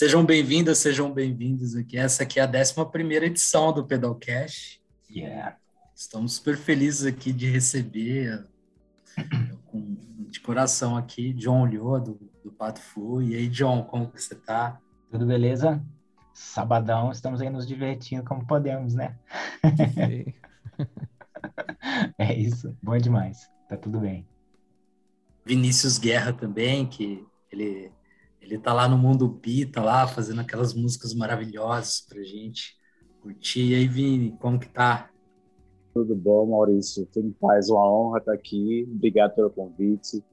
Sejam bem-vindas, sejam bem-vindos aqui. Essa aqui é a 11 edição do Pedalcast. Yeah. Estamos super felizes aqui de receber com, de coração aqui John Olhô, do, do Pato Fu. E aí, John, como que você tá? Tudo beleza? Sabadão, estamos aí nos divertindo como podemos, né? é isso, bom demais. Tá tudo bem. Vinícius Guerra também, que ele ele tá lá no mundo bi, tá lá fazendo aquelas músicas maravilhosas pra gente curtir. E aí, Vini, como que tá? Tudo bom, Maurício? Tudo em paz, uma honra estar aqui. Obrigado pelo convite.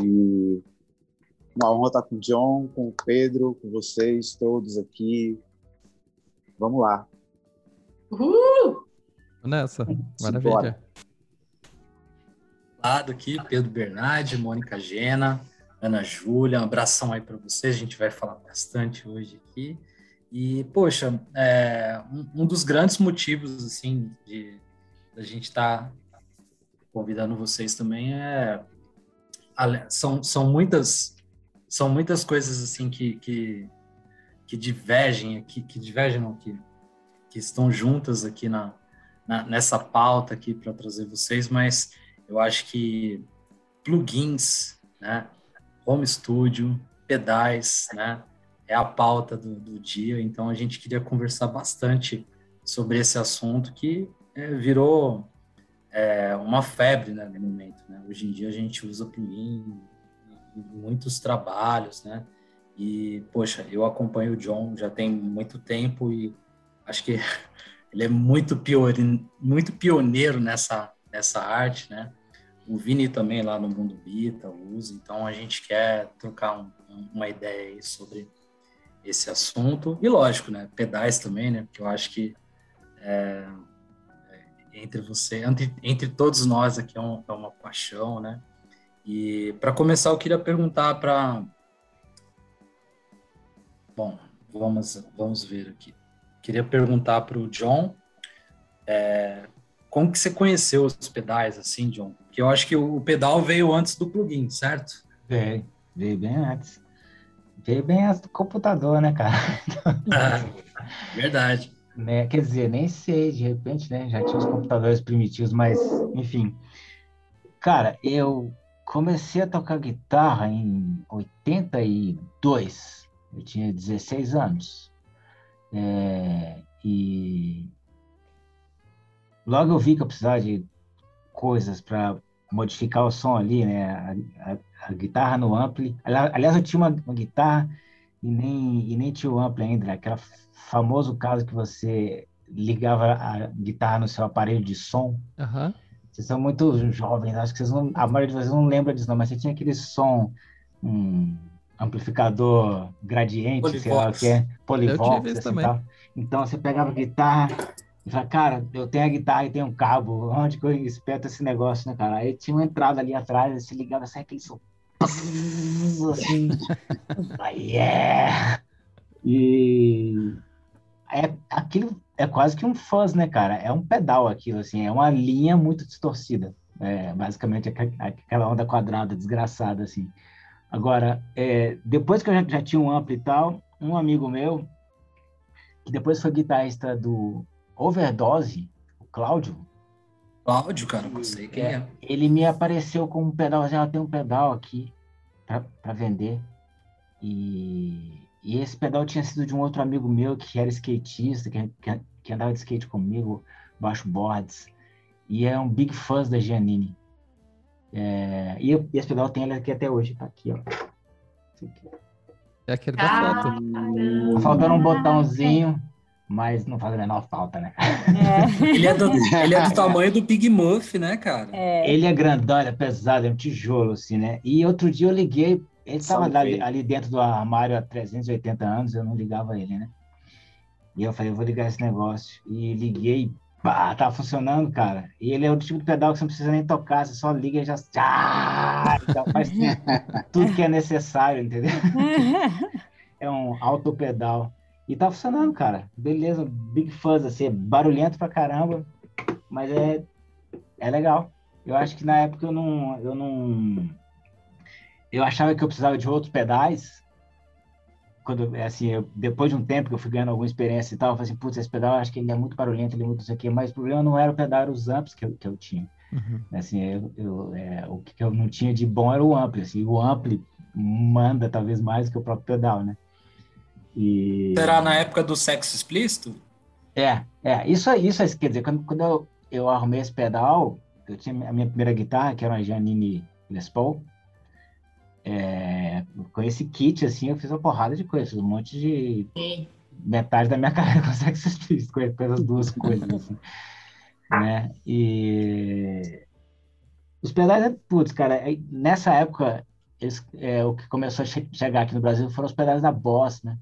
E uma honra estar com o John, com o Pedro, com vocês todos aqui. Vamos lá. Uhul! Nessa, maravilha. Lado aqui, Pedro Bernardi, Mônica Gena. Ana Júlia, um abração aí para vocês, a gente vai falar bastante hoje aqui. E, poxa, é, um, um, dos grandes motivos, assim, de a gente estar tá convidando vocês também é... São, são muitas são muitas coisas, assim, que, que, que divergem aqui, que divergem não, que, que estão juntas aqui na, na nessa pauta aqui para trazer vocês, mas eu acho que plugins, né, home studio, pedais, né? É a pauta do, do dia, então a gente queria conversar bastante sobre esse assunto que é, virou é, uma febre né, no momento. Né? Hoje em dia a gente usa plugin em muitos trabalhos, né? E, poxa, eu acompanho o John já tem muito tempo e acho que ele é muito, pior, muito pioneiro nessa, nessa arte, né? O Vini também lá no Mundo Bita usa, então a gente quer trocar um, uma ideia aí sobre esse assunto. E lógico, né? Pedais também, né? Porque eu acho que é, é entre você, entre, entre todos nós aqui é, um, é uma paixão, né? E para começar, eu queria perguntar para. Bom, vamos, vamos ver aqui. Queria perguntar para o John é, como que você conheceu os pedais, assim, John? Que eu acho que o pedal veio antes do plugin, certo? Veio, veio bem antes. Veio bem antes do computador, né, cara? Ah, verdade. Né? Quer dizer, nem sei, de repente, né? Já tinha os computadores primitivos, mas, enfim. Cara, eu comecei a tocar guitarra em 82. Eu tinha 16 anos. É, e logo eu vi que eu precisava de coisas para modificar o som ali, né? A, a, a, guitarra no ampli. Aliás, eu tinha uma, uma, guitarra e nem, e nem tinha o ampli ainda, né? aquele famoso caso que você ligava a guitarra no seu aparelho de som. Uhum. Vocês são muito jovens, acho que vocês não, a maioria de vocês não lembra disso, não, mas você tinha aquele som, um amplificador gradiente, Polivox. sei lá o que é, polivox, assim, tal. Então você pegava a guitarra e falava, cara, eu tenho a guitarra e tenho um cabo, onde que eu espeto esse negócio, né, cara? Aí tinha uma entrada ali atrás, se ligava, sai aquele som, assim, yeah! E é, aquilo é quase que um fuzz, né, cara? É um pedal aquilo, assim, é uma linha muito distorcida. É, basicamente aquela onda quadrada, desgraçada, assim. Agora, é, depois que eu já, já, tinha um amplo e tal, um amigo meu, que depois foi guitarrista do Overdose, o Cláudio. Cláudio, cara, não sei quem é. é. Ele me apareceu com um pedal, assim, ela tem um pedal aqui para vender. E, e, esse pedal tinha sido de um outro amigo meu que era skatista, que, que, que andava de skate comigo, baixo boards. E é um big fã da Giannini. É, e, e, esse pedal tem ele aqui até hoje, tá aqui, ó. É aquele da ah, foto. Tá faltando um botãozinho mas não faz a menor falta, né? É. ele, é do, ele é do tamanho do Big Muff, né, cara? É. Ele é grandão, ele é pesado, é um tijolo, assim, né? E outro dia eu liguei, ele estava ali, ali, dentro do armário há 380 anos, eu não ligava ele, né? E eu falei, eu vou ligar esse negócio. E liguei, pá, tava funcionando, cara. E ele é o tipo de pedal que você não precisa nem tocar, você só liga e já. Tchá, então faz tudo que é necessário, entendeu? é um autopedal. E tá funcionando, cara. Beleza, big fuzz, assim, é barulhento pra caramba, mas é, é legal. Eu acho que na época eu não, eu não. Eu achava que eu precisava de outros pedais, quando, assim, eu, depois de um tempo que eu fui ganhando alguma experiência e tal, eu falei assim, putz, esse pedal acho que ele é muito barulhento, ele é muito isso aqui, mas o problema não era o pedal, era os amps que eu, que eu tinha. Uhum. Assim, eu, eu é, o que eu não tinha de bom era o ampli, assim, o ampli manda talvez mais que o próprio pedal, né? E... Será na época do sexo explícito? É, é, isso, isso quer dizer, quando, quando eu, eu arrumei esse pedal, eu tinha a minha primeira guitarra, que era uma Janine Les Paul, é, com esse kit, assim, eu fiz uma porrada de coisas, um monte de... Sim. Metade da minha carreira com sexo explícito, com essas duas coisas, assim né? E os pedais, putz, cara, nessa época, eles, é, o que começou a che chegar aqui no Brasil foram os pedais da Boss, né?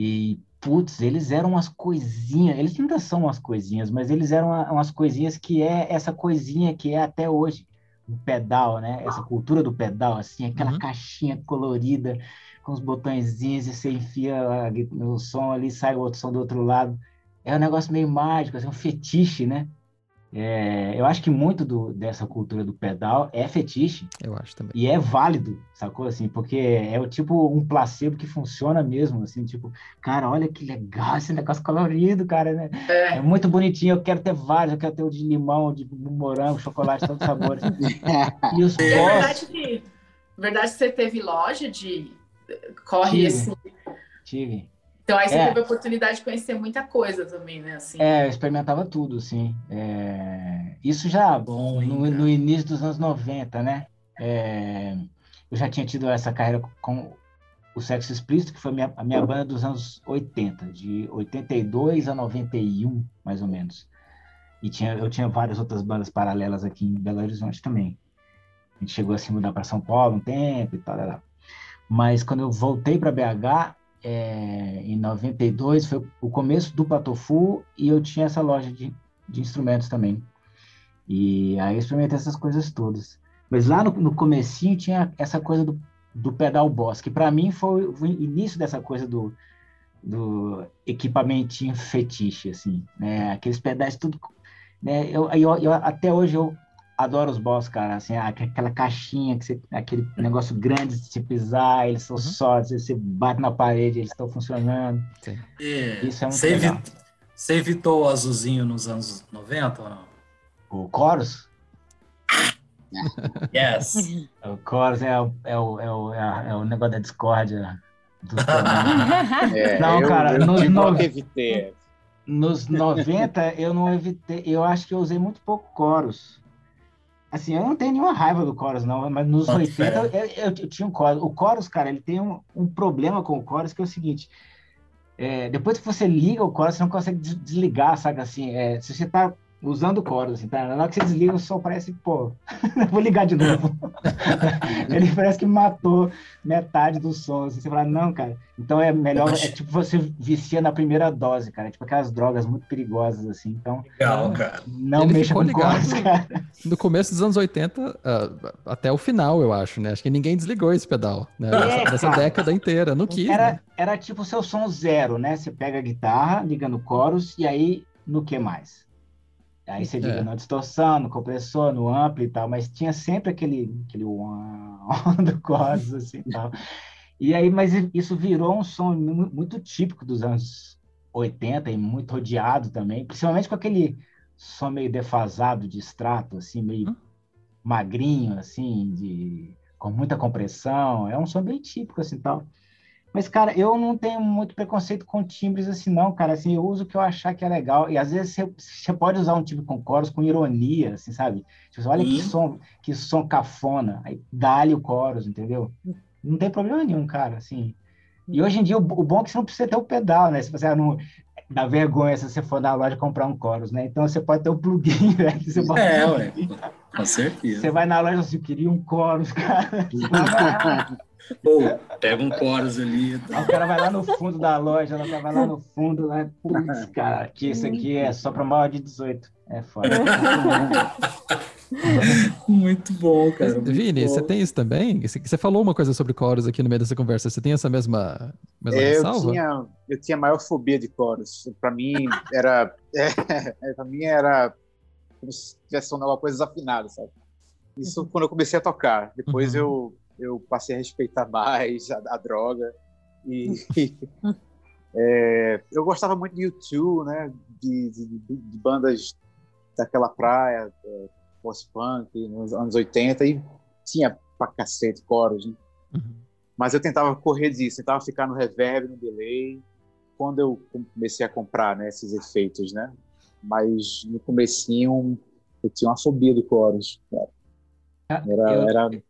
E, putz, eles eram umas coisinhas, eles ainda são umas coisinhas, mas eles eram umas coisinhas que é essa coisinha que é até hoje, o pedal, né? Essa cultura do pedal, assim, aquela uhum. caixinha colorida com os botõezinhos e você enfia o som ali, sai o outro som do outro lado é um negócio meio mágico, assim, um fetiche, né? É, eu acho que muito do, dessa cultura do pedal é fetiche. Eu acho também. E é válido, sacou? Assim, porque é o tipo um placebo que funciona mesmo, assim, tipo, cara, olha que legal esse negócio colorido, cara, né? É, é muito bonitinho, eu quero ter vários, eu quero ter o de limão, de morango, chocolate, todos os sabores. e os é verdade que, verdade que você teve loja de corre tive, assim. Tive. Então aí você é. teve a oportunidade de conhecer muita coisa também, né? Assim. É, eu experimentava tudo, sim. É... Isso já Bom, no, no, início dos anos 90, né? É... Eu já tinha tido essa carreira com o Sexo Explícito, que foi a minha, a minha banda dos anos 80, de 82 a 91, mais ou menos. E tinha, eu tinha várias outras bandas paralelas aqui em Belo Horizonte também. A gente chegou a se mudar para São Paulo um tempo e tal. Mas quando eu voltei para BH, é, em 92, foi o começo do Patofu e eu tinha essa loja de, de instrumentos também. E aí eu experimentei essas coisas todas. Mas lá no, no comecinho tinha essa coisa do, do pedal boss, que para mim foi o início dessa coisa do, do equipamentinho fetiche, assim, né? Aqueles pedais tudo... Né? Eu, eu, eu, até hoje eu adoro os boss, cara, assim, aquela caixinha, que você, aquele negócio grande de se pisar, eles são uhum. sólidos, você bate na parede, eles estão funcionando. Sim. Isso é muito você legal. Evit, você evitou o azulzinho nos anos 90 ou não? O Chorus? yes. O Chorus é, o, é, o, é, o, é, o negócio da discórdia. é, não, eu, cara, eu nos, no... evitei. nos 90 eu não evitei, eu acho que eu usei muito pouco Chorus. Assim, eu não tenho nenhuma raiva do Chorus, não, mas nos 80 eu, eu, eu, tinha um Chorus. O Chorus, cara, ele tem um, um problema com o Chorus que é o seguinte: é, depois que você liga o Chorus, você não consegue desligar, sabe? Assim, é, se você tá usando chorus, assim, tá? Na hora que você desliga, o som parece, pô, vou ligar de novo. ele parece que matou metade do som. Assim, você fala, não, cara. Então é melhor, é tipo você vicia na primeira dose, cara. É tipo aquelas drogas muito perigosas, assim. Então, Legal, cara. Não ele mexa com chorus, cara. No começo dos anos 80, uh, ah, até o final, eu acho, né? Acho que ninguém desligou esse pedal, né? É, Dessa, década inteira, não quis, era, né? era tipo o seu som zero, né? Você pega a guitarra, liga no chorus, e aí, no que mais? Aí você liga é. na distorção, no compressor, no ampli e tal, mas tinha sempre aquele, aquele do Cosmos, assim, tal. E aí, mas isso virou um som muito típico dos anos 80 e muito odiado também, principalmente com aquele som meio defasado de extrato, assim, meio hum? magrinho, assim, de, com muita compressão. É um som bem típico, assim, tal. Mas, cara, eu não tenho muito preconceito com timbres assim, não, cara. Assim, eu uso o que eu achar que é legal. E às vezes você, você pode usar um timbre com chorus com ironia, assim, sabe? Tipo, olha que som, que som cafona. Aí dá-lhe o chorus, entendeu? Não tem problema nenhum, cara, assim. E hoje em dia, o, o bom é que você não precisa ter o pedal, né? Se você não dá vergonha se você for na loja comprar um chorus, né? Então você pode ter o plugin, né? Você pode é, ué. Com certeza. Você vai na loja e assim, queria um chorus, cara. Pô, pega um chorus ali. Tá. O cara vai lá no fundo da loja, ela vai lá no fundo, lá, putz, cara, que isso aqui é só para maior de 18. É foda. muito bom, cara. Muito Vini, bom. você tem isso também? Você falou uma coisa sobre chorus aqui no meio dessa conversa. Você tem essa mesma, mesma eu ressalva? Tinha, eu tinha maior fobia de chorus. Para mim era, é, para mim era como se tivesse uma coisa desafinada, sabe? Isso quando eu comecei a tocar. Depois uhum. eu eu passei a respeitar mais a, a droga E, é, eu gostava muito de YouTube, né? De, de, de, bandas daquela praia, é, post-punk, nos anos 80, e tinha pra cacete coros, né? Uhum. Mas eu tentava correr disso, tentava ficar no reverb, no delay, quando eu comecei a comprar né, esses efeitos, né? Mas no comecinho eu tinha uma fobia do chorus. Ah, era, eu, era...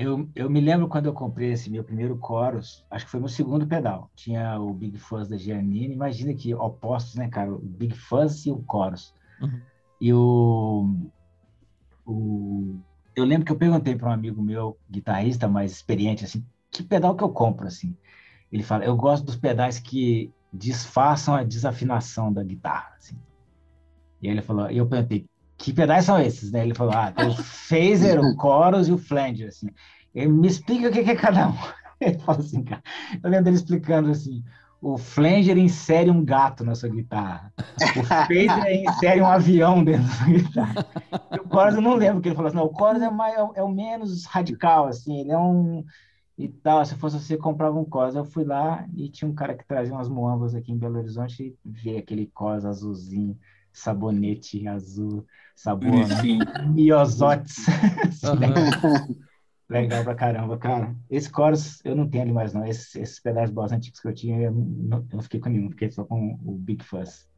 Eu, eu me lembro quando eu comprei esse meu primeiro chorus, acho que foi meu segundo pedal. Tinha o Big Fuzz da Giannini, imagina que opostos, né, cara? O Big Fuzz e o chorus. Uhum. E o, o... Eu lembro que eu perguntei para um amigo meu, guitarrista mais experiente, assim, que pedal que eu compro, assim? Ele fala, eu gosto dos pedais que disfarçam a desafinação da guitarra, assim. E aí ele falou, e eu perguntei, que pedais são esses, né? Ele falou, ah, tem o phaser, o chorus e o flanger, assim. Ele me explica o que é cada um. Ele falou assim, cara, eu lembro dele explicando assim, o flanger insere um gato na sua guitarra. O phaser insere um avião dentro da sua guitarra. E o chorus eu não lembro, que ele falou assim, não, o chorus é, mais, é o menos radical, assim, ele é um e tal. Se fosse você, comprava um Cosa. Eu fui lá e tinha um cara que trazia umas moambas aqui em Belo Horizonte e vê aquele Cosa azulzinho, sabonete azul, sabor, miosotes. Uhum. Legal pra caramba, cara. Esse chorus eu não tenho ali mais, não. Esses, esses pedaços boss antigos que eu tinha, eu não, eu não fiquei com nenhum, fiquei só com o Big Fuzz.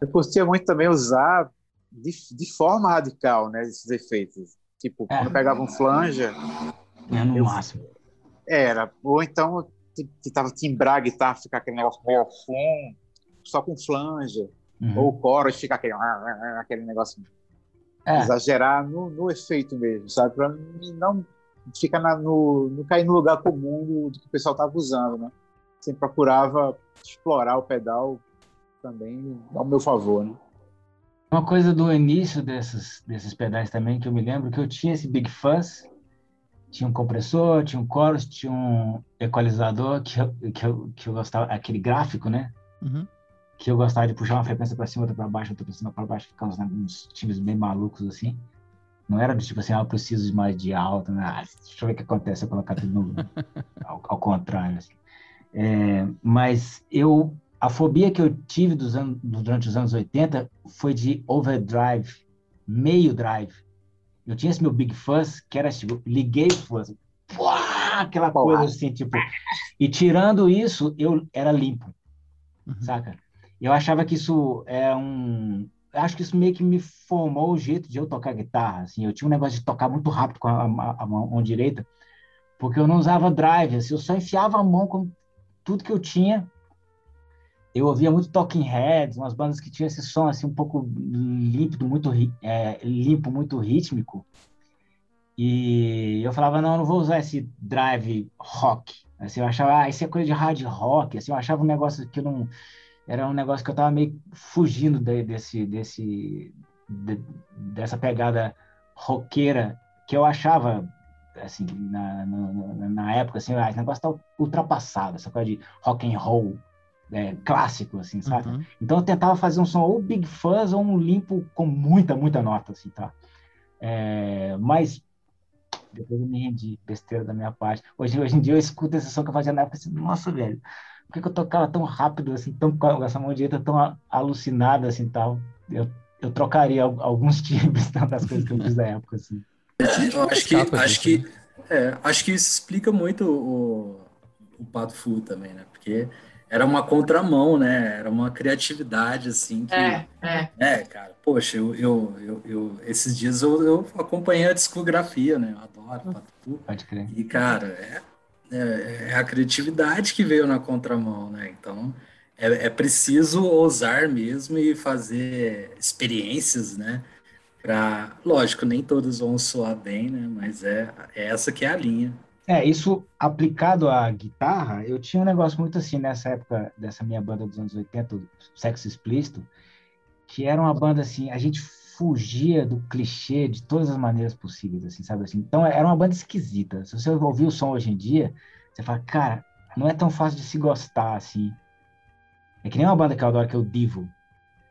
Eu curtia muito também usar de, de forma radical, né, esses efeitos. Tipo, é. quando eu pegava um flanger... É no eu, máximo. Era. Ou então que tava timbrar a guitarra, ficar aquele negócio meio assim, só com flange. Uhum. Ou o chorus ficar aquele, aquele negócio. É. Exagerar no, no, efeito mesmo, sabe? Pra não ficar na, no, não cair no lugar comum do, do que o pessoal tava usando, né? Sempre procurava explorar o pedal também ao meu favor, né? Uma coisa do início desses, desses pedais também que eu me lembro que eu tinha esse Big Fuzz tinha um compressor, tinha um chorus, tinha um equalizador que eu, que eu, que eu gostava, aquele gráfico, né? Uhum. Que eu gostava de puxar uma frequência para cima, outra para baixo, outra para cima, para baixo, ficar uns, uns times bem malucos assim. Não era do tipo assim, ah, eu preciso de mais de alta, né? Ah, deixa eu ver o que acontece se eu colocar tudo no, ao, ao, contrário. Assim. É, mas eu, a fobia que eu tive dos anos, durante os anos 80 foi de overdrive, meio drive. Eu tinha esse meu Big Fuzz, que era tipo, liguei o fuzz, aquela coisa assim, tipo. E tirando isso, eu era limpo, uhum. saca? Eu achava que isso é um. Acho que isso meio que me formou o jeito de eu tocar guitarra. Assim, eu tinha um negócio de tocar muito rápido com a, a, a mão, direita, porque eu não usava drive. Assim, eu só enfiava a mão com tudo que eu tinha eu ouvia muito Talking Heads, umas bandas que tinham esse som assim um pouco límpido, muito é, limpo, muito rítmico. E eu falava não, não vou usar esse drive rock. Assim, eu achava, ah, isso é coisa de hard rock. Assim, eu achava um negócio que não era um negócio que eu tava meio fugindo de, desse desse de, dessa pegada roqueira que eu achava assim na, na, na época assim, ah, esse negócio tá ultrapassado, essa coisa de rock and roll é, clássico, assim, sabe? Uhum. Então eu tentava fazer um som ou Big Fuzz ou um limpo com muita, muita nota, assim, tá? É, mas depois eu me rendi, besteira da minha parte. Hoje, hoje em dia eu escuto esse som que eu fazia na época assim, nossa, velho, por que, que eu tocava tão rápido, assim, tão, com essa mão direita tão alucinada, assim, tal? Eu, eu trocaria alguns timbres tá, das coisas que eu fiz da época, assim. Eu acho que, acho que, é, acho que isso explica muito o, o Pato Fu também, né? Porque era uma contramão, né? Era uma criatividade, assim. Que, é, é. É, cara, poxa, eu, eu, eu, eu esses dias eu, eu, acompanhei a discografia, né? Eu adoro Patu. Pode crer. E, cara, é, é, é, a criatividade que veio na contramão, né? Então, é, é preciso ousar mesmo e fazer experiências, né? Pra, lógico, nem todos vão soar bem, né? Mas é, é essa que é a linha. É, isso aplicado à guitarra, eu tinha um negócio muito assim nessa época dessa minha banda dos anos 80, Sexo Explícito, que era uma banda assim, a gente fugia do clichê de todas as maneiras possíveis, assim, sabe assim? Então era uma banda esquisita. Se você ouvir o som hoje em dia, você fala, cara, não é tão fácil de se gostar assim. É que nem uma banda que eu adoro, que é o Divo.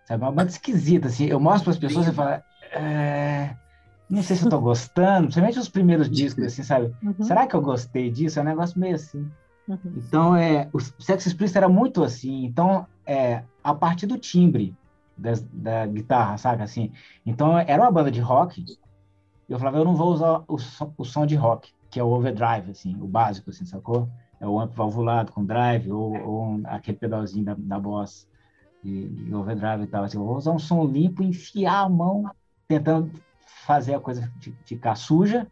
Sabe? Uma banda esquisita, assim. Eu mostro para as pessoas e falo, é não sei se eu tô gostando, principalmente os primeiros discos, assim, sabe? Uhum. Será que eu gostei disso? É um negócio meio assim. Uhum. Então, é, o sexo explícito era muito assim. Então, é, a partir do timbre da, da guitarra, saca? Assim. Então, era uma banda de rock. Eu falava, eu não vou usar o som, o som de rock, que é o overdrive, assim, o básico, assim, sacou? É o amp valvulado com drive ou, ou aquele pedalzinho da, da Boss de, de overdrive e tal. Assim, eu vou usar um som limpo, enfiar a mão, tentando fazer a coisa ficar suja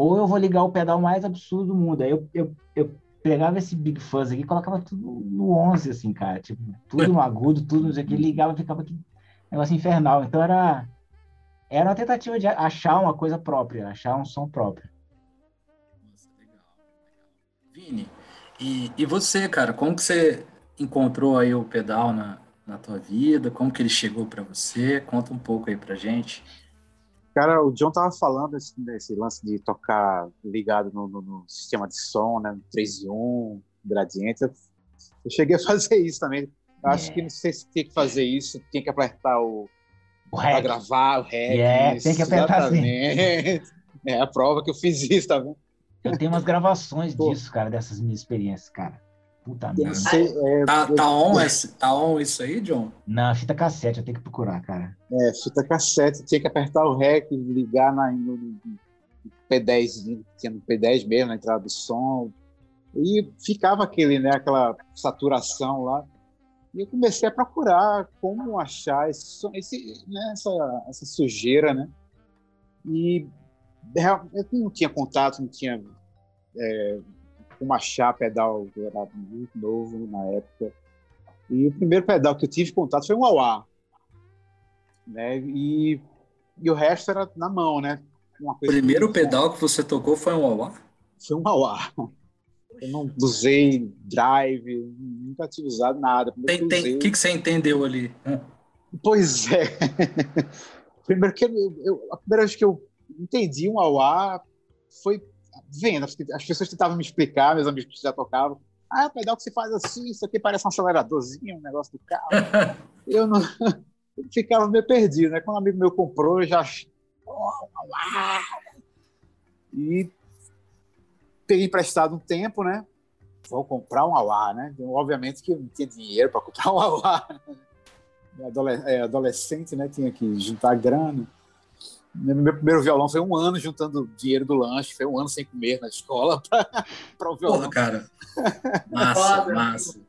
ou eu vou ligar o pedal mais absurdo do mundo. Aí eu, eu, eu pegava esse Big Fuzz aqui e colocava tudo no 11, assim, cara. Tipo, tudo no agudo, tudo no que ligava, ficava aqui, negócio infernal. Então era, era uma tentativa de achar uma coisa própria, achar um som próprio. Nossa, legal. Vini, e, e você, cara, como que você encontrou aí o pedal na, na tua vida? Como que ele chegou para você? Conta um pouco aí pra gente. Cara, o John tava falando desse, desse lance de tocar ligado no, no, no, sistema de som, né? 3 em 1, gradiente. Eu, cheguei a fazer isso também. Acho é. que não sei se tinha que fazer isso, tinha que apertar o. O para gravar o REC. É, tem que apertar assim. É a prova que eu fiz isso, tá vendo? Eu tenho umas gravações disso, cara, dessas minhas experiências, cara. Puta merda. É, tá, tá, on esse, tá on isso aí, John? Não, fita cassete, eu tenho que procurar, cara. É, fita cassete, tinha que apertar o REC, ligar na, no, no P10, tinha no P10 mesmo, na entrada do som. E ficava aquele, né, aquela saturação lá. E eu comecei a procurar como achar esse, esse, né, essa, essa sujeira, né? E eu não tinha contato, não tinha é, uma chá pedal, que era muito novo na época. E o primeiro pedal que eu tive contato foi um Auá. Né? E, e o resto era na mão, né? o primeiro pedal que você tocou foi um Auá? Foi um Auá. Eu não usei drive, nunca tinha usado nada. O tem, tem, que, que você entendeu ali? Pois é. Primeiro que eu, eu, a primeira vez que eu entendi um Auá foi vendo, as pessoas tentavam me explicar, meus amigos que já tocavam. Ah, o pedal que você faz assim, isso aqui parece um aceleradorzinho, um negócio do carro. eu não eu ficava meio perdido, né? Quando um amigo meu comprou, eu já. E peguei emprestado um tempo, né? Vou comprar um Auá, né? Então, obviamente que eu não tinha dinheiro para comprar um Auá. É, adolescente, né? Tinha que juntar grana. Meu primeiro violão foi um ano juntando dinheiro do lanche, foi um ano sem comer na escola para o violão. Porra, cara. Massa, massa.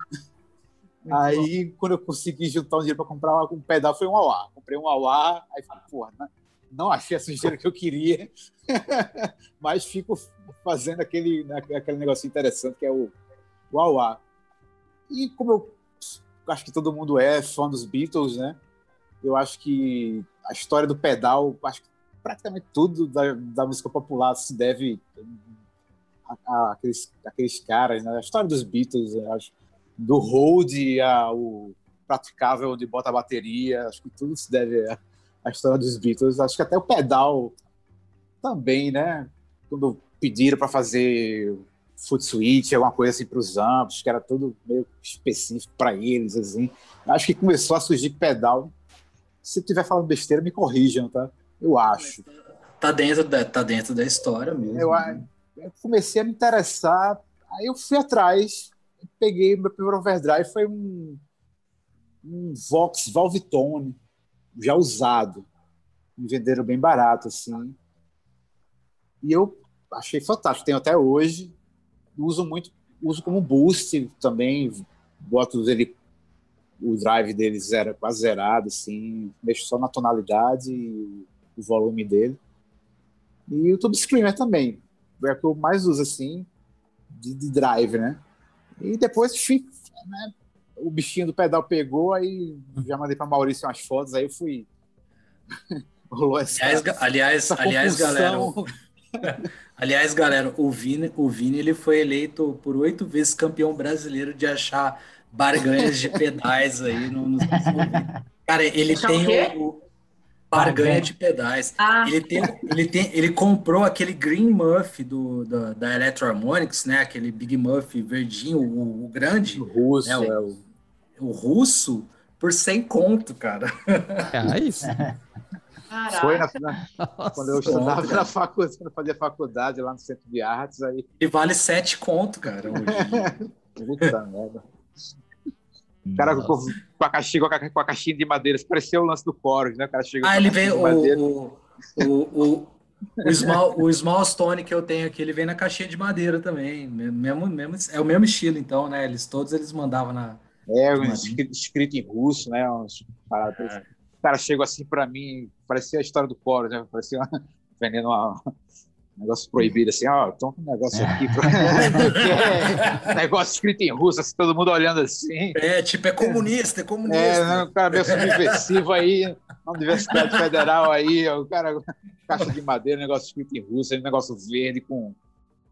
Aí, quando eu consegui juntar um dinheiro para comprar um pedal, foi um Auá. Comprei um Auá, aí falei, porra, não, não achei a sujeira que eu queria, mas fico fazendo aquele, aquele negócio interessante que é o, o Auá. E como eu acho que todo mundo é fã dos Beatles, né? Eu acho que a história do pedal, acho que praticamente tudo da, da música popular se deve a, a, aqueles, caras, né? A história dos Beatles, acho, do hold ao praticável de bota bateria, acho que tudo se deve à, história dos Beatles. Acho que até o pedal também, né? Quando pediram para fazer foot switch, alguma coisa assim para os amplos, que era tudo meio específico para eles, assim. Acho que começou a surgir pedal. Se estiver falando besteira, me corrijam, tá? Eu acho. Tá dentro da, tá dentro da história mesmo. Eu, né? eu comecei a me interessar, aí eu fui atrás, peguei meu primeiro overdrive, foi um, um Vox Valvitone, já usado. Me venderam bem barato, assim. E eu achei fantástico, tenho até hoje. Uso muito, uso como boost também, boto ele o drive deles era quase zerado, assim, mexo só na tonalidade e o volume dele. E o Tube Screamer também, é o que eu mais uso, assim, de, de drive, né? E depois, né, o bichinho do pedal pegou, aí já mandei para Maurício umas fotos, aí eu fui... Rolou essa, aliás, aliás, aliás galera... aliás, galera, o Vini, o Vini ele foi eleito por oito vezes campeão brasileiro de achar barganhas de pedais aí no, no... Cara, ele tem o, barganha de pedais. Ah. Ele, tem, ele, tem, ele comprou aquele Green Muff do, da, da Electro Harmonics, né? Aquele Big Muff verdinho, o, o grande. O russo, né? o, é o... o russo, por 100 conto, cara. É isso. Caraca. Foi na, na, quando eu estudava na faculdade, quando eu fazia faculdade lá no Centro de Artes. Aí... E vale sete conto, cara. Puta merda. O cara com, com, a caixinha, com a caixinha de madeira, parecia o lance do Chorus, né? O cara chega ah, ele veio. O, o, o, o, small, o Small Stone que eu tenho aqui, ele vem na caixinha de madeira também. Mesmo, mesmo, é o mesmo estilo, então, né? Eles todos eles mandavam na. É, escrito em russo, né? Uns, é. O cara chegou assim para mim, parecia a história do Chorus, né? Parecia uma, vendendo uma, negócio proibido, assim, ó, oh, toma um negócio aqui. é, negócio escrito em russo, assim, todo mundo olhando assim. É, tipo, é comunista, é comunista. É, né, o cara meio subversivo aí, na Universidade Federal aí, o cara, caixa de madeira, negócio escrito em russo, um negócio verde com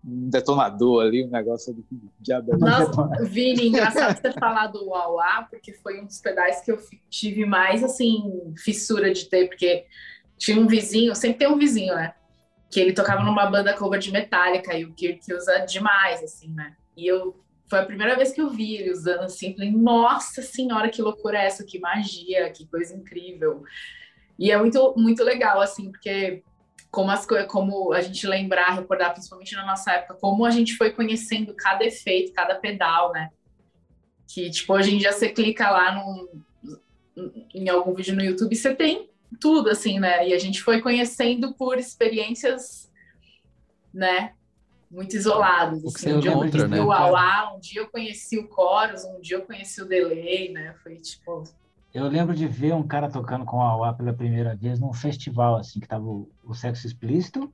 um detonador ali, um negócio de diabo. Nossa, Vini, engraçado você falar do Uauá, porque foi um dos pedais que eu tive mais, assim, fissura de ter, porque tinha um vizinho, sempre tem um vizinho, né? Que ele tocava numa banda cover de Metallica e o Kirk usa demais, assim, né? E eu foi a primeira vez que eu vi ele usando assim, falei, nossa senhora, que loucura é essa, que magia, que coisa incrível. E é muito, muito legal, assim, porque como as como a gente lembrar, recordar, principalmente na nossa época, como a gente foi conhecendo cada efeito, cada pedal, né? Que, tipo, hoje em dia você clica lá num, em algum vídeo no YouTube, você tem tudo, assim, né? E a gente foi conhecendo por experiências, né? Muito isoladas. Assim. Um dia eu conheci né? o Auá, um dia eu conheci o Chorus, um dia eu conheci o Delay, né? Foi tipo. Eu lembro de ver um cara tocando com o Auá pela primeira vez num festival, assim, que tava o, o Sexo Explícito,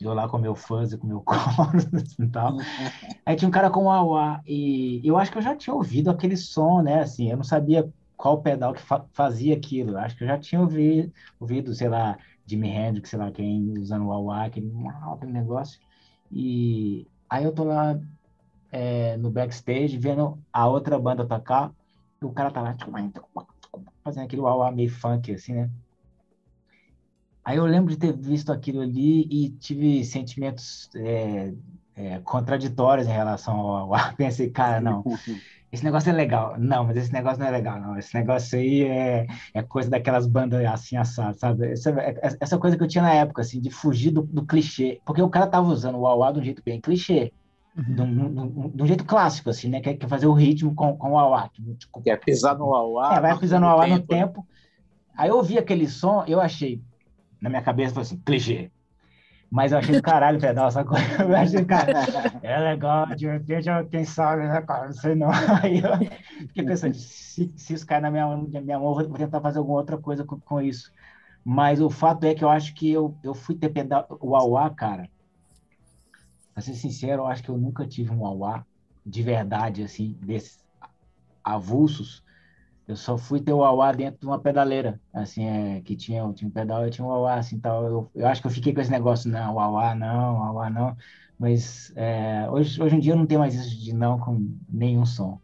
eu lá com meu fuzz e com meu chorus e tal. Aí tinha um cara com o Auá, e eu acho que eu já tinha ouvido aquele som, né? Assim, eu não sabia qual pedal que fa fazia aquilo. Acho que eu já tinha ouvido, ouvido sei lá, Jimi Hendrix, sei lá quem, usando o wah aquele, aquele negócio. E aí eu tô lá é, no backstage vendo a outra banda tocar e o cara tá lá fazendo aquele wah meio funk, assim, né? Aí eu lembro de ter visto aquilo ali e tive sentimentos é, é, contraditórios em relação ao wah. Pensei, cara, não esse negócio é legal. Não, mas esse negócio não é legal, não. Esse negócio aí é, é coisa daquelas bandas assim, assado, sabe? Essa, é, é, essa coisa que eu tinha na época, assim, de fugir do, do clichê. Porque o cara tava usando o wah de um jeito bem clichê. Uhum. De, um, de, um, jeito clássico, assim, né? Que é, fazer o ritmo com, com o wah Tipo, que é pisar no wah É, vai pisar no wah no tempo. Aí eu ouvi aquele som, eu achei, na minha cabeça, foi assim, clichê. Mas eu achei do caralho o pedal, sacou? Eu achei, cara, é legal, repente, quem sabe, né, cara? Não sei não. Aí eu fiquei pensando, se, se isso cair na minha, minha mão, eu vou tentar fazer alguma outra coisa com, com isso. Mas o fato é que eu acho que eu, eu fui ter pedal, o Auá, cara, pra ser sincero, eu acho que eu nunca tive um Auá de verdade, assim, desses avulsos, eu só fui ter o Auá dentro de uma pedaleira, assim, é, que tinha, tinha um pedal e tinha um Auá, assim, tal. Eu, eu acho que eu fiquei com esse negócio, não, Auá não, Auá não, mas é, hoje, hoje em dia eu não tenho mais isso de não com nenhum som.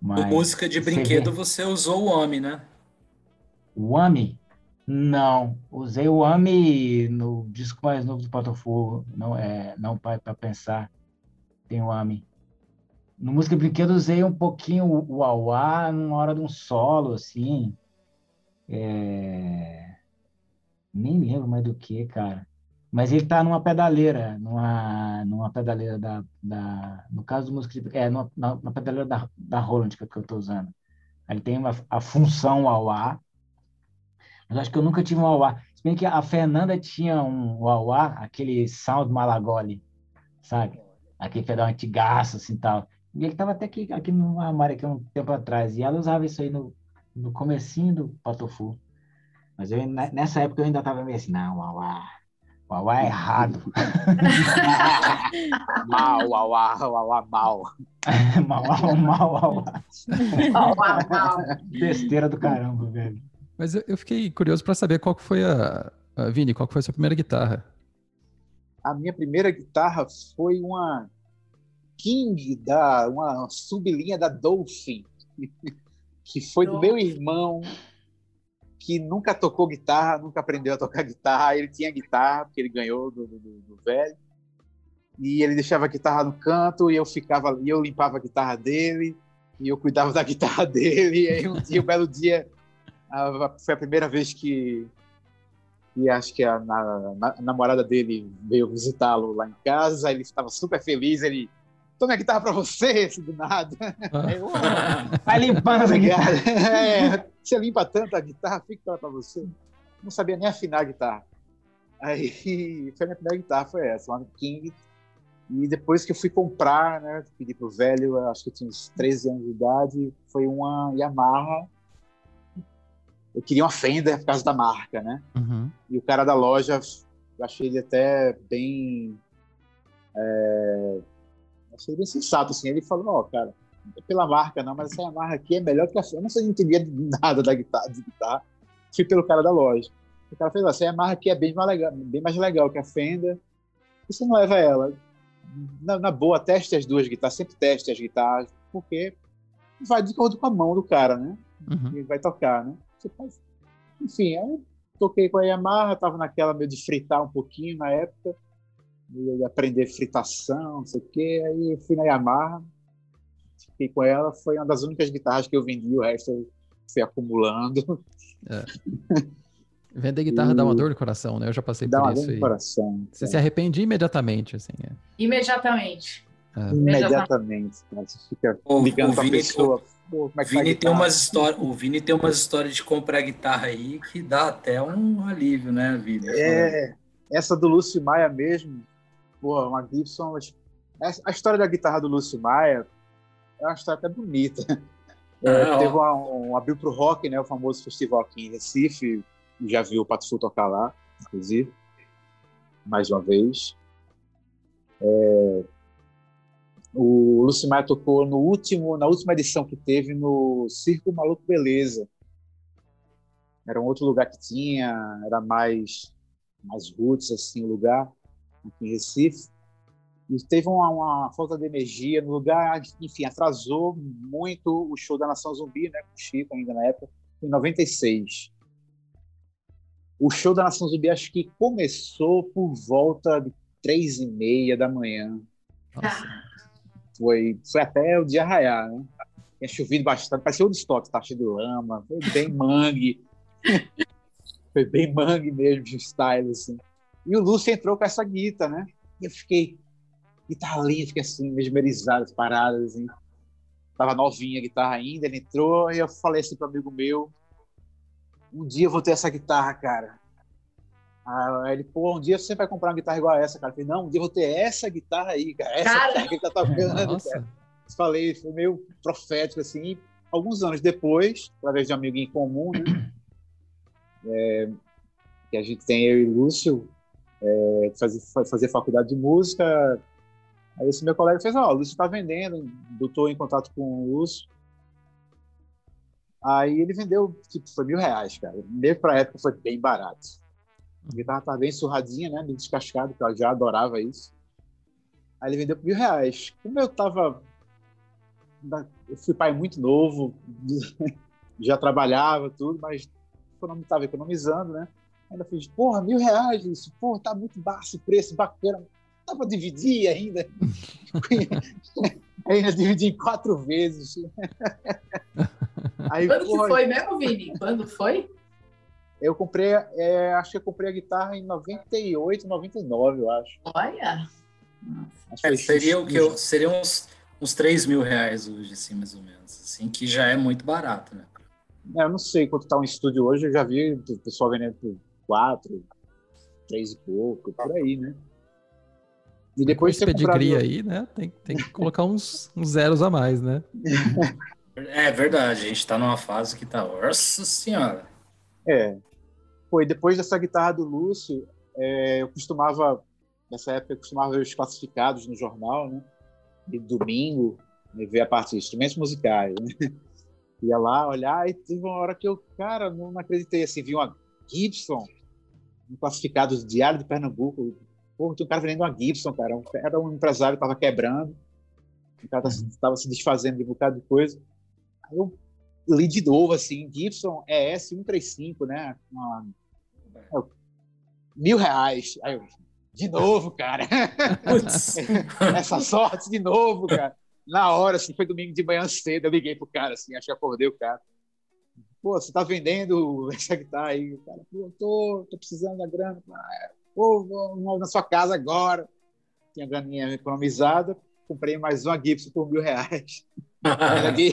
Mas, música de brinquedo vê... você usou o AMI, né? O AMI? Não, usei o AMI no disco mais novo do Botafogo, não é, não para pensar, tem o AMI. No Música Brinquedo usei um pouquinho o auá numa hora de um solo, assim. É... Nem lembro mais do que, cara. Mas ele tá numa pedaleira, numa, numa pedaleira da, da... No caso do Música É, numa, na, pedaleira da, da Roland que, que eu tô usando. Ele tem uma, a função auá. Mas acho que eu nunca tive um auá. Se bem que a Fernanda tinha um auá, aquele Sound Malagoli, sabe? Aquele pedal antigaço, assim, tal. E ele estava até aqui, aqui no armário aqui um tempo atrás. E ela usava isso aí no, no comecinho do Patofu. Mas eu, nessa época eu ainda estava meio assim, não, Uauá, Uauá é errado. mal, Uauá, Uauá, mal. mal, mal, Uauá. Besteira do caramba, velho. Mas eu, eu fiquei curioso para saber qual que foi a, a... Vini, qual que foi a sua primeira guitarra? A minha primeira guitarra foi uma King, da, uma sublinha da Dolphin, que foi do meu irmão, que nunca tocou guitarra, nunca aprendeu a tocar guitarra. Ele tinha guitarra, porque ele ganhou do, do, do velho. E ele deixava a guitarra no canto e eu ficava ali, eu limpava a guitarra dele e eu cuidava da guitarra dele. E aí um dia, um belo dia, a, foi a primeira vez que e acho que a, a, a namorada dele veio visitá-lo lá em casa, ele estava super feliz, ele toma a guitarra para você, assim, do nada. Ah. Vai limpando a guitarra. É, você limpa tanto a guitarra, fica ela para você. Não sabia nem afinar a guitarra. Aí foi a minha primeira guitarra, foi essa, uma King. E depois que eu fui comprar, né, pedi pro velho, acho que eu tinha uns 13 anos de idade, foi uma Yamaha eu queria uma Fender por causa da marca, né? Uhum. E o cara da loja, eu achei ele até bem. É, bem sensato, assim. Ele falou: Ó, oh, cara, é pela marca não, mas essa Yamaha aqui é melhor que a Fender. Eu não sei, não entendia nada da guitarra, de guitarra. Fui pelo cara da loja. O cara fez: essa Yamaha aqui é bem mais legal, bem mais legal que a Fender. E você não leva ela. Na, na boa, teste as duas guitarras, sempre teste as guitarras, porque vai de acordo com a mão do cara, né? Uhum. E vai tocar, né? Enfim, aí toquei com a Yamaha, estava naquela meio de fritar um pouquinho na época, de aprender fritação, não sei o quê. Aí eu fui na Yamaha, fiquei com ela, foi uma das únicas guitarras que eu vendi, o resto eu fui acumulando. É. Vender guitarra e... dá uma dor no coração, né? Eu já passei dá por isso. Dá uma dor no coração. Você é. se arrepende imediatamente, assim. É. Imediatamente. É. Imediatamente. Você fica ligando para a pessoa. Pô, como é que Vini tem umas histórias, o Vini tem umas histórias de comprar guitarra aí que dá até um alívio, né, Vini? É, essa do Lúcio Maia mesmo, pô, uma Gibson. A história da guitarra do Lúcio Maia é uma história até bonita. É, ah, teve uma, um abriu pro rock, né, o famoso festival aqui em Recife, já viu o Pato Sul tocar lá, inclusive, mais uma vez. É, o Lucimar tocou no último, na última edição que teve no Circo Maluco Beleza. Era um outro lugar que tinha, era mais mais roots assim o lugar aqui em Recife. E teve uma, uma, falta de energia no lugar, enfim, atrasou muito o show da Nação Zumbi, né, com o Chico ainda na época, em 96. O show da Nação Zumbi acho que começou por volta de três e meia da manhã. Nossa foi, foi até o dia raiar, né? Tinha chovido bastante, parecia o estoque, tá cheio de lama, foi bem mangue. foi bem mangue mesmo, de style, assim. E o Lúcio entrou com essa guita, né? E eu fiquei, guitarra linda, fiquei assim, mesmerizado, parado, assim. Tava novinha a guitarra ainda, ele entrou e eu falei assim para amigo meu, um dia eu vou ter essa guitarra, cara. Aí ele, pô, um dia você vai comprar uma guitarra igual a essa, cara. Eu falei, não, um dia eu vou ter essa guitarra aí, cara. Essa cara. que ele tá tocando, cara. Falei, foi meio profético, assim. Alguns anos depois, através de um amigo em comum, né? É, que a gente tem, eu e Lúcio, é, fazer, fazer faculdade de música. Aí esse meu colega fez, ó, oh, o Lúcio tá vendendo, botou em contato com o Lúcio. Aí ele vendeu, tipo, foi mil reais, cara. Mesmo pra época foi bem barato. A guitarra estava bem surradinha, né? Bem descascada, que eu já adorava isso. Aí ele vendeu por mil reais. Como eu tava. Eu fui pai muito novo, já trabalhava, tudo, mas não estava economizando, né? Ainda fiz, porra, mil reais, isso, porra, tá muito baixo o preço, bacana. Dá para dividir ainda. ainda dividi em quatro vezes. Aí, Quando porra, que foi mesmo, Vini? Quando foi? Eu comprei, é, acho que eu comprei a guitarra em 98, 99, eu acho. Olha! Acho é, seria o que eu, seria uns, uns 3 mil reais hoje, assim, mais ou menos. Assim, que já é muito barato, né? É, eu não sei quanto tá um estúdio hoje, eu já vi o pessoal vendendo por 4, 3 e pouco, por aí, né? E depois de pedigree comprado... aí, né? Tem, tem que colocar uns, uns zeros a mais, né? É verdade, a gente tá numa fase que tá. Nossa senhora! É, foi depois dessa guitarra do Lúcio, é, eu costumava, nessa época, eu costumava ver os classificados no jornal, né? De domingo, né, ver a parte de instrumentos musicais, né? Ia lá olhar e teve uma hora que eu, cara, não acreditei, assim, vi uma Gibson, um classificado do Diário de Pernambuco. Pô, tinha um cara vendendo uma Gibson, cara. Era um empresário que estava quebrando, o cara estava se desfazendo de um bocado de coisa. Aí eu li de novo, assim, Gibson é S135, né? Uma, mil reais. Aí eu, de novo, cara. Essa sorte de novo, cara. Na hora, assim, foi domingo de manhã cedo, eu liguei pro cara, assim, acho que acordei o cara. Pô, você tá vendendo essa guitarra aí? O cara, pô, tô, tô precisando da grana. Pô, vou na sua casa agora. Tinha graninha economizada, comprei mais uma Gibson por mil reais. ainda, ganhei,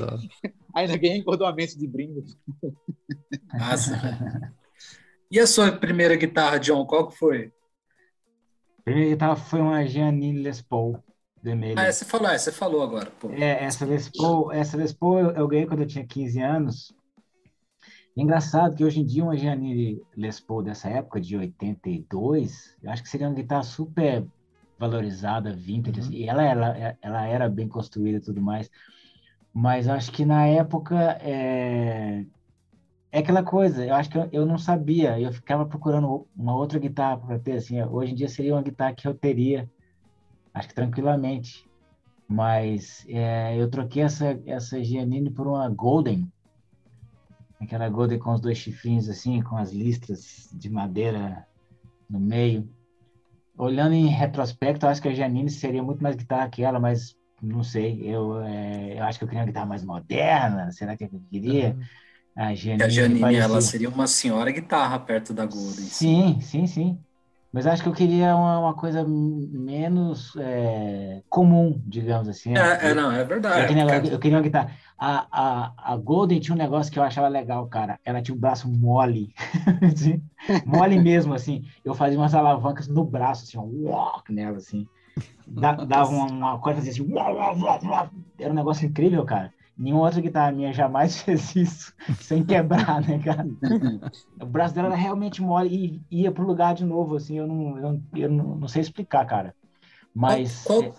ainda ganhei encordoamento de brinde. Nossa. E a sua primeira guitarra, John, qual que foi? A primeira guitarra foi uma Giannini Les Paul. Vermelha. Ah, você falou, é, você falou agora. Pô. É, essa Les Paul, essa Les Paul eu, eu ganhei quando eu tinha 15 anos. Engraçado que hoje em dia uma Giannini Les Paul dessa época, de 82, eu acho que seria uma guitarra super valorizada, vintage, uhum. assim, e ela, ela, ela era bem construída e tudo mais. Mas acho que na época é, é aquela coisa, eu acho que eu, eu não sabia, eu ficava procurando uma outra guitarra para ter, assim, hoje em dia seria uma guitarra que eu teria, acho que tranquilamente, mas é, eu troquei essa, essa Giannini por uma Golden, aquela Golden com os dois chifrinhos assim, com as listras de madeira no meio. Olhando em retrospecto, acho que a Giannini seria muito mais guitarra que ela, mas não sei, eu, é, eu acho que eu queria uma guitarra mais moderna, será que eu queria? Uhum. A Janine, a Janine ela seria uma senhora guitarra perto da Golden. Sim, sim, sim. Mas acho que eu queria uma, uma coisa menos é, comum, digamos assim. É, é, não, é verdade. Eu queria, eu queria uma guitarra. A, a, a Golden tinha um negócio que eu achava legal, cara. Ela tinha um braço mole. assim, mole mesmo, assim. Eu fazia umas alavancas no braço, assim, um walk nela, assim. Dava uma, uma coisa assim, era um negócio incrível, cara. Nenhuma outra guitarra minha jamais fez isso sem quebrar, né, cara? o braço dela era realmente mole e ia pro lugar de novo, assim, eu não, eu, eu não, não sei explicar, cara. Mas. Qual, qual,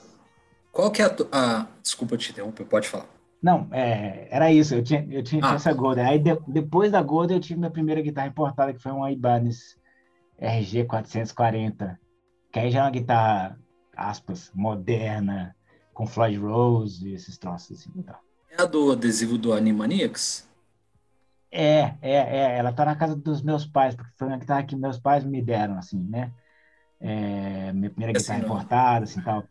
qual que é a, tu, ah, Desculpa te interromper, pode falar. Não, é, era isso, eu tinha, eu tinha ah. essa Golden. Aí de, depois da Golden eu tive minha primeira guitarra importada, que foi uma Ibanez RG 440, que aí já é uma guitarra, aspas, moderna, com Floyd Rose e esses troços assim, então. É a do adesivo do Animaniacs? É, é, é. Ela tá na casa dos meus pais, porque foi uma guitarra que meus pais me deram, assim, né? É, minha primeira assim, guitarra importada, assim, tal.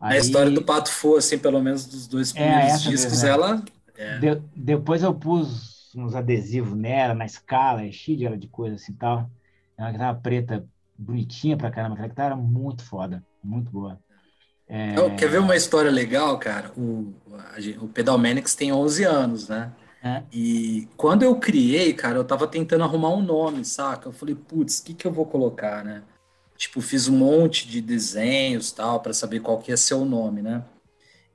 Aí, a história do Pato Fu, assim, pelo menos dos dois é, primeiros é, discos, mesmo, ela... É. De, depois eu pus uns adesivos nela, na escala, cheia de, de coisa, assim, tal. É uma guitarra preta, bonitinha pra caramba. Aquela guitarra muito foda, muito boa. É... Quer ver uma história legal, cara? O, a, o Pedal Manix tem 11 anos, né? É. E quando eu criei, cara, eu tava tentando arrumar um nome, saca? Eu falei, putz, o que que eu vou colocar, né? Tipo, fiz um monte de desenhos, tal, para saber qual que ia ser o nome, né?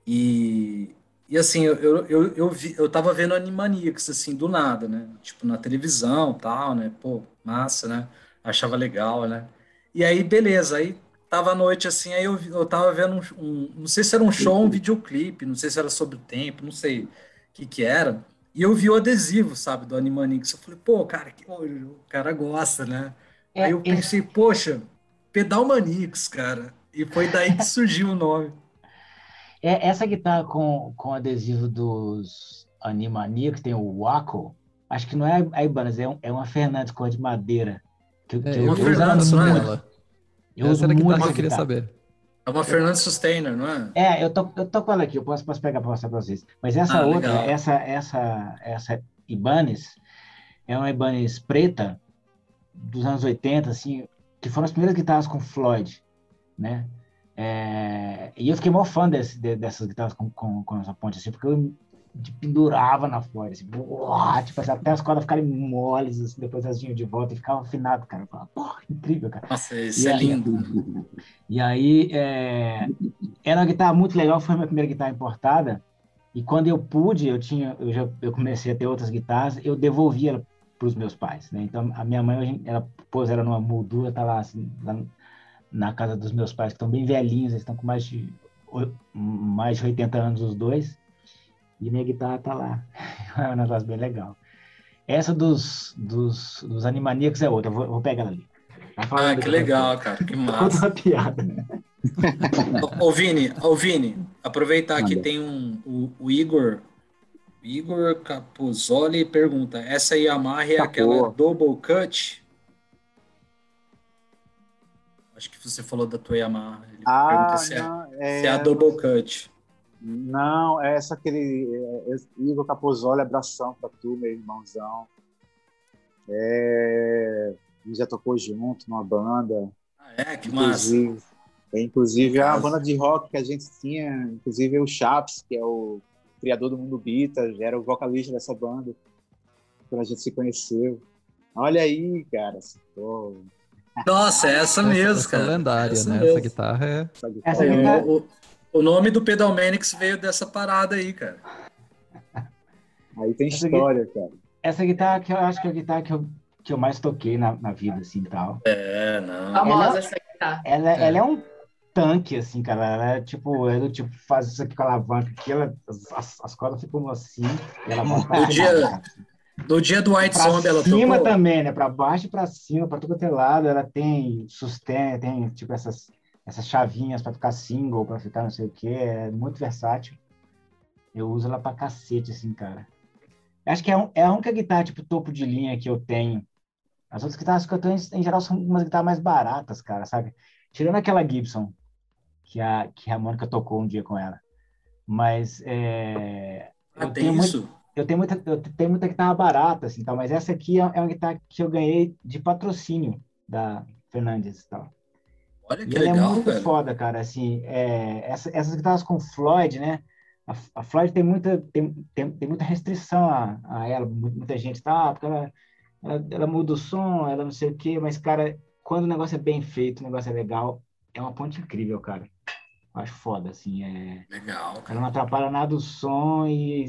E, e assim, eu, eu, eu, eu, vi, eu tava vendo Animaniacs, assim, do nada, né? Tipo, na televisão, tal, né? Pô, massa, né? Achava legal, né? E aí, beleza, aí tava à noite assim, aí eu, eu tava vendo um, um, Não sei se era um show ou um videoclipe, não sei se era sobre o tempo, não sei o que que era. E eu vi o adesivo, sabe, do Animanix. Eu falei, pô, cara, que, o cara gosta, né? É, aí eu pensei, esse... poxa, Pedal Manix, cara. E foi daí que surgiu o nome. É, essa guitarra com, com adesivo dos Animaniacs, tem o Waco, acho que não é a Ibanez, é, um, é uma Fernandes cor de madeira. Que, que é, eu, uma Fernandes, não é ela? Eu Essa era a guitarra que eu queria saber. É uma Fernandes Sustainer, não é? É, eu tô, eu tô com ela aqui, eu posso, posso pegar para mostrar para vocês. Mas essa ah, outra, legal. essa, essa, essa Ibanez, é uma Ibanez preta dos anos 80, assim, que foram as primeiras guitarras com Floyd, né? É, e eu fiquei mó fã desse, dessas guitarras com, com, com essa ponte, assim, porque eu de pendurava na folha, assim, uau, tipo, assim, até as cordas ficarem moles, assim, depois elas vinham de volta e ficava afinado, cara. Eu falava, porra, incrível, cara. Nossa, isso e é aí, lindo. E aí, é, era uma guitarra muito legal, foi a minha primeira guitarra importada, e quando eu pude, eu tinha, eu já eu comecei a ter outras guitarras, eu devolvia para os meus pais, né? Então, a minha mãe, ela pôs ela numa moldura, tá lá, assim, lá na casa dos meus pais, que estão bem velhinhos, eles estão com mais de, mais de 80 anos os dois, e minha guitarra tá lá. É um negócio bem legal. Essa dos, dos, dos é outra, vou, vou pegar ela ali. Ah, que legal, cara, que massa. uma piada. ô, Vini, ô, Vini, aproveitar que tem um, o, o Igor, Igor Capuzoli pergunta, essa Yamaha é tá aquela boa. double cut? Acho que você falou da tua Yamaha. Ele ah, pergunta se, é, não, é, se é a double cut. Não, é essa aquele é, Igor Capozoli, abração para tu, meu irmãozão. É, a gente já tocou junto numa banda. Ah, é? Que inclusive, massa. É, inclusive, a banda de rock que a gente tinha, inclusive o Chaps, que é o criador do Mundo Bita, era o vocalista dessa banda, quando a gente se conheceu. Olha aí, cara. Pô. Nossa, é essa mesmo, essa, cara. Essa lendária, essa né? Mesmo. Essa guitarra é. Essa guitarra... O, o, nome do Pedal Manix veio dessa parada aí, cara. Aí tem essa história, cara. Essa guitarra que eu acho que é a guitarra que eu, que eu mais toquei na, na vida, assim, tal. É, não. Famosa ela, essa guitarra. Ela, é. ela é um tanque, assim, cara. Ela é tipo, é do tipo, faz isso aqui com a alavanca aqui, ela, as, as cordas ficam assim, ela no dia, no dia do White Zombie ela tocou? cima também, né? Pra baixo e pra cima, pra todo é lado. Ela tem sustento, tem tipo essas, essas chavinhas pra tocar single, pra ficar não sei o que. É muito versátil. Eu uso ela pra cacete, assim, cara. Acho que é, um, é a única guitarra, tipo, topo de linha que eu tenho. As outras guitarras que eu tenho, em geral, são umas guitarras mais baratas, cara, sabe? Tirando aquela Gibson, que a, que a Mônica tocou um dia com ela. Mas é, ah, eu, tenho isso? Muito, eu tenho muita eu tenho muita guitarra barata assim, tal, mas essa aqui é, é uma guitarra que eu ganhei de patrocínio da Fernandes tal. Olha que e legal, ela é muito foda, cara, assim, é, essa, essas guitarras com Floyd, né? A, a Floyd tem muita tem, tem, tem muita restrição a, a ela, muita gente tá, ah, porque ela, ela, ela muda o som, ela não sei o quê, mas cara, quando o negócio é bem feito, o negócio é legal, é uma ponte incrível, cara acho foda, assim. É... Legal, cara. Ela não atrapalha nada o som e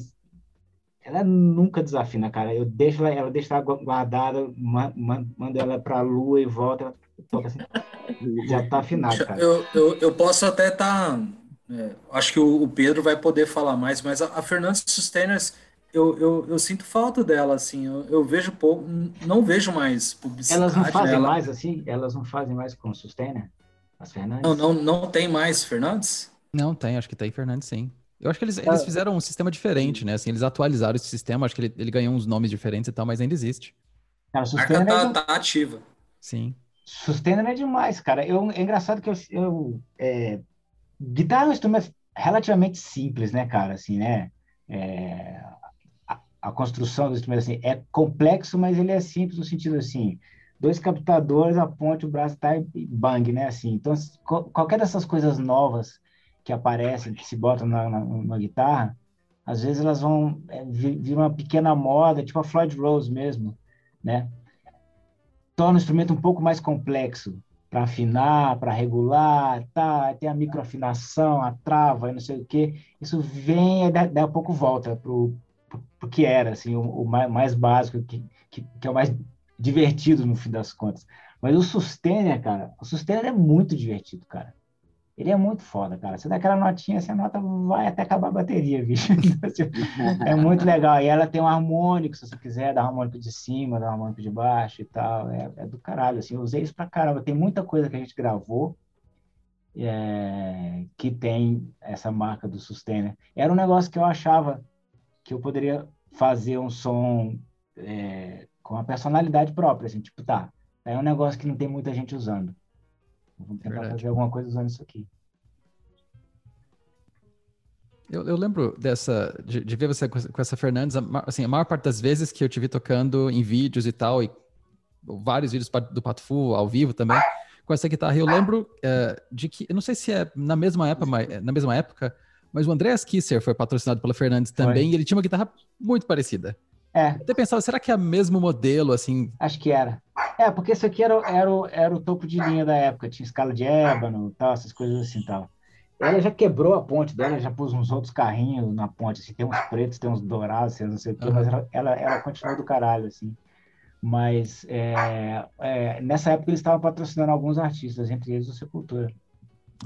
ela nunca desafina, cara. Eu deixo ela, ela deixa ela guardada, mando ela pra lua e volta, toca assim, já tá afinado, cara. Eu, eu, eu posso até estar. Tá, é, acho que o, o, Pedro vai poder falar mais, mas a, a Fernandes Sustainers. Eu, eu, eu, sinto falta dela, assim, eu, eu, vejo pouco, não vejo mais publicidade. Elas não fazem dela. mais assim? Elas não fazem mais com Sustainer? As Fernandes? Não, não, não tem mais Fernandes? Não tem, acho que tem Fernandes sim. Eu acho que eles, eles ah. fizeram um sistema diferente, né? Assim, eles atualizaram esse sistema, acho que ele, ele ganhou uns nomes diferentes e tal, mas ainda existe. Cara, a marca tá, é... tá ativa. Sim. Sustainer é demais, cara. Eu, é engraçado que eu, eu é, guitarra é um instrumento relativamente simples, né, cara? Assim, né? É, a, a, construção do instrumento assim, é complexo, mas ele é simples no sentido assim, dois captadores, a ponte, o braço tá e bang, né? Assim, então qualquer dessas coisas novas que aparecem, que se botam na, na, na guitarra, às vezes elas vão é, vir uma pequena moda, tipo a Floyd Rose mesmo, né? Torna o instrumento um pouco mais complexo para afinar, para regular, tá? Tem a microafinação, a trava, não sei o quê. Isso vem e daí a pouco volta pro, pro, que era, assim, o, o mais, mais, básico, que, que, que é o mais divertido no fim das contas. Mas o Sustainer, cara, o Sustainer é muito divertido, cara. Ele é muito foda, cara. Você dá aquela notinha, essa nota vai até acabar a bateria, bicho. é muito legal. E ela tem um harmônico, se você quiser, um harmônico de cima, um harmônico de baixo e tal. É, é do caralho, assim. Eu usei isso pra caramba. Tem muita coisa que a gente gravou é, que tem essa marca do Sustainer. Era um negócio que eu achava que eu poderia fazer um som é, com a personalidade própria, assim, tipo, tá, é um negócio que não tem muita gente usando. Vamos tentar Verdade. fazer alguma coisa usando isso aqui. Eu, eu lembro dessa, de, de, ver você com, essa Fernandes, assim, a maior parte das vezes que eu te vi tocando em vídeos e tal, e vários vídeos do Pato Fu ao vivo também, com essa guitarra. Eu lembro é, de que, eu não sei se é na mesma época, mas, na mesma época, mas o Andreas Kisser foi patrocinado pela Fernandes também, foi. e ele tinha uma guitarra muito parecida. É. Eu até pensava, será que é o mesmo modelo, assim? Acho que era. É, porque isso aqui era, era, era o topo de linha da época, tinha escala de ébano, tal, essas coisas assim tal. Ela já quebrou a ponte dela, já pôs uns outros carrinhos na ponte, assim, tem uns pretos, tem uns dourados, assim, não sei o quê, uhum. mas ela, ela, ela continuou do caralho, assim. Mas é, é, nessa época eles estavam patrocinando alguns artistas, entre eles o Sepultura.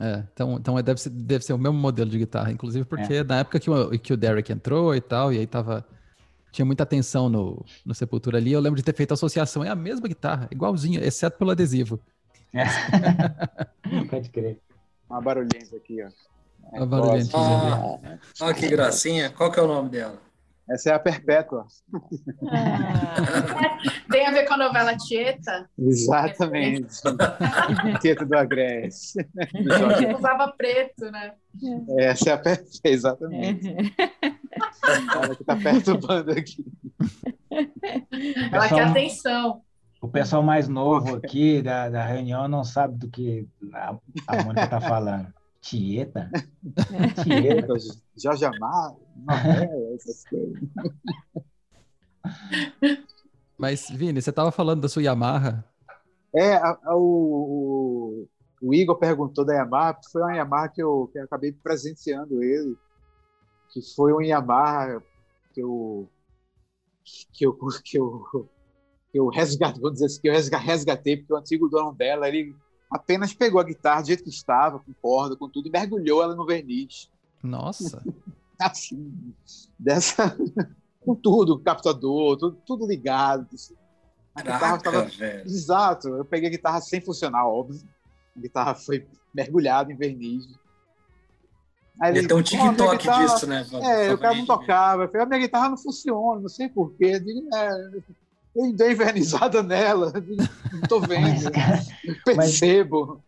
É, então, então deve, ser, deve ser o mesmo modelo de guitarra, inclusive porque é. na época que o, que o Derek entrou e tal, e aí tava tinha muita atenção no, no Sepultura ali. Eu lembro de ter feito associação. É a mesma guitarra, igualzinha, exceto pelo adesivo. É. Pode crer. Uma barulhinha aqui, ó. Uma barulhinha. Ah, olha que gracinha. Qual que é o nome dela? Essa é a Perpétua. Ah, tem a ver com a novela Tieta? Exatamente. Tieta do Agreste. Usava preto, né? Essa é a Perpétua, exatamente. Ela que tá perturbando aqui. Pessoal, Ela quer atenção. O pessoal mais novo aqui da, da reunião não sabe do que a, a Mônica está falando. Tieta? Tieta, Jorge Amar, essas coisas. Mas, Vini, você estava falando da sua Yamaha. É, a, a, o, o, Igor perguntou da Yamaha, foi uma Yamaha que eu, que eu acabei presenteando ele, que foi um Yamaha que eu que eu, que eu, que eu resgatei, vou dizer assim, que eu resgatei, porque o antigo dono dela, ele apenas pegou a guitarra do jeito que estava, com corda, com tudo, e mergulhou ela no verniz. Nossa! assim, dessa com tudo, captador, tudo, tudo ligado. A guitarra tava... Exato, eu peguei a guitarra sem funcionar, óbvio. A guitarra foi mergulhada em verniz. Aí ele, tem um TikTok guitarra... disso, né? É, o cara não tocava. Eu falei, a minha guitarra não funciona, não sei porquê. Eu digo, é, eu dei invernizada nela, não tô vendo, mas, percebo.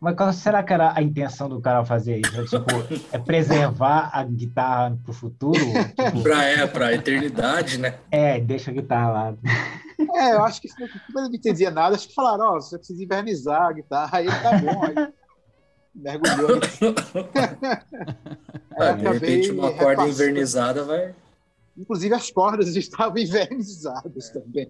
Mas qual será que era a intenção do cara fazer isso? É, tipo, é preservar a guitarra para o futuro? Tipo... Para é, para a eternidade, né? É, deixa a guitarra lá. É, eu acho que como ele não entendia nada, acho que falaram, ó, oh, você precisa invernizar a guitarra, aí tá bom, aí mergulhou. de repente uma corda invernizada vai... Inclusive as cordas estavam invernizadas é. também.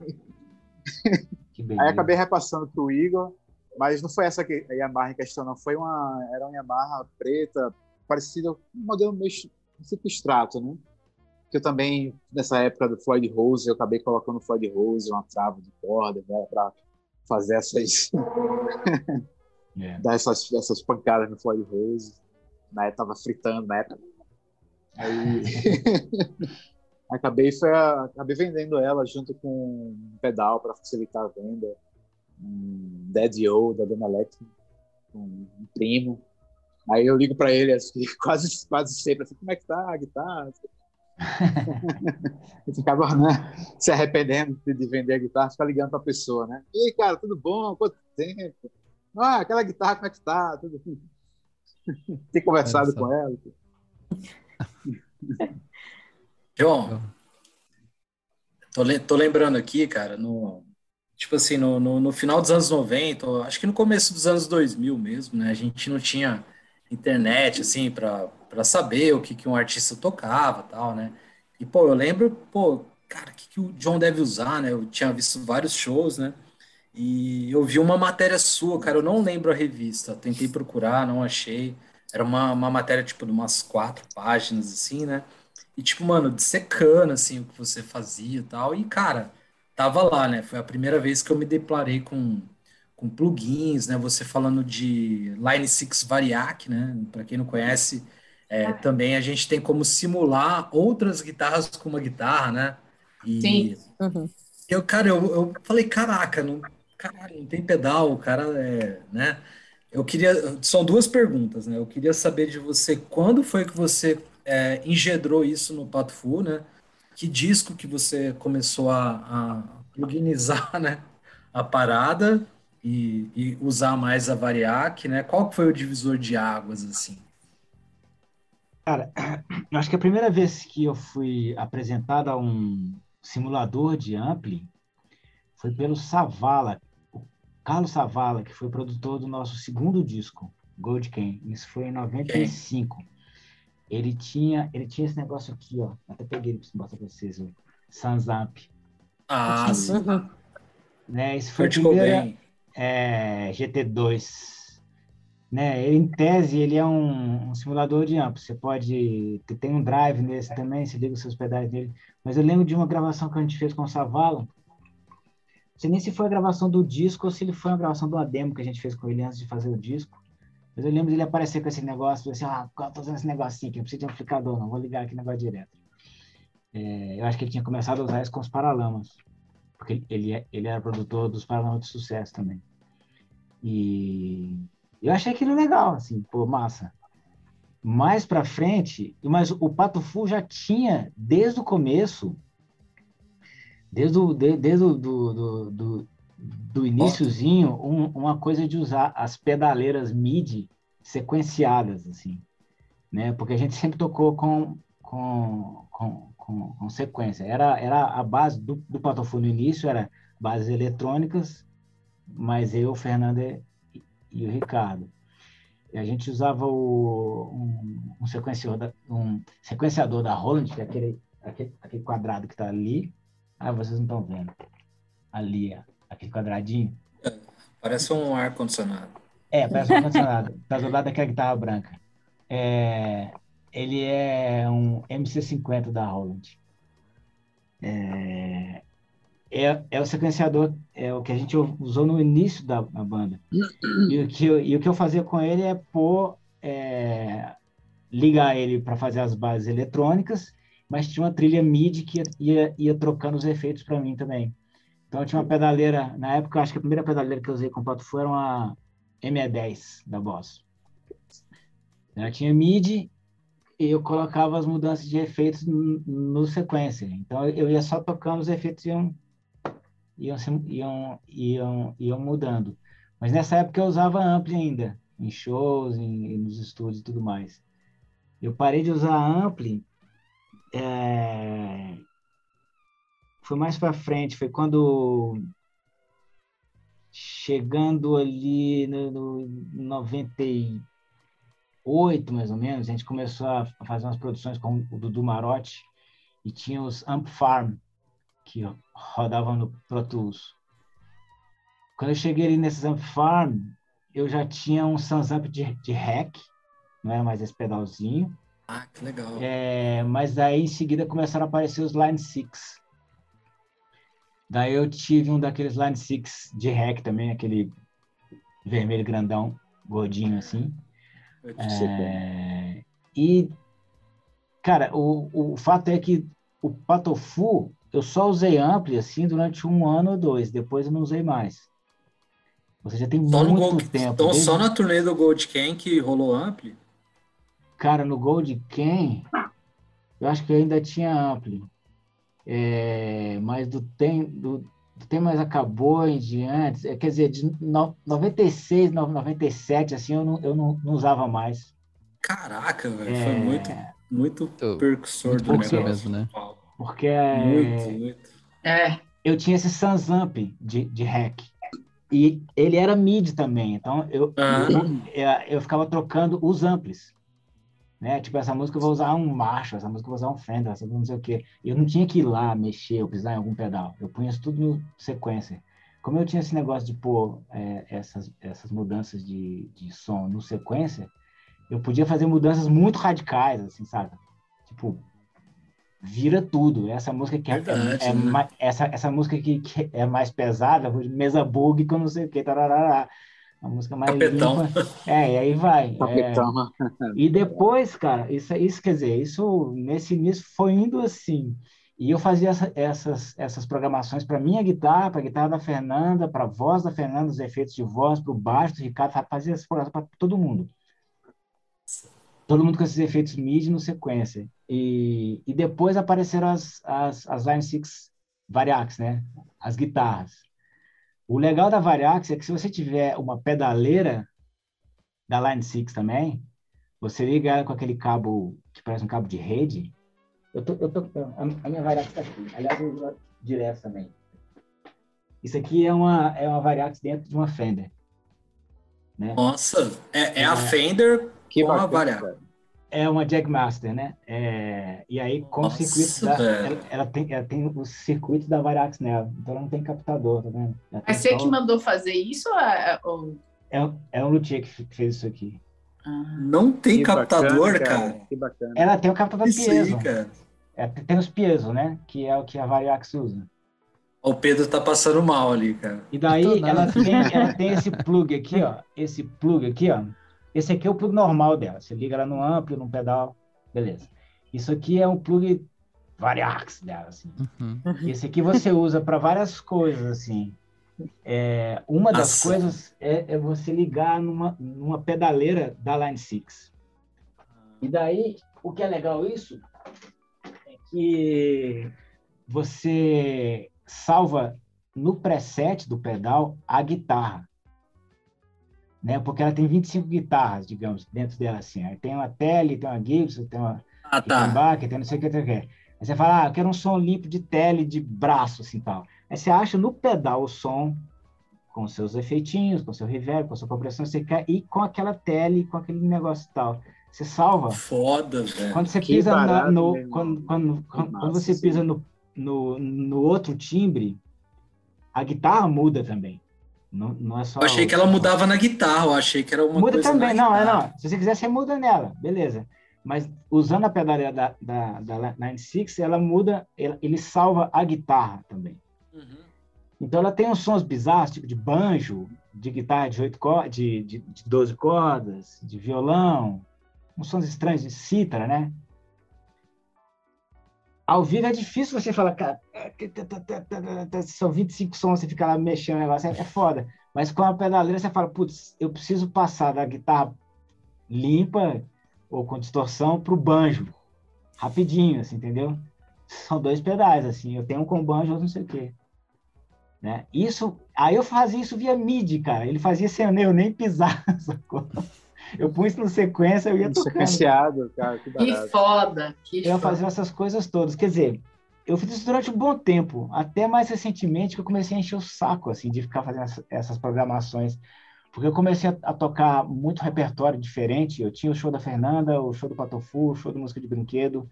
aí acabei repassando para o Igor, mas não foi essa que a Yamaha em questão, não. Foi uma, era uma Yamaha preta, parecida, um modelo meio tipo extrato, né? Que eu também, nessa época do Floyd Rose, eu acabei colocando Floyd Rose, uma trava de corda, né? Para fazer essas... É. dar essas, essas pancadas no Floyd Rose. Na época, tava fritando na época. Aí... acabei, foi a... acabei vendendo ela junto com um pedal para facilitar a venda um Daddy O da Dona Alex, um, primo. Aí eu ligo para ele assim, quase, quase sempre assim, como é que tá a guitarra? eu ficava né, se arrependendo de vender a guitarra, ficar ligando para a pessoa, né? E cara, tudo bom? Quanto tempo? Ah, aquela guitarra, como é que tá? Tudo... Tem conversado com ela. João, tô, tô lembrando aqui, cara, no, tipo assim, no, no, no, final dos anos 90, acho que no começo dos anos 2000 mesmo, né? A gente não tinha internet, assim, para saber o que, que um artista tocava tal, né? E, pô, eu lembro, pô, cara, o que, que o John deve usar, né? Eu tinha visto vários shows, né? E eu vi uma matéria sua, cara, eu não lembro a revista, tentei procurar, não achei. Era uma, uma matéria, tipo, de umas quatro páginas, assim, né? E, tipo, mano, dissecando, assim, o que você fazia e tal. E, cara, tava lá, né? Foi a primeira vez que eu me deparei com, com plugins, né? Você falando de Line 6 Variac, né? Para quem não conhece, é, ah. também a gente tem como simular outras guitarras com uma guitarra, né? E Sim. Uhum. eu, cara, eu, eu falei, caraca, não, caralho, não tem pedal, o cara é, né? Eu queria, são duas perguntas, né? Eu queria saber de você quando foi que você é, engendrou isso no Pato Fu, né? que disco que você começou a, a pluginizar né, a parada e, e, usar mais a Variac, né? Qual foi o divisor de águas, assim? Cara, eu acho que a primeira vez que eu fui apresentado a um simulador de ampli foi pelo Savala, o Carlos Savala, que foi produtor do nosso segundo disco, Gold Can. Isso foi em 95. Okay ele tinha, ele tinha esse negócio aqui, ó. Até peguei ele para mostrar para vocês, o Sanzap. Ah, sim. Né, isso foi primeiro, é, GT2. Né, ele, em tese, ele é um, um, simulador de amplo. Você pode... Tem um drive nesse também, você liga os seus pedais nele. Mas eu lembro de uma gravação que a gente fez com o Savalo. Não sei nem se foi a gravação do disco ou se ele foi a gravação uma demo que a gente fez com ele antes de fazer o disco. Mas eu lembro dele aparecer com esse negócio, assim, ah, tô fazendo esse negocinho aqui, eu preciso de amplificador, não, vou ligar aqui o negócio direto. É, eu acho que ele tinha começado a usar isso com os Paralamas, porque ele, é, ele era produtor dos Paralamas de sucesso também. E eu achei aquilo legal, assim, pô, massa. Mais para frente, mas o Pato Fu já tinha, desde o começo, desde o, de, desde o do, do, do do iníciozinho um, uma coisa de usar as pedaleiras MIDI sequenciadas, assim, né? Porque a gente sempre tocou com, com, com, com, com, sequência. Era, era a base do, do Patofu no início, era bases eletrônicas, mas eu, o Fernando e, e o Ricardo. E a gente usava o, um, um, sequenciador da, um sequenciador da Roland, que é aquele, aquele, aquele quadrado que está ali. Ah, vocês não estão vendo. Ali, aquele quadradinho. É, parece um ar-condicionado. É, parece um ar-condicionado. Está do lado daquela guitarra branca. É, ele é um MC50 da Roland. É, é, é, o sequenciador, é o que a gente usou no início da, da banda. E o, que eu, e o que eu fazia com ele é pôr, é, ligar ele para fazer as bases eletrônicas, mas tinha uma trilha MIDI que ia, ia, ia trocando os efeitos para mim também. Então eu tinha uma pedaleira, na época, acho que a primeira pedaleira que eu usei com Pato foi uma ME10 da Boss. Ela tinha MIDI e eu colocava as mudanças de efeitos no, sequência. Então eu ia só tocando os efeitos iam iam, iam, iam, iam mudando. Mas nessa época eu usava ampli ainda, em shows, em, nos estúdios e tudo mais. Eu parei de usar ampli é... foi mais para frente, foi quando chegando ali no, no 98, mais ou menos, a gente começou a fazer umas produções com o Dudu Marotti e tinha os Amp Farm, que rodavam no Pro Tools. Quando eu cheguei ali nesses Amp Farm, eu já tinha um Sansamp de, de hack, não era mais esse pedalzinho. Ah, que legal. É, mas aí em seguida começaram a aparecer os Line 6. Daí eu tive um daqueles Line 6 de hack também, aquele vermelho grandão, gordinho assim. É, e, cara, o, o fato é que o Patofu, eu só usei ampli assim durante um ano ou dois, depois eu não usei mais. Você já tem só muito Gold, tempo. Então desde... só na turnê do Gold Ken que rolou ampli? Cara, no Gold Ken, eu acho que ainda tinha ampli. É, mas do tem do, do tem mais acabou em diante, é, quer dizer, de no, 96, 97, assim, eu não, eu não, não usava mais. Caraca, velho, é, foi muito, muito percussor muito do negócio. mesmo, né? Porque muito, muito. É. eu tinha esse Sansamp de, de hack. E ele era mid também, então eu, ah. eu, eu, eu, ficava trocando os amplis. Né? Tipo, essa música eu vou usar um Marshall, essa música eu vou usar um Fender, essa não sei o quê. Eu não tinha que ir lá mexer ou pisar em algum pedal. Eu punha isso tudo no sequência. Como eu tinha esse negócio de pôr é, essas, essas mudanças de, de som no sequência, eu podia fazer mudanças muito radicais, assim, sabe? Tipo, vira tudo. Essa música que é, Verdade, é, é né? essa, essa música que, que, é mais pesada, mesa bug com não sei o que, tarará, a música mais Capetão. limpa. É, e aí vai. É, e depois, cara, isso, isso quer dizer, isso nesse início foi indo assim. E eu fazia essa, essas, essas programações para minha guitarra, para a guitarra da Fernanda, para a voz da Fernanda, os efeitos de voz, para o baixo do Ricardo, fazia essas programações para todo mundo todo mundo com esses efeitos MIDI no sequência. E, e depois apareceram as, as, as Line 6 Variax, né? As guitarras. O legal da Variax é que se você tiver uma pedaleira da Line 6 também, você liga ela com aquele cabo que parece um cabo de rede. Eu tô, eu tô, a, minha Variax está aqui. Aliás, eu uso direto também. Isso aqui é uma, é uma Variax dentro de uma Fender. Né? Nossa, é, é, é a Fender que com a variável. É uma Jackmaster, né? É, e aí, com Nossa, os circuitos da, ela, ela, tem, ela tem os circuitos da Variax nela, então ela não tem captador, tá vendo? Mas você só... que mandou fazer isso ou... É, é, é um luthier que fez isso aqui. Ah. Não tem que captador, bacana, cara. cara. Que bacana. Ela tem o captador isso piezo. Aí, cara. É, tem os piezo, né? Que é o que a Variax usa. O Pedro tá passando mal ali, cara. E daí ela tem, ela tem esse plug aqui, ó. Esse plug aqui, ó esse aqui é o plug normal dela. Você liga ela no amplo, no pedal, beleza. Isso aqui é um plug variax dela, assim. Uhum. Esse aqui você usa para várias coisas, assim. É, uma das Nossa. coisas é, é, você ligar numa, numa pedaleira da Line 6. E daí, o que é legal isso é que você salva no preset do pedal a guitarra né? Porque ela tem 25 guitarras, digamos, dentro dela assim. Aí tem uma Tele, tem uma Gibson, tem uma ah, tá. Rickenbacker, tem não sei o que, tem o que. Aí você fala, ah, eu quero um som limpo de tele, de braço, assim, tal. Aí você acha no pedal o som com seus efeitinhos, com seu reverb, com sua compressão, você quer, e com aquela tele, com aquele negócio e tal. Você salva. Foda, velho. Quando você que pisa barato, no. Quando, quando, quando, quando, você pisa no, no, no outro timbre, a guitarra muda também. Não, não é só. Eu achei que ela mudava na guitarra, eu achei que era uma muda coisa. Muda também, não, é não. Se você quiser, você muda nela, beleza. Mas usando a pedaleira da, da, da Nine Six, ela muda, ele salva a guitarra também. Uhum. Então ela tem uns sons bizarros, tipo de banjo, de guitarra de, 8 cordas, de, de, de 12 cordas, de violão, uns sons estranhos de cítara, né? Ao vivo é difícil você falar, cara, são 25 sons, você fica lá mexendo o negócio, é, é foda. Mas com a pedaleira você fala, putz, eu preciso passar da guitarra limpa ou com distorção para o banjo, rapidinho, assim, entendeu? São dois pedais, assim, eu tenho um com banjo, outro não sei o quê. Né? Isso, aí eu fazia isso via MIDI, cara. Ele fazia sem eu nem pisar, sacou? Eu pus no sequência, eu ia tocando. Sequenciado, cara, que, que foda. Que eu fazia essas coisas todas. Quer dizer, eu fiz isso durante um bom tempo, até mais recentemente que eu comecei a encher o saco, assim, de ficar fazendo essas programações. Porque eu comecei a, tocar muito repertório diferente. Eu tinha o show da Fernanda, o show do Patofu, o show de música de brinquedo,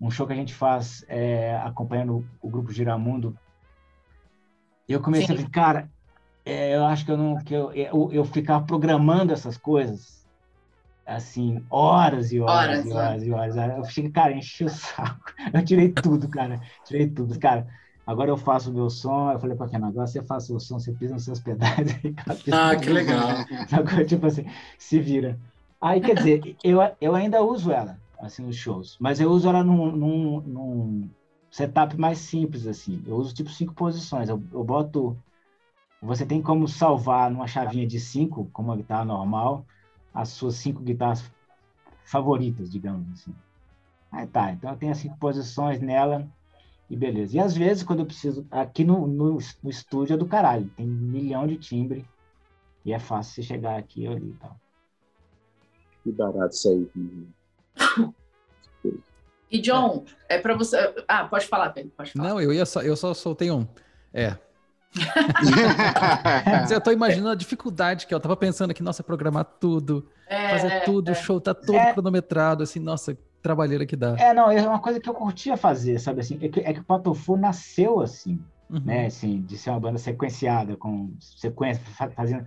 um show que a gente faz é, acompanhando o grupo Giramundo eu comecei Sim. a ficar, cara, é, eu acho que eu não, que eu, eu, eu ficava programando essas coisas, assim, horas e horas, horas e horas, e horas. Eu fiquei, cara, enchi o saco. Eu tirei tudo, cara, tirei tudo, cara. Agora eu faço o meu som, eu falei para quem agora você faz o som, você pisa nos seus pedais. Ah, que legal. Agora, tipo assim, se vira. Aí, quer dizer, eu, eu ainda uso ela, assim, nos shows, mas eu uso ela num, num, num setup mais simples, assim. Eu uso tipo cinco posições. Eu, eu boto. Você tem como salvar numa chavinha de cinco, como uma guitarra normal, as suas cinco guitarras favoritas, digamos assim. Aí tá, então eu tenho as cinco posições nela e beleza. E às vezes, quando eu preciso. Aqui no, no, no estúdio é do caralho, tem um milhão de timbre e é fácil você chegar aqui ali e tal. Que barato isso aí. E John, é para você. Ah, pode falar, Pedro. Pode falar. Não, eu ia só, eu só soltei um. É. eu tô imaginando a dificuldade que eu tava pensando aqui, nossa, programar tudo, é, fazer tudo, é. o show tá todo é, cronometrado, assim, nossa, trabalheira que dá. É, não, é uma coisa que eu curtia fazer, sabe assim, é que, é que o Patofu nasceu assim, uhum. né, assim, de ser uma banda sequenciada, com sequência, fazendo...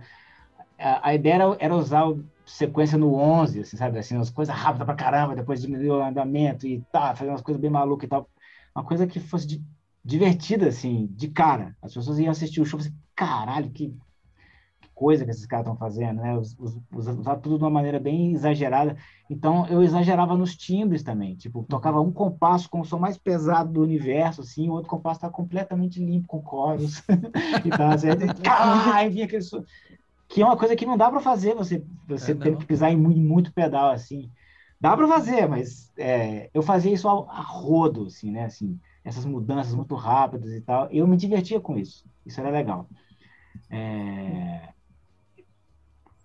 A, a ideia era, era usar o sequência no 11, assim, sabe? Assim, umas coisas rápidas pra caramba, depois diminuiu o andamento e tá, fazendo umas coisas bem malucas e tal. Uma coisa que fosse de, divertida, assim, de cara. As pessoas iam assistir o show e assim, caralho, que, que, coisa que esses caras estão fazendo, né? Usar tudo de uma maneira bem exagerada. Então, eu exagerava nos timbres também. Tipo, tocava um compasso com o som mais pesado do universo, assim, o outro compasso tá completamente limpo com coros e. Assim, aí vinha aquele som que é uma coisa que não dá para fazer, você, você é, tem que pisar em muito, muito, pedal, assim. Dá para fazer, mas é, eu fazia isso a, a, rodo, assim, né? Assim, essas mudanças muito rápidas e tal. Eu me divertia com isso. Isso era legal. É...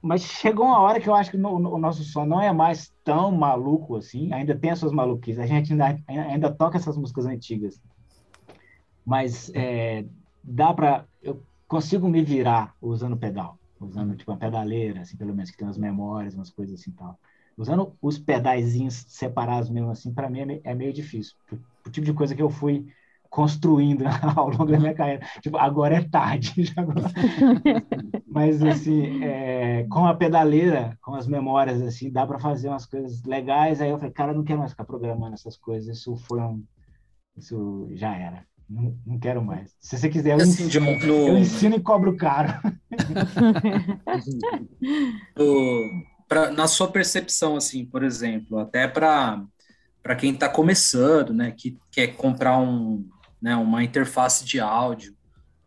Mas chegou uma hora que eu acho que no, no, o nosso som não é mais tão maluco assim. Ainda tem as suas maluquices. A gente ainda, ainda toca essas músicas antigas. Mas é, dá para... Eu consigo me virar usando pedal usando tipo uma pedaleira, assim, pelo menos que tem umas memórias, umas coisas assim tal. Usando os pedaizinhos separados mesmo assim, para mim é, é meio difícil. O tipo de coisa que eu fui construindo ao longo da minha carreira. Tipo, agora é tarde. Mas, assim, é, com a pedaleira, com as memórias, assim, dá para fazer umas coisas legais. Aí eu falei, cara, eu não quero mais ficar programando essas coisas. Isso foi um... Isso já era. Não, não quero mais. Se você quiser, eu, assim, ensino, no... eu ensino e cobro caro. no, pra, na sua percepção, assim, por exemplo, até para quem está começando, né, que quer comprar um, né, uma interface de áudio,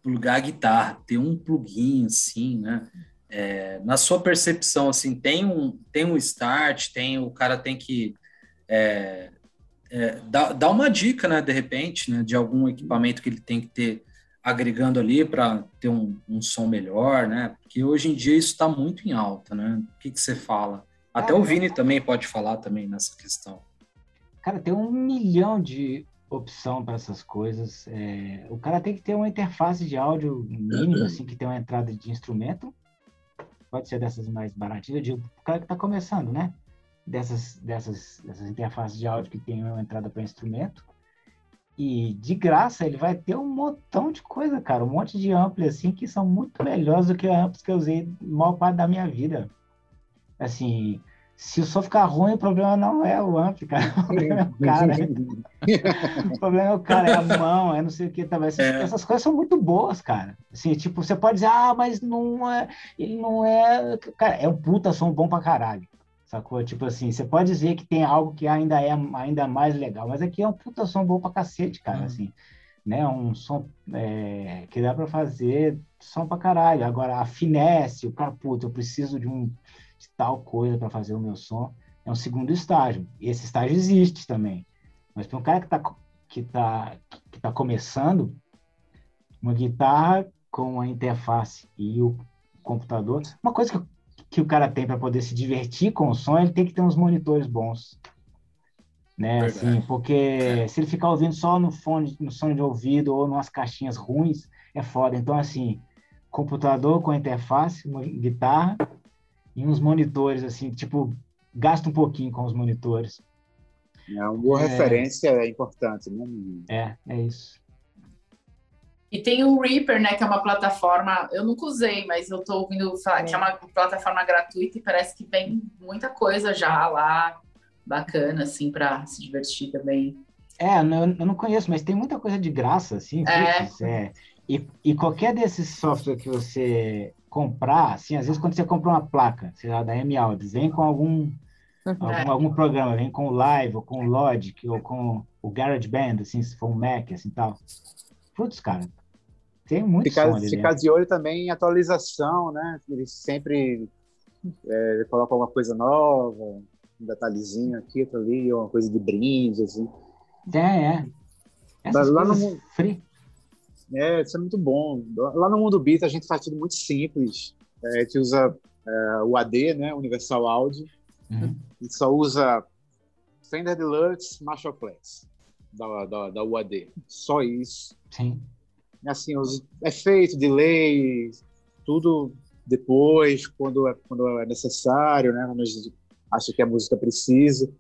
plugar a guitarra, ter um plugin assim, né? É, na sua percepção, assim, tem um tem um start, tem o cara tem que é, é, dá uma dica, né, de repente, né, de algum equipamento que ele tem que ter agregando ali para ter um, um, som melhor, né? Porque hoje em dia isso está muito em alta, né? O que, que você fala? Até o Vini também pode falar também nessa questão. Cara, tem um milhão de opção para essas coisas. É, o cara tem que ter uma interface de áudio mínima, assim, que tem uma entrada de instrumento. Pode ser dessas mais baratinhas, eu digo, o cara que está começando, né? Dessas, dessas, dessas interfaces de áudio que tem uma entrada para instrumento. E de graça ele vai ter um montão de coisa, cara, um monte de ampli assim que são muito melhores do que amplos que eu usei maior parte da minha vida. Assim, se o som ficar ruim, o problema não é o ampli, cara. O problema é o cara. o problema é o cara, é a mão, é não sei o que também. Essas, é. essas coisas são muito boas, cara. Assim, tipo, você pode dizer, ah, mas não é. Ele não é. Cara, é um puta som bom pra caralho. Sacou? Tipo assim, você pode dizer que tem algo que ainda é ainda mais legal, mas aqui é um puta som bom pra cacete, cara, uhum. assim. Né? Um som é, que dá pra fazer som pra caralho. Agora, a finesse, o cara, puta, eu preciso de um de tal coisa para fazer o meu som, é um segundo estágio. E esse estágio existe também. Mas para um cara que está que tá, que tá começando, uma guitarra com a interface e o computador, uma coisa que que o cara tem para poder se divertir com o som, ele tem que ter uns monitores bons. Né, assim, porque se ele ficar ouvindo só no fone, no som de ouvido ou nas caixinhas ruins, é foda. Então, assim, computador com interface, uma guitarra e uns monitores, assim, tipo, gasta um pouquinho com os monitores. É uma boa é... referência, é importante, né? É, é isso. E tem o Reaper, né, que é uma plataforma, eu nunca usei, mas eu tô ouvindo falar que é uma plataforma gratuita e parece que vem muita coisa já lá, bacana, assim, para se divertir também. É, eu não conheço, mas tem muita coisa de graça, assim, é. é. E, e qualquer desses softwares que você comprar, assim, às vezes quando você compra uma placa, sei lá, da M-Audio, vem com algum, algum, é. algum, programa, vem com o Live, ou com o Logic, ou com o GarageBand, assim, se for um Mac, assim, tal. Putz, cara, tem muito ficar, som ficar de olho também em atualização, né? Eles sempre é, colocam alguma coisa nova, um detalhezinho aqui, outro ali, uma coisa de brinde, assim. É, é. Essas lá no free. É, isso é muito bom. Lá no Mundo Beat a gente faz tudo muito simples. É, a gente usa é, o AD, né, Universal Audio. Uhum. E só usa Fender Deluxe, Marshall Class da, da, da UAD. Só isso. Sim assim, os efeitos, delay, tudo depois, quando é, quando é necessário, né? Quando a gente acha que a música precisa.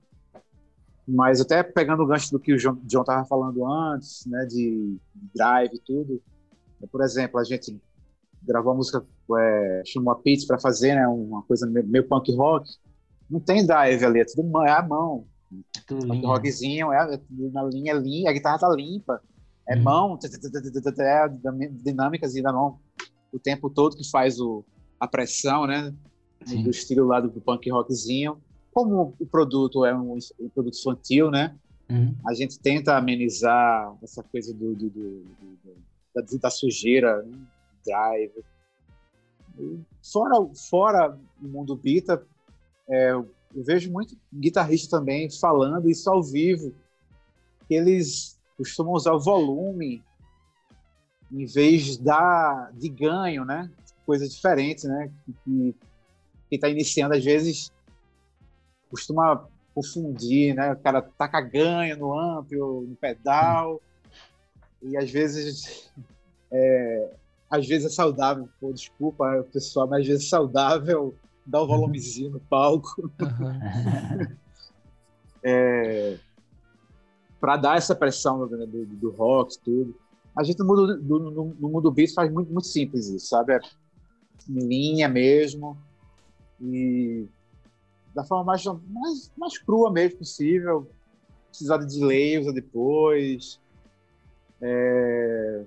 Mas até pegando o gancho do que o John estava falando antes, né? De drive e tudo. Por exemplo, a gente gravou a música, é, chamou a Pete para fazer, né? Uma coisa meio punk rock. Não tem drive ali, é tudo é a mão. Punk rockzinho, é, na linha, linha, a guitarra tá limpa é mão, dinâmicas da mão o tempo todo que faz o, a pressão, né? Sim. Do estilo lá do punk rockzinho. Como o produto é um, um produto infantil, né? Uhum. A gente tenta amenizar essa coisa do, do, do, do da, da, sujeira, né? drive. fora, fora o mundo bita, é, eu vejo muito guitarrista também falando isso ao vivo, que eles costumam usar o volume em vez da, de ganho, né? Coisa diferente, né? Que quem está iniciando, às vezes, costuma confundir, né? O cara taca ganho no amplo, no pedal, e às vezes é, às vezes é saudável, pô, desculpa pessoal, mas às vezes é saudável dar o volumezinho no palco. Uhum. é, para dar essa pressão do, do, do, rock, tudo. A gente no mundo, do, no, no mundo beat faz muito, muito simples isso, sabe? É linha mesmo e da forma mais, mais, mais crua mesmo possível. Precisar de delay, depois. É...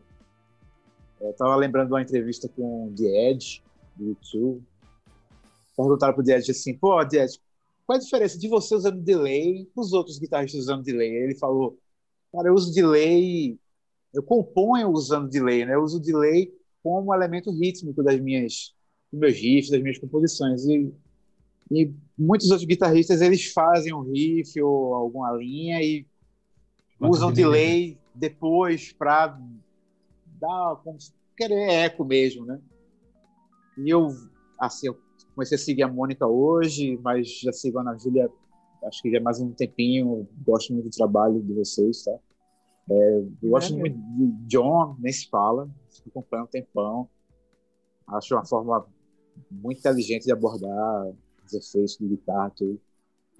Eu tava lembrando de uma entrevista com o The Edge, do YouTube. Perguntaram pro The Edge assim, pô, The Edge, qual é a diferença de você usando delay para os outros guitarristas usando delay? Ele falou, cara, eu uso delay, eu componho usando delay, né? Eu uso delay como elemento rítmico das minhas, dos meus riffs, das minhas composições. E, e muitos outros guitarristas, eles fazem um riff ou alguma linha e usam delay depois para dar como querer eco mesmo, né? E eu, assim, eu Comecei a seguir a Mônica hoje, mas já sigo a Ana Júlia, acho que já é mais um tempinho. Gosto muito do trabalho de vocês, tá? É, eu gosto é. muito de John, nem se fala, fico acompanhando um tempão. Acho uma forma muito inteligente de abordar os efeitos de guitarra, tudo.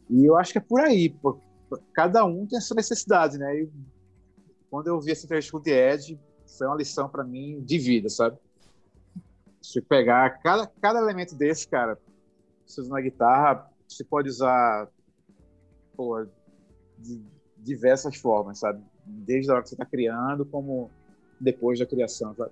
E eu acho que é por aí, porque cada um tem a sua necessidade, né? E quando eu vi essa entrevista com o The Ed, foi uma lição para mim de vida, sabe? Se pegar cada, cada elemento desse, cara, você usa na guitarra, você pode usar pô, de diversas formas, sabe? Desde a hora que você está criando, como depois da criação, sabe?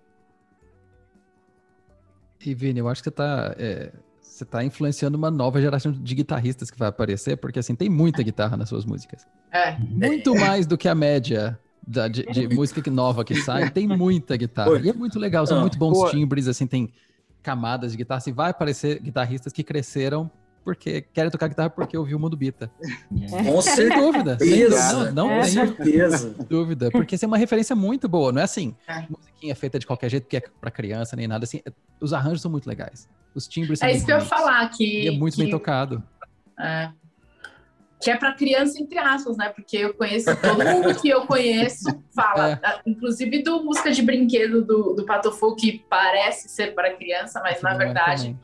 E Vini, eu acho que você está é, você tá influenciando uma nova geração de guitarristas que vai aparecer, porque assim, tem muita guitarra nas suas músicas. É. Muito mais do que a média da, de, de, música nova que sai, tem muita guitarra. E é muito legal, são muito bons timbres, assim, tem camadas de guitarra. Assim, vai aparecer guitarristas que cresceram porque querem tocar guitarra porque ouviu o Mundo Bita. Com certeza. dúvida. Não, não é. tem certeza. dúvida. Porque isso é uma referência muito boa. Não é assim, é. musiquinha feita de qualquer jeito, porque é pra criança, nem nada assim. Os arranjos são muito legais. Os timbres são É isso que eu ia falar, que... E é muito que... bem tocado. É que é para criança, entre aspas, né? Porque eu conheço, todo mundo que eu conheço fala, é. inclusive do música de brinquedo do, do Patofu, que parece ser para criança, mas na verdade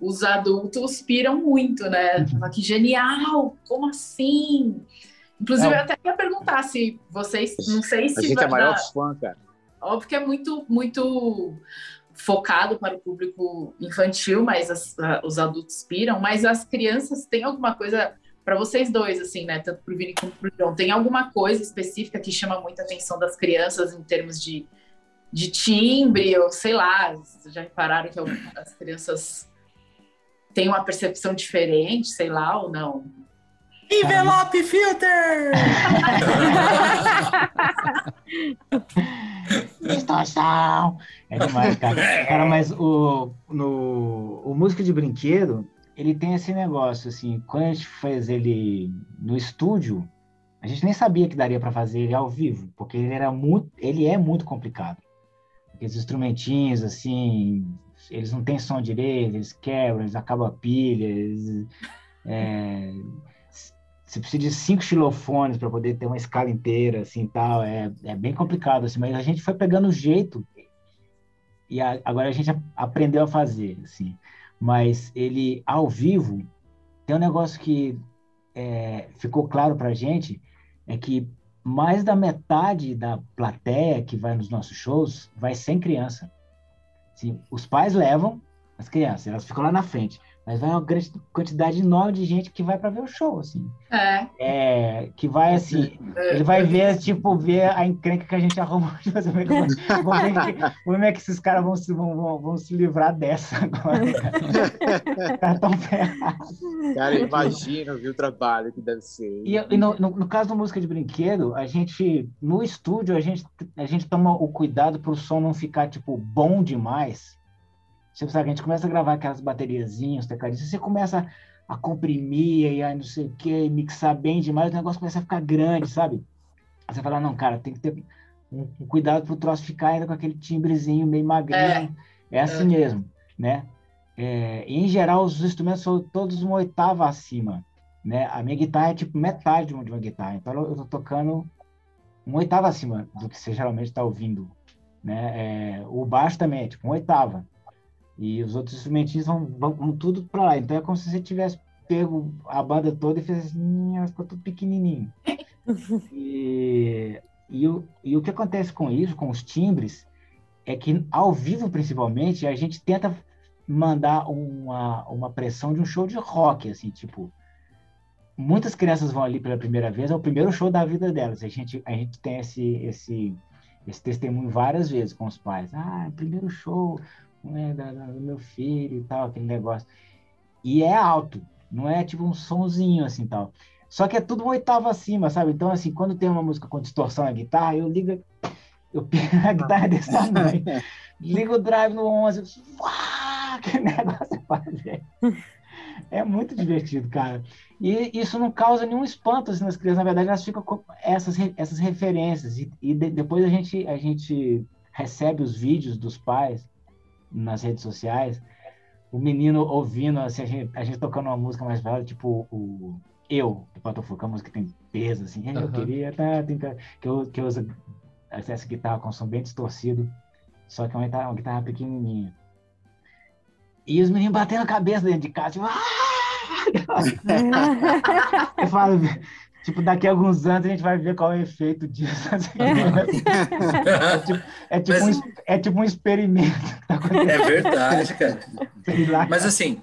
os adultos piram muito, né? Uhum. Que genial! Como assim? Inclusive, é. eu até ia perguntar se vocês, não sei se. A gente é maior fã, cara. Óbvio que é muito, muito focado para o público infantil, mas as, os adultos piram, mas as crianças têm alguma coisa para vocês dois, assim, né? Tanto para o Vini como para o João, tem alguma coisa específica que chama muita atenção das crianças em termos de, de timbre, ou sei lá, já repararam que as crianças têm uma percepção diferente, sei lá, ou não? Envelope filter! Distorção! É demais, cara. Cara, mas o, no, o música de brinquedo, ele tem esse negócio, assim, quando a gente fez ele no estúdio, a gente nem sabia que daria para fazer ele ao vivo, porque ele era muito, ele é muito complicado. Aqueles instrumentinhos, assim, eles não têm som direito, eles quebram, eles acabam a pilha, eles, é, você precisa de cinco xilofones para poder ter uma escala inteira, assim, tal, é, é bem complicado, assim, mas a gente foi pegando o jeito e a, agora a gente aprendeu a fazer, assim mas ele ao vivo tem um negócio que é, ficou claro para gente é que mais da metade da plateia que vai nos nossos shows vai sem criança. Assim, os pais levam as crianças, elas ficam lá na frente. Mas vai uma grande quantidade enorme de gente que vai para ver o show, assim. É. é. Que vai, assim, é. ele vai ver, tipo, ver a encrenca que a gente arrumou. Tipo assim, vamos ver como é que esses caras vão se, vão, vão, vão se livrar dessa agora, cara. tá tão ferrado. Cara, imagina, viu, o trabalho que deve ser. E, e no, no, no, caso do música de brinquedo, a gente, no estúdio, a gente, a gente toma o cuidado para o som não ficar, tipo, bom demais Tipo, sabe, a gente começa a gravar aquelas bateriazinhas, tecladinhos, você começa a comprimir e aí não sei o que, mixar bem demais, o negócio começa a ficar grande, sabe? Aí você fala, não, cara, tem que ter um, um cuidado pro troço ficar ainda com aquele timbrezinho meio magrinho. É, é assim é. mesmo, né? É, em geral, os instrumentos são todos uma oitava acima, né? A minha guitarra é tipo metade de uma, de uma guitarra, então eu tô tocando uma oitava acima do que você geralmente está ouvindo, né? É, o baixo também é tipo uma oitava. E os outros instrumentistas vão, vão, vão tudo para lá. Então é como se você tivesse pego a banda toda e fez assim, ficou tudo pequenininho. e, e, o, e o que acontece com isso, com os timbres, é que ao vivo, principalmente, a gente tenta mandar uma, uma pressão de um show de rock, assim, tipo... Muitas crianças vão ali pela primeira vez, é o primeiro show da vida delas. A gente, a gente tem esse, esse, esse testemunho várias vezes com os pais. Ah, primeiro show, né, do meu filho e tal, aquele negócio. E é alto, não é tipo um sonzinho assim tal. Só que é tudo um oitavo acima, sabe? Então, assim, quando tem uma música com distorção na guitarra, eu ligo, eu pego a guitarra desse tamanho, ligo o drive no 11, uau, que negócio é fazer. É muito divertido, cara. E isso não causa nenhum espanto assim, nas crianças. Na verdade, elas ficam com essas, essas referências. E, e de, depois a gente, a gente recebe os vídeos dos pais nas redes sociais, o menino ouvindo, assim, a gente, a gente tocando uma música mais velha, tipo o Eu, do Patofu, que a música tem peso, assim, uhum. eu queria, tá, tem que, que, eu, que usa essa guitarra com som bem distorcido, só que é uma guitarra, uma guitarra pequenininha. E os meninos batendo a cabeça dentro de casa, tipo, ah! eu falo, tipo, daqui a alguns anos a gente vai ver qual é o efeito disso. é, tipo, é, tipo um, é tipo um experimento. Tá é verdade, cara. Mas assim,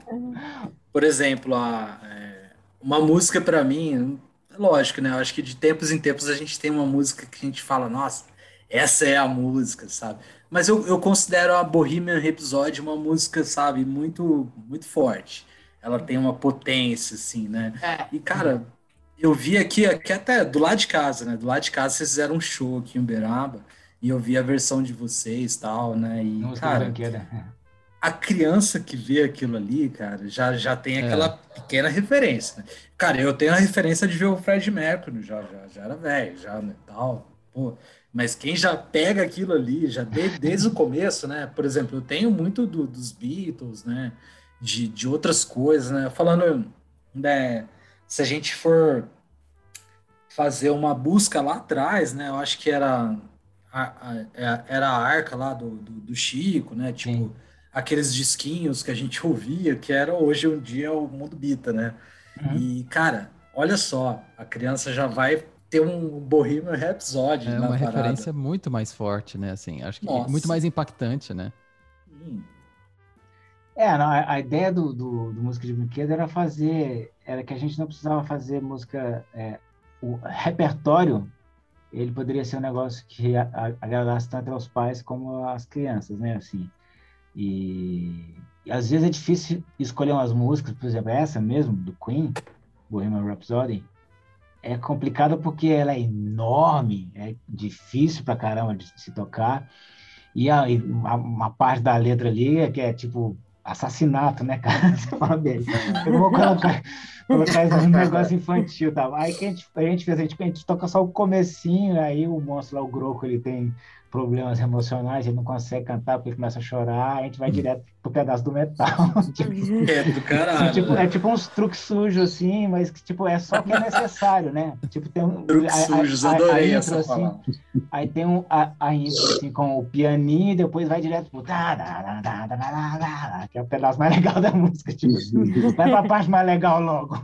por exemplo, a, é, uma música para mim, lógico, né? Eu acho que de tempos em tempos a gente tem uma música que a gente fala, nossa, essa é a música, sabe? Mas eu, eu considero a Bohemian Rhapsody uma música, sabe, muito muito forte. Ela tem uma potência, assim, né? É. E, cara, eu vi aqui, aqui até do lado de casa, né? Do lado de casa vocês fizeram um show aqui em Uberaba e eu vi a versão de vocês tal, né? E, Nossa, cara, a criança que vê aquilo ali, cara, já, já tem é. aquela é. pequena referência. Né? Cara, eu tenho a referência de ver o Fred Mercury, já, já, já era velho, já, né, tal. Pô, mas quem já pega aquilo ali, já de, desde o começo, né? Por exemplo, eu tenho muito do, dos Beatles, né? De, de outras coisas, né? Falando, né? Se a gente for fazer uma busca lá atrás, né? Eu acho que era a, a, é, era a arca lá do, do, do Chico, né? Tipo, Sim. aqueles disquinhos que a gente ouvia, que era hoje um dia o mundo bita, né? Uhum. E, cara, olha só, a criança já vai ter um Bohemian Rhapsody. É uma parada. referência muito mais forte, né? Assim, acho que Nossa. muito mais impactante, né? Hum. É, não, a, a, ideia do, do, do, música de brinquedo era fazer, era que a gente não precisava fazer música, é, o repertório, ele poderia ser um negócio que agradasse tanto aos pais como às crianças, né? Assim, e, e às vezes é difícil escolher umas músicas, por exemplo, essa mesmo do Queen, Bohemian Rhapsody, é complicado porque ela é enorme, é difícil pra caramba de se tocar. E a, uma parte da letra ali é que é tipo assassinato, né, cara? Você fala dele. Eu vou colocar, colocar isso num negócio infantil, tá? Aí que a gente, a gente fez, a gente, a gente toca só o comecinho, aí o monstro lá, o Groco, ele tem problemas emocionais, ele não consegue cantar porque começa a chorar, a gente vai direto pro pedaço do metal. é do caralho. É tipo, é tipo uns truques sujos, assim, mas que tipo, é só que é necessário, né? Tipo, tem um. Truques sujos, a, adorei a, a intro, essa assim, Aí tem um, a, a intro, assim, com o pianinho, e depois vai direto pro. Da, da, da, da, da, da, que é o pedaço mais legal da música. Tipo, vai pra parte mais legal logo.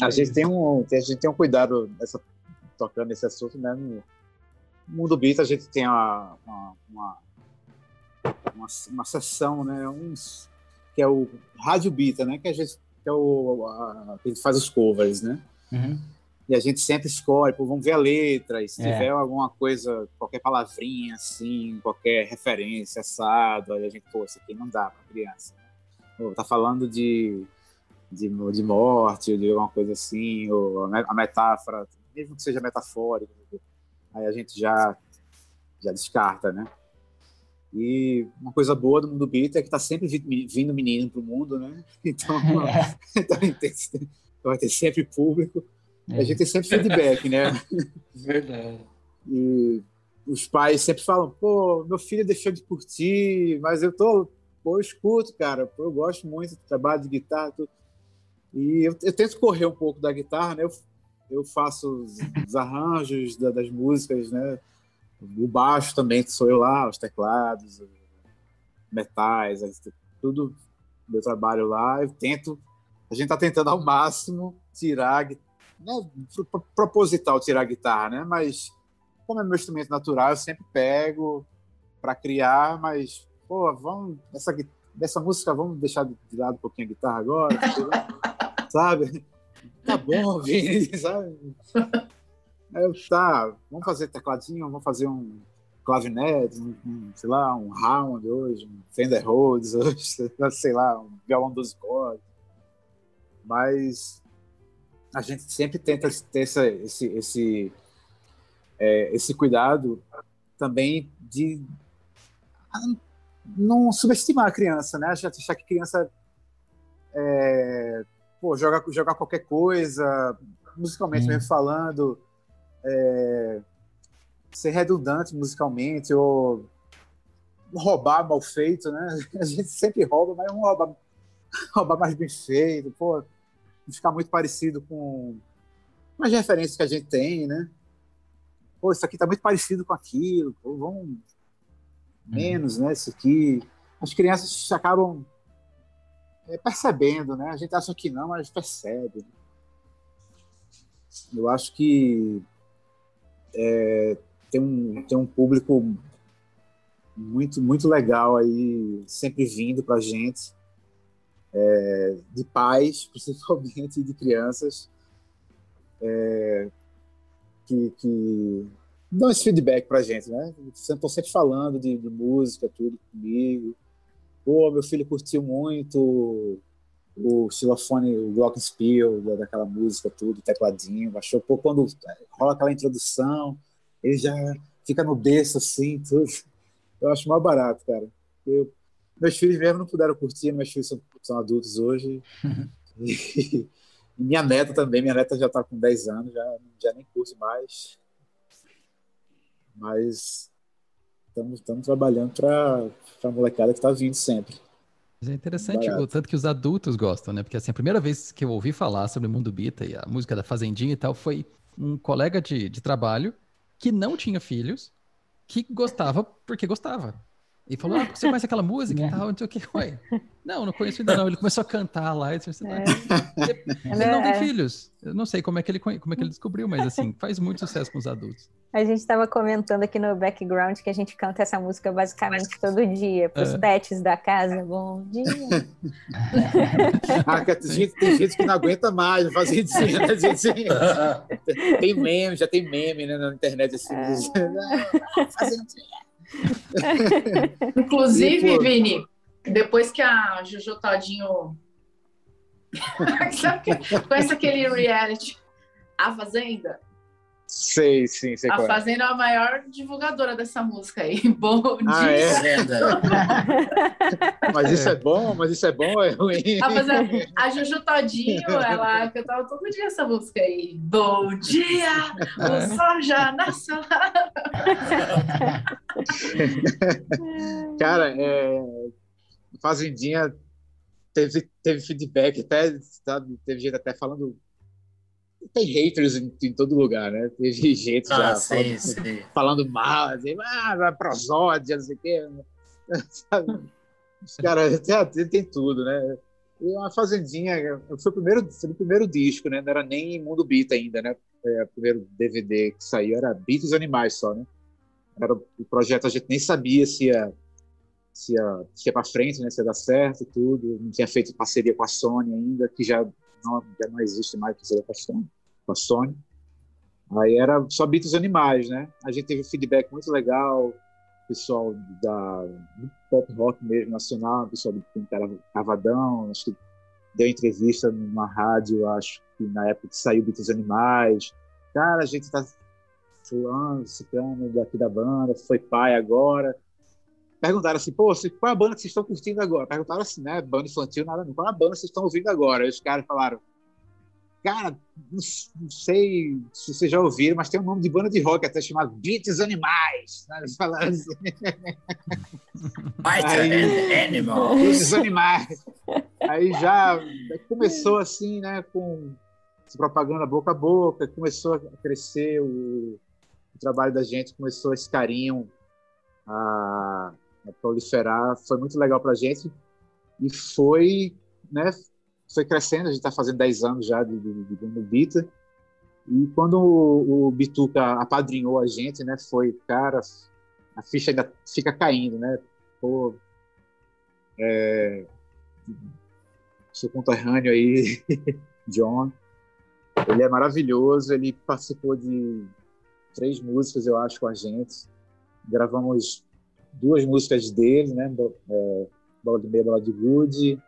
a gente tem um, a gente tem um cuidado nessa tocando nesse assunto, né? No mundo beat a gente tem uma, uma, uma, uma, uma sessão, né? Uns, que é o rádio bita, né? Que a gente que é o a, a gente faz os covers, né? Uhum. E a gente sempre escolhe, pô, vamos ver a letra, e se é. tiver alguma coisa, qualquer palavrinha assim, qualquer referência, assado, aí a gente, pô, isso aqui não dá para criança. Pô, tá falando de, de, de morte, de alguma coisa assim, ou a metáfora mesmo que seja metafórico, aí a gente já, já descarta, né? E uma coisa boa do mundo beat é que está sempre vindo menino para o mundo, né? Então, é. então vai ter sempre público. É. A gente tem sempre feedback, né? Verdade. E os pais sempre falam, pô, meu filho deixou de curtir, mas eu tô, pô, eu escuto, cara, pô, eu gosto muito do trabalho de guitarra, tudo. E eu, eu, tento correr um pouco da guitarra, né? Eu eu faço os, os arranjos da, das músicas, né? O baixo também sou eu lá, os teclados, metais, tudo meu trabalho lá. Eu tento, a gente está tentando ao máximo tirar, não é proposital tirar a guitarra, né? Mas como é meu instrumento natural, eu sempre pego para criar, mas pô, vamos essa dessa música vamos deixar de lado um pouquinho a guitarra agora, sabe? Tá bom, Vini, sabe? Aí eu, tá, vamos fazer tecladinho, vamos fazer um clavinete, um, um, sei lá, um Hammond hoje, um Fender Rhodes hoje, sei lá, um violão 12 cordas. Mas a gente sempre tenta ter essa, esse, esse, é, esse cuidado também de não subestimar a criança, né? Achar que a criança é, pô, jogar, jogar qualquer coisa, musicalmente mesmo falando, é, ser redundante musicalmente, ou roubar mal feito, né? A gente sempre rouba, mas vamos roubar, roubar mais bem feito, pô, ficar muito parecido com as referências que a gente tem, né? pô, isso aqui tá muito parecido com aquilo, pô, vamos uhum. menos, né, isso aqui. As crianças acabam é, percebendo, né? A gente acha que não, mas percebe. Eu acho que é, tem, um, tem um público muito, muito legal aí, sempre vindo para a gente, é, de pais, principalmente de crianças, é, que, que dão esse feedback para a gente, né? Estão sempre falando de, de, música, tudo comigo. Pô, meu filho curtiu muito o xilofone, o glockenspiel, daquela música, tudo, tecladinho, achou, pô, quando rola aquela introdução, ele já fica no berço assim, tudo. Eu acho mais barato, cara. Eu, meus filhos mesmo não puderam curtir, meus filhos são, são adultos hoje. e, e, minha neta também, minha neta já está com 10 anos, já, já nem curte mais. Mas estamos trabalhando para a molecada que está vindo sempre. é interessante o tanto que os adultos gostam, né? Porque assim, a primeira vez que eu ouvi falar sobre o Mundo Bita e a música da Fazendinha e tal foi um colega de, de trabalho que não tinha filhos, que gostava porque gostava. E falou, ah, você conhece aquela música e é. tal, não sei o que. Ué, não, não conheço ainda não. Ele começou a cantar lá. E disse, é. Ele não tem é. filhos. Eu não sei como é, que ele, como é que ele descobriu, mas assim, faz muito sucesso com os adultos. A gente estava comentando aqui no background que a gente canta essa música basicamente todo dia, para os é. pets da casa. Bom dia. ah, tem, gente, tem gente que não aguenta mais fazer isso, né? Gente, tem meme, já tem meme né, na internet assim. É. Ah, Inclusive, Vini, depois que a Jojo Todinho. conhece aquele reality A Fazenda? Sei, sim, sei A é. Fazenda é a maior divulgadora dessa música aí. Bom ah, dia. É? mas isso é bom, mas isso é bom ou é ruim? A, Fazenda, a Juju Todinho, ela cantava todo dia essa música aí. Bom dia, o é. sol já nasceu. Cara, é, Fazendinha teve, teve feedback, até, sabe, teve gente até falando tem haters em, em, todo lugar, né? Teve gente ah, já sim, falando, sim. falando, mal, assim, ah, prosódia, não sei o quê. Os caras tem, tem tudo, né? E uma fazendinha, foi o primeiro, foi o primeiro disco, né? Não era nem Mundo Beat ainda, né? É, o primeiro DVD que saiu era Beats e Animais só, né? Era o projeto, a gente nem sabia se ia, se ia, se ia para frente, né? Se ia dar certo, tudo. Não tinha feito parceria com a Sony ainda, que já não, já não existe mais com a Sony. Aí era só Beatles Animais, né? A gente teve um feedback muito legal, pessoal da, do pop rock mesmo, nacional, pessoal do Cavadão, acho que deu entrevista numa rádio, acho que na época que saiu Beatles Animais. Cara, a gente tá fulano, ciclano daqui da banda, foi pai agora. Perguntaram assim, pô, qual é a banda que vocês estão curtindo agora? Perguntaram assim, né? Banda infantil, nada, não. Qual é a banda que vocês estão ouvindo agora? Aí os caras falaram, Cara, não sei se vocês já ouviram, mas tem um nome de banda de rock até chamado Beats Animais. Né? Eles falaram assim. Aí, Animal. Beats Animais. Aí já começou assim, né, com propaganda boca a boca, começou a crescer o, o trabalho da gente, começou esse carinho a, a proliferar. Foi muito legal para a gente e foi, né, foi crescendo, a gente está fazendo 10 anos já de, de, Bita. E quando o, o Bituca apadrinhou a gente, né, foi, cara, a ficha ainda fica caindo, né? Pô, é, seu conterrâneo aí, John, ele é maravilhoso, ele participou de três músicas, eu acho, com a gente. Gravamos duas músicas dele, né? É, Bola de Meia, Bola de Good,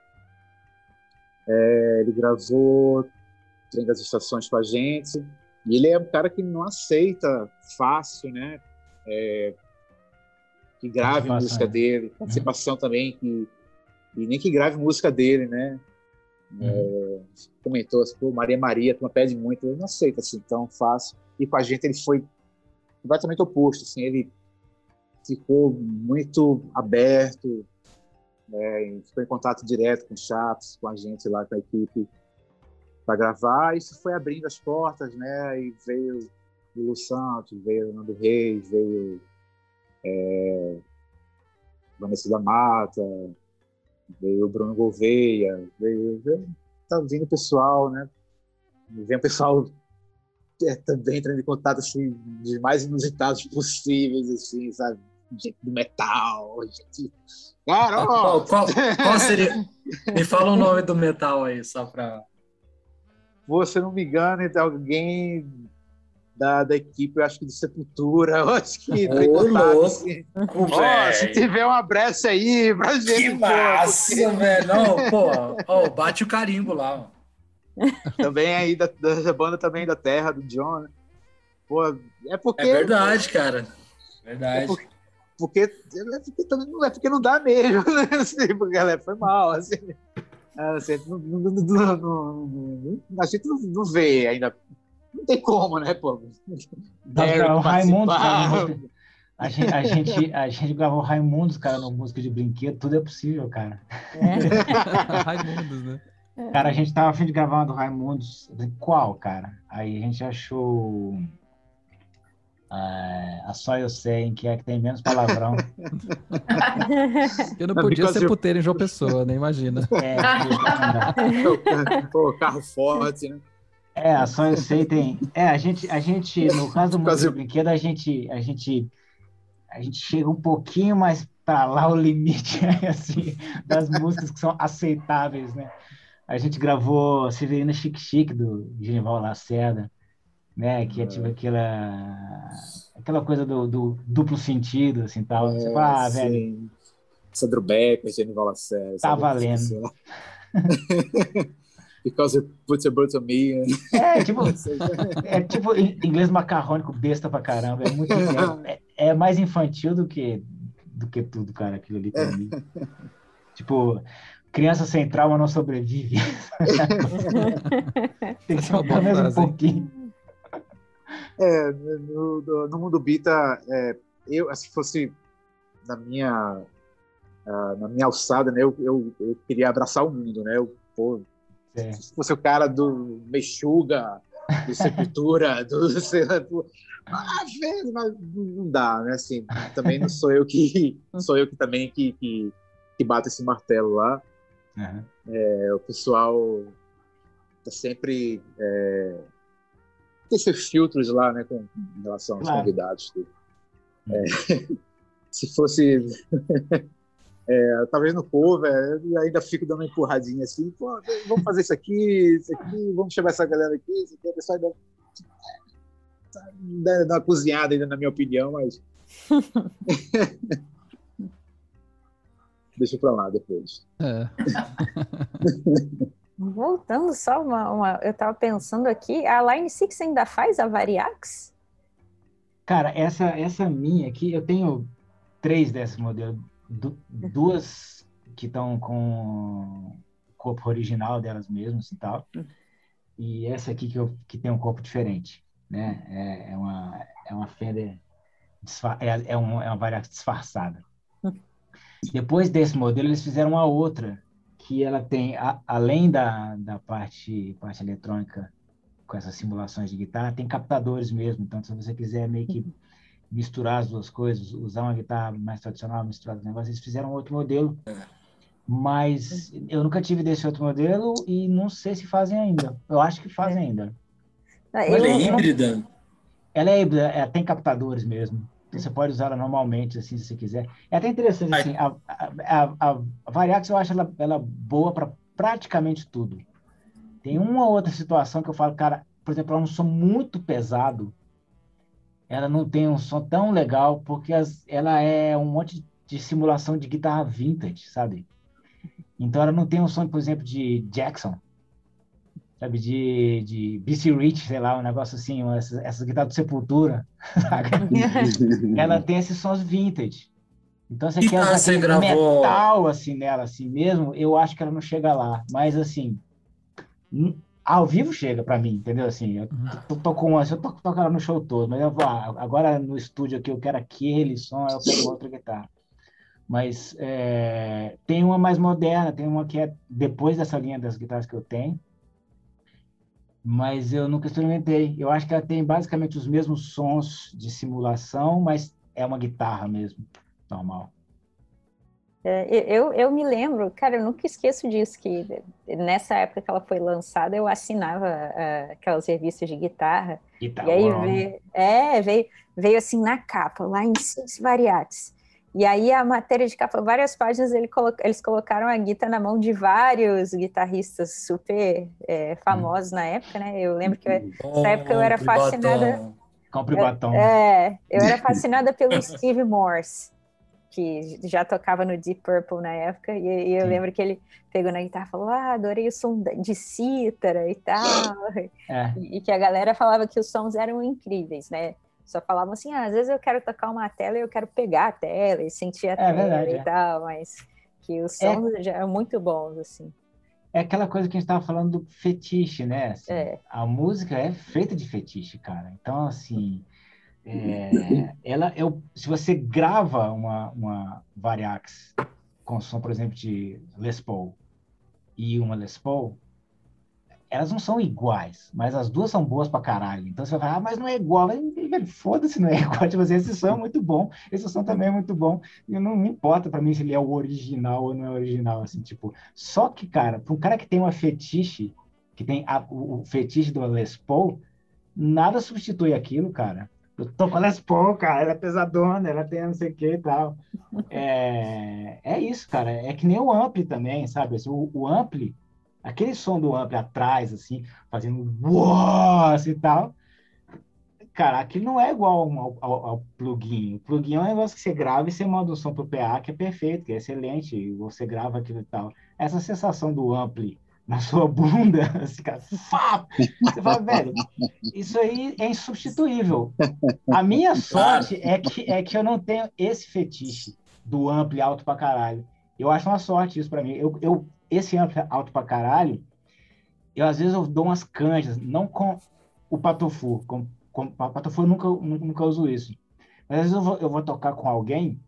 é, ele gravou Trem das Estações com a gente. E ele é um cara que não aceita fácil, né? É, que grave música dele, uhum. participação uhum. também, que, e nem que grave música dele, né? Uhum. É, comentou assim, pô, Maria Maria, tu pede muito, ele não aceita assim tão fácil. E com a gente ele foi completamente oposto, assim, ele ficou muito aberto, né, ficou em contato direto com o Chaps, com a gente lá, com a equipe, para gravar. Isso foi abrindo as portas, né? E veio Lulu Santos, veio Nando Reis, veio é, Vanessa da Mata, veio Bruno Gouveia, veio, veio tá vindo pessoal, né? Vem o pessoal é, também entrando em contato assim, dos mais inusitados possíveis, assim, sabe? Gente do metal, gente. Cara, qual, qual, qual, seria? Me fala o nome do metal aí, só pra. Você não me engano, é alguém da, da equipe, eu acho que do Sepultura, eu acho que Ô, louco, assim. oh, se tiver uma brecha aí pra gente. Que massa, porque... velho. Não, pô, oh, bate o carimbo lá. Também aí da, da banda também da Terra, do John, né? Pô, é porque. É verdade, cara. Verdade. É porque, porque, é porque também não é porque não dá mesmo, né? Assim, porque galera foi mal, assim. assim não, não, não, a gente não, vê ainda. Não tem como, né, pô? Não, o Raimundo, cara, a gente, a, gente, a gente gravou Raimundos, cara, no música de brinquedo, tudo é possível, cara. É. Raimundos, né? Cara, a gente tava a fim de gravar uma do Raimundos. Qual, cara? Aí a gente achou. Uh, a Só Eu Sei, em que é que tem menos palavrão. Eu não podia ser puteiro em João Pessoa, nem imagina. É, Pô, carro forte, né? É, a Só Eu Sei tem. É, a gente, a gente no caso do Música do Brinquedo, a gente, a gente, a gente chega um pouquinho mais para lá o limite assim, das músicas que são aceitáveis, né? A gente gravou Severina Chique Chique, do Genival Lacerda, né? Que é tipo aquela, aquela coisa do, do duplo sentido, assim, tal. É, Você fala, ah, sim. velho... Sandro Becker, Genival Lacerda. Tá valendo. Because you put your butt on me. É, tipo, é tipo inglês macarrônico, besta pra caramba. É, muito, é, é, mais infantil do que, do que tudo, cara, aquilo ali pra mim. Tipo, criança sem trauma não sobrevive. Tem que ser pelo menos um pouquinho. É, no, no mundo bita, é, eu, se fosse na minha, uh, na minha alçada, né, eu, eu, eu, queria abraçar o mundo, né? Eu, pô, é. Se fosse o cara do Mexuga, do Sepultura, do, sei lá, do, às vezes, mas não dá, né? Assim, também não sou eu que sou eu que também que, que, que bato esse martelo lá. Uhum. É, o pessoal tá sempre é, tem seus filtros lá, né, com em relação aos claro. convidados. É, se fosse é, talvez no cover, ainda fico dando uma empurradinha assim, pô, vamos fazer isso aqui, isso aqui, vamos chamar essa galera aqui, isso aqui, o pessoal ainda dá uma cozinhada ainda, na minha opinião, mas deixa para lá depois. É. Voltando só uma, uma, eu estava pensando aqui, a Line Six ainda faz a Variax? Cara, essa essa minha aqui, eu tenho três desse modelo, du, duas que estão com o corpo original delas mesmas e tal, e essa aqui que, eu, que tem um corpo diferente, né? É, é uma é uma Fender é, é, um, é uma Variax disfarçada. Depois desse modelo, eles fizeram uma outra, que ela tem, a, além da, da parte, parte eletrônica, com essas simulações de guitarra, tem captadores mesmo. Então, se você quiser meio que misturar as duas coisas, usar uma guitarra mais tradicional, misturar os negócios, eles fizeram outro modelo. Mas eu nunca tive desse outro modelo e não sei se fazem ainda. Eu acho que fazem ainda. Ela é híbrida? Ela é híbrida, é, tem captadores mesmo. Você pode usar ela normalmente, assim, se você quiser. É até interessante, assim, a, a, a, a Variax eu acho ela, ela boa para praticamente tudo. Tem uma outra situação que eu falo, cara, por exemplo, ela é um som muito pesado, ela não tem um som tão legal, porque as, ela é um monte de simulação de guitarra vintage, sabe? Então ela não tem um som, por exemplo, de Jackson, sabe, de, de BC Rich, sei lá, um negócio assim, essas, essas guitarras do Sepultura, ela tem esses sons vintage. Então, você quer usar gravou... metal, assim, nela, assim mesmo, eu acho que ela não chega lá. Mas, assim, ao vivo chega para mim, entendeu? Assim, eu tô, tô com uma, eu tô tocando no show todo, mas eu vou, ah, agora no estúdio aqui eu quero aquele som, eu pego outra guitarra. Mas é, tem uma mais moderna, tem uma que é depois dessa linha das guitarras que eu tenho, mas eu nunca experimentei. Eu acho que ela tem basicamente os mesmos sons de simulação, mas é uma guitarra mesmo, normal. É, eu, eu me lembro, cara, eu nunca esqueço disso, que nessa época que ela foi lançada, eu assinava uh, aquelas revistas de guitarra. Guitar e aí veio, é, veio, veio assim na capa, lá em Six Variates. E aí a matéria de capa, várias páginas, ele colo eles colocaram a guitarra na mão de vários guitarristas super é, famosos hum. na época, né? Eu lembro que eu, nessa época eu era fascinada. Compre batom. É, eu era fascinada pelo Steve Morse que já tocava no Deep Purple na época, e, e eu Sim. lembro que ele pegou na guitarra e falou: Ah, adorei o som de cítara e tal. É. E, e, que a galera falava que os sons eram incríveis, né? Só falavam assim: ah, às vezes eu quero tocar uma tela e eu quero pegar a tela e sentir a é, tela verdade, e é. tal, mas que os é. sons já eram muito bons, assim. É aquela coisa que a gente estava falando do fetiche, né? Assim, é. A música é feita de fetiche, cara. Então, assim, é, ela, eu, se você grava uma, uma Variax com som, por exemplo, de Les Paul e uma Les Paul, elas não são iguais, mas as duas são boas pra caralho. Então você vai falar, ah, mas não é igual. Foda-se, não é igual. Tipo assim, esse som é muito bom, esse som também é muito bom. E não me importa para mim se ele é o original ou não é original, assim, tipo. Só que, cara, para um cara que tem uma fetiche, que tem a, o, o fetiche do Les Paul, nada substitui aquilo, cara. Eu tô com a Les Paul, cara, ela é pesadona, ela tem não sei o que e tal. É, é isso, cara. É que nem o Ampli também, sabe? Assim, o, o Ampli, aquele som do Ampli atrás, assim, fazendo uau, e tal. Cara, aquilo não é igual ao, ao, ao, plugin. O plugin é um negócio que você grava e você manda o som pro PA, que é perfeito, que é excelente. Você grava aquilo e tal. Essa sensação do Ampli na sua bunda, assim, cara, fá! Você fala, velho, isso aí é insubstituível. A minha sorte é que, é que eu não tenho esse fetiche do ampli alto pra caralho. Eu acho uma sorte isso para mim. Eu, eu, esse ampli alto pra caralho, eu às vezes eu dou umas canjas, não com o patofu, com, com patofu eu nunca, nunca uso isso. Mas às vezes eu vou, eu vou tocar com alguém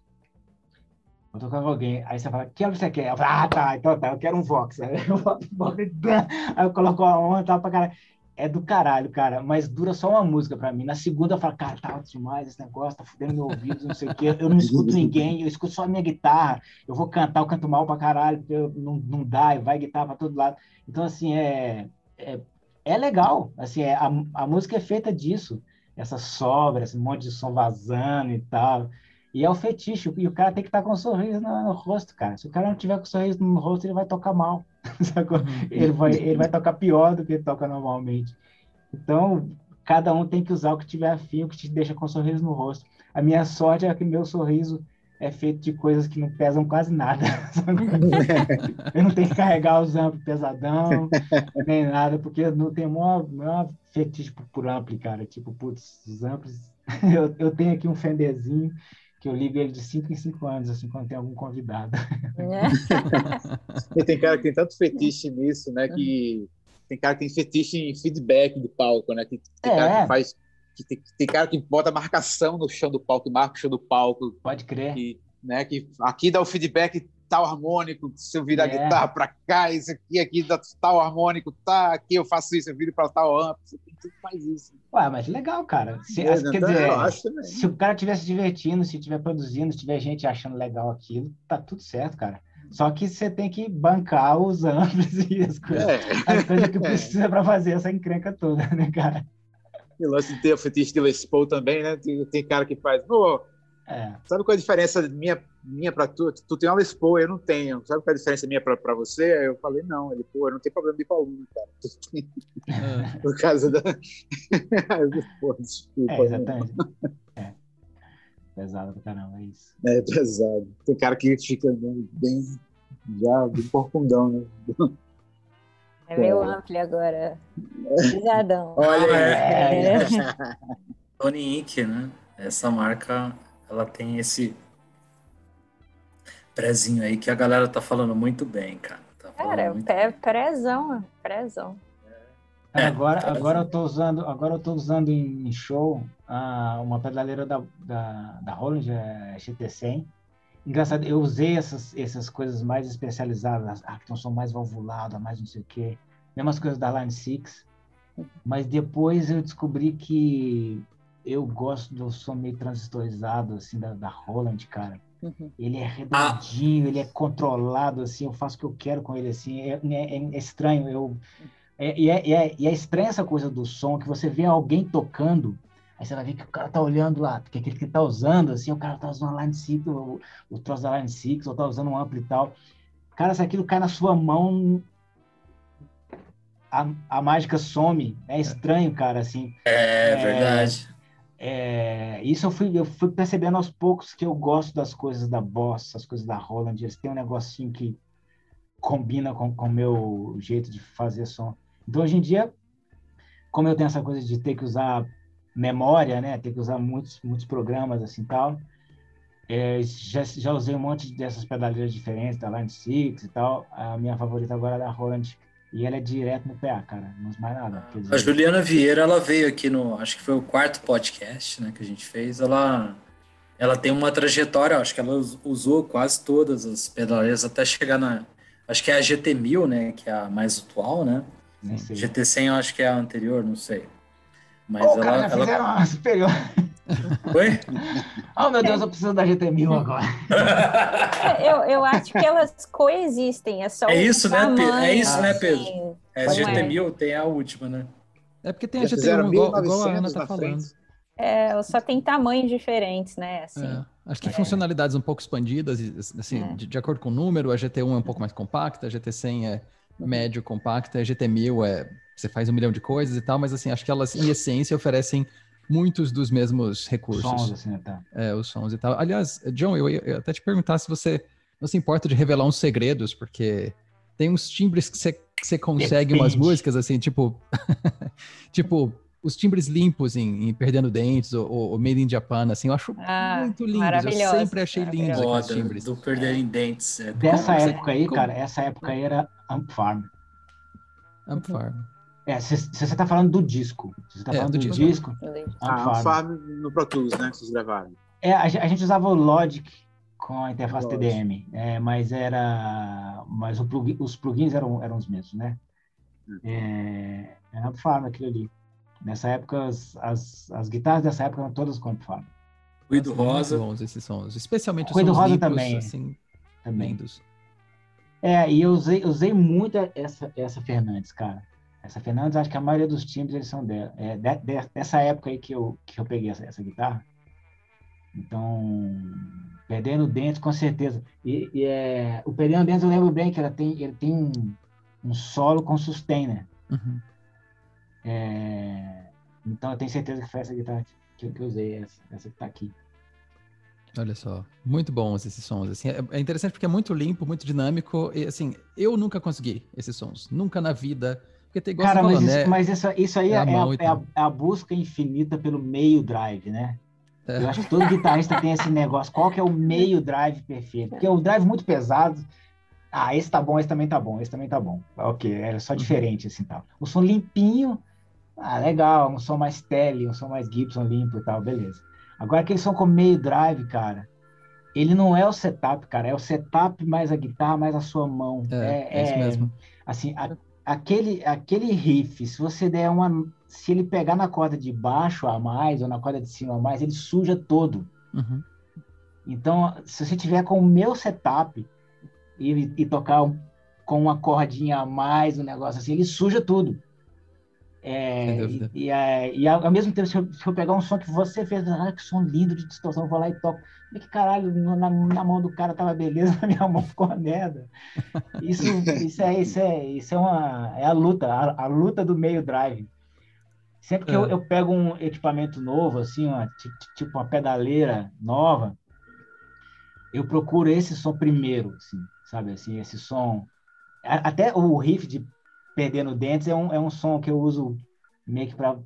Vou tocar com alguém. Aí você fala, que você quer? Eu falo, ah, tá, então tá, eu quero um Vox. Aí eu, aí eu coloco a onda tal pra caralho. É do caralho, cara, mas dura só uma música pra mim. Na segunda eu falo, cara, tá alto demais esse negócio, tá fudendo meu ouvido, não sei o quê. Eu não escuto ninguém, eu escuto só a minha guitarra. Eu vou cantar, eu canto mal pra caralho, porque não, não dá, e vai guitarra pra todo lado. Então, assim, é, é, é legal. Assim, é, a, a música é feita disso. Essa sobra, esse monte de som vazando e tal. E é o fetiche, e o cara tem que estar tá com um sorriso no, no, rosto, cara. Se o cara não tiver com um sorriso no rosto, ele vai tocar mal. Uhum. ele, vai, ele vai tocar pior do que toca normalmente. Então, cada um tem que usar o que tiver afim, o que te deixa com um sorriso no rosto. A minha sorte é que meu sorriso é feito de coisas que não pesam quase nada. eu não tenho que carregar os amplos pesadão, nem nada, porque eu não tenho maior, maior fetiche por ampli, cara. Tipo, putz, os amplos... eu, eu tenho aqui um Fenderzinho que eu ligo ele de 5 em 5 anos, assim, quando tem algum convidado. É. e tem cara que tem tanto fetiche nisso, né? Que tem cara que tem fetiche em feedback do palco, né? Que tem é. cara que faz. Que tem, tem, cara que bota marcação no chão do palco, marca o chão do palco. Pode crer. Que, né, que aqui dá o feedback tal harmônico, se eu virar é. a guitarra para cá, isso aqui, aqui dá tal harmônico, tá, aqui eu faço isso, eu viro para tal amp, você tudo faz isso. Ué, mas legal, cara. Se, é, quer então, dizer, se o cara estiver se divertindo, se estiver produzindo, se tiver gente achando legal aquilo, tá tudo certo, cara. Só que você tem que bancar os amplos e as coisas, é. as coisas que precisa para fazer essa encrenca toda, né, cara? E lance de ter o fetiche de Les Paul também, né? Tem, tem cara que faz, pô, é. Sabe qual é a diferença minha, minha para tu? Tu tem uma Paul, eu não tenho. Sabe qual é a diferença minha para você? Aí eu falei, não. Ele, pô, eu não tenho problema de Paulinho, cara. É. Por causa da. pô, desculpa. É, exatamente. É. Pesado pra caramba, é isso. É pesado. Tem cara que fica bem, já bem porcundão, né? É meio amplo agora. Pesadão. Olha, é. é. Tony Inc, né? Essa marca ela tem esse prezinho aí que a galera tá falando muito bem, cara. Tá cara, é pé, prezão, prezão. É, agora, agora eu tô usando, agora eu tô usando em show ah, uma pedaleira da, da, da Roland, é GT100. Engraçado, eu usei essas, essas coisas mais especializadas, ah, que tem um som mais valvulado, mais não sei o quê. Mesmas coisas da Line 6. Mas depois eu descobri que eu gosto do som meio transistorizado, assim, da, da Roland, cara. Uhum. Ele é redondinho, ah. ele é controlado, assim, eu faço o que eu quero com ele, assim, é, é, é estranho, eu... É, e, é, é, é estranha essa coisa do som, que você vê alguém tocando, aí você vai ver que o cara tá olhando lá, que aquele que tá usando, assim, o cara tá usando uma Line 6, o, o troço da Line 6, ou tá usando um amplo e tal. Cara, se aquilo cai na sua mão, a, a mágica some. É estranho, cara, assim. É, é verdade. É, isso eu fui, eu fui percebendo aos poucos que eu gosto das coisas da Boss, as coisas da Roland. Eles têm um negocinho que combina com o meu jeito de fazer som. Então, hoje em dia, como eu tenho essa coisa de ter que usar memória, né? Ter que usar muitos, muitos programas assim tal. É, já, já usei um monte dessas pedaleiras diferentes, da Line 6 e tal. A minha favorita agora é da Roland, e ela é direto no PA, cara, não mais nada. Dizer... A Juliana Vieira, ela veio aqui no, acho que foi o quarto podcast, né, que a gente fez. Ela, ela tem uma trajetória, acho que ela usou quase todas as pedaleiras até chegar na, acho que é a GT1000, né, que é a mais atual, né? GT100 eu acho que é a anterior, não sei. Mas oh, ela, cara, já ela... fizeram uma superior. Oi? oh, meu Deus, eu preciso da GT1000 agora. eu, eu acho que elas coexistem. É, só é isso, né, Pedro? É isso, né, Pedro? É, a GT1000 é? tem a última, né? É porque tem a GT1000 igual, igual a Ana tá falando. É, só tem tamanhos diferentes, né? Assim. É, acho que é. funcionalidades um pouco expandidas, assim, é. de, de, acordo com o número, a GT1 é um pouco mais compacta, a GT100 é médio compacta, a GT1000 é você faz um milhão de coisas e tal, mas assim, acho que elas em essência oferecem muitos dos mesmos recursos. Sons, assim, tá. É, os sons e tal. Aliás, John, eu ia até te perguntar se você não se importa de revelar uns segredos, porque tem uns timbres que você, que você consegue Depende. umas músicas, assim, tipo... tipo, os timbres limpos em, em Perdendo Dentes ou, ou, Made in Japan, assim, eu acho ah, muito lindos. Eu sempre achei lindos aqueles timbres. Do Perder em Dentes. É. Dessa como época aí, como... cara, essa época aí era Amp Farm. Amp Farm. É, se, você tá falando do disco. Se você tá é, falando do, do disco. disco ah, o Farm no Pro Tools, né? Que vocês levaram. É, a, a gente usava o Logic com a interface Logic. TDM, é, mas era. Mas plug, os plugins eram, eram os mesmos, né? Hum. É, era o Farm aquilo ali. Nessa época, as, as, as, guitarras dessa época eram todas com Farm. Ruído Rosa. Bons esses sons. Especialmente os Ruído Rosa limpos, também. Assim, também. lindos. É, e eu usei, usei muito essa, essa Fernandes, cara. Essa Fernandes, acho que a maioria dos timbres eles são dela. É, de, de, dessa época aí que eu, que eu peguei essa, essa guitarra. Então, Perdendo Dentes, com certeza. E, e é, o Perdendo Dentes eu lembro bem que ela tem, ele tem um, um solo com sustainer. Uhum. É, então eu tenho certeza que foi essa guitarra que, que eu usei, essa, essa que tá aqui. Olha só, muito bons esses sons. Assim, é, é interessante porque é muito limpo, muito dinâmico. E assim, eu nunca consegui esses sons. Nunca na vida porque tem Cara, mas, isso, né? mas isso, isso aí é, a, é, a, é, a, busca infinita pelo meio drive, né? É. Eu acho que todo guitarrista tem esse negócio. Qual que é o meio drive perfeito? Porque o drive muito pesado. Ah, esse tá bom, esse também tá bom, esse também tá bom. Ok, é só uhum. diferente assim tal. O som limpinho, ah, legal, um som mais tele, um som mais Gibson limpo e tal, beleza. Agora aquele som com meio drive, cara, ele não é o setup, cara, é o setup mais a guitarra mais a sua mão. É, é, é isso mesmo. Assim, a, aquele, aquele riff, se você der uma. Se ele pegar na corda de baixo a mais ou na corda de cima a mais, ele suja todo. Uhum. Então, se você tiver com o meu setup e, e tocar com uma cordinha a mais, um negócio assim, ele suja tudo. É, e, e, é, e, ao mesmo tempo, se eu, se eu, pegar um som que você fez, ah, que som lindo de distorção, eu vou lá e toco. E que caralho, na, na, mão do cara tava beleza, na minha mão ficou uma merda. Isso, isso, é, isso, é, isso é, uma, é a luta, a, a luta do meio drive. Sempre que é. eu, eu, pego um equipamento novo, assim, uma, tipo uma pedaleira nova, eu procuro esse som primeiro, assim, sabe? Assim, esse som. Até o riff de perdendo dentes é um, é um som que eu uso meio que para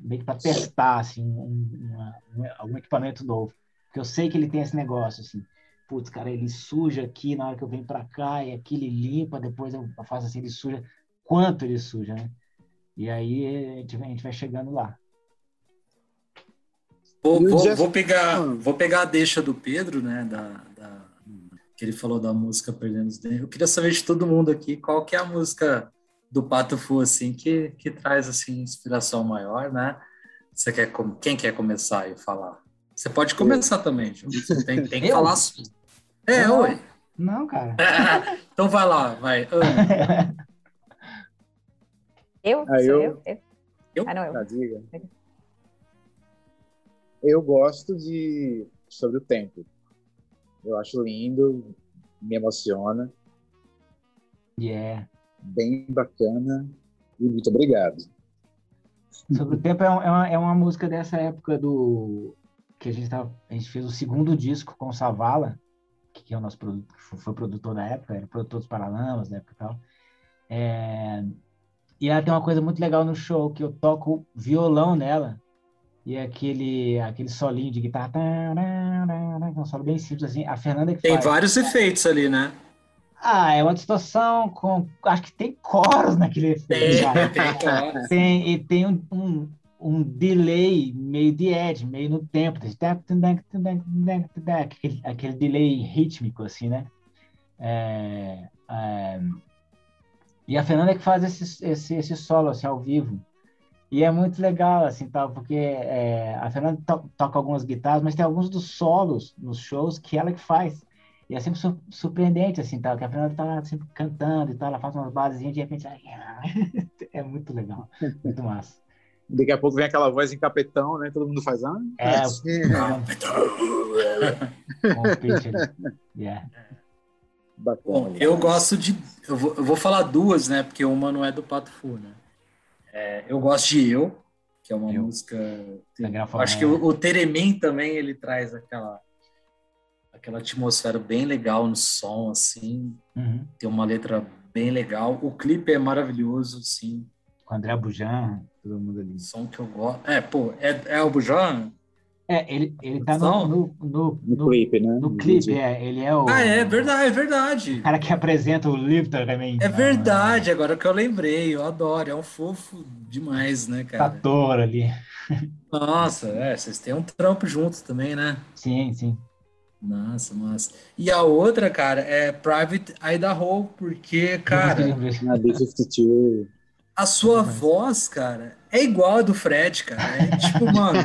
meio que para testar assim um, uma, algum equipamento novo. Porque eu sei que ele tem esse negócio assim. Putz cara ele suja aqui na hora que eu venho para cá e aqui ele limpa depois eu faço assim ele suja. Quanto ele suja né? E aí a gente, a gente vai chegando lá. Vou, vou, vou, pegar vou pegar a deixa do Pedro né da, da que ele falou da música perdendo os dentes. Eu queria saber de todo mundo aqui qual que é a música do Pato Fu, assim, que, que traz, assim, inspiração maior, né? Você quer, quem quer começar e falar? Você pode começar também, Você tem, tem que falar. É, não, oi. Não, cara. então vai lá, vai. eu? Ah, eu? eu? eu? Eu? Ah, não, eu. Ah, diga. Eu gosto de Sobre o Tempo. Eu acho lindo, me emociona. Yeah. Bem bacana e muito obrigado. Sobre o Tempo é, uma, é uma música dessa época do que a gente tava, a gente fez o segundo disco com o Savala, que é o nosso produto, foi produtor da época, era produtor dos Paralamas da época e tal. É, e ela tem uma coisa muito legal no show, que eu toco violão nela, e aquele, aquele solinho de guitarra, é um solo bem simples assim, a Fernanda que Tem faz. vários efeitos ali, né? Ah, é uma distorção com. Acho que tem coros naquele. Tem, tem, tem, e tem um, um, um, delay meio de edge, meio no tempo. Aquele, aquele delay rítmico, assim, né? É, é, e a Fernanda é que faz esse, esse, esse solo assim, ao vivo. E é muito legal, assim, tal, porque é, a Fernanda to toca algumas guitarras, mas tem alguns dos solos nos shows que ela que faz. E é sempre surpreendente, assim, tal, que a Fernanda tá sempre cantando e tal, ela faz umas basezinhas de repente, é muito legal, muito massa. Daqui a pouco vem aquela voz em capetão, né? Todo mundo faz, ah, é, capetão. yeah. Bom, eu gosto de. Eu vou, eu vou falar duas, né? Porque uma não é do Pato Fu, né? É, eu gosto de Eu, que é uma eu. música. acho que o, o Teremin também ele traz aquela aquela atmosfera bem legal no som, assim. Uhum. Tem uma letra bem legal. O clipe é maravilhoso, sim. Com André Bujan, todo mundo ali. Som que eu gosto. É, pô, é, é o Bujan? É, ele, ele tá no, no, no, no, clipe, né? No clipe, é. Ele é o. Ah, é verdade, é verdade. O cara que apresenta o Lipton também. É verdade, agora que eu lembrei, eu adoro. É um fofo demais, né, cara? Ator ali. Nossa, é, vocês têm um trampo juntos também, né? Sim, sim. Nossa, massa. E a outra, cara, é Private Idaho, porque, cara. a sua voz, cara, é igual a do Fred, cara. É tipo, mano.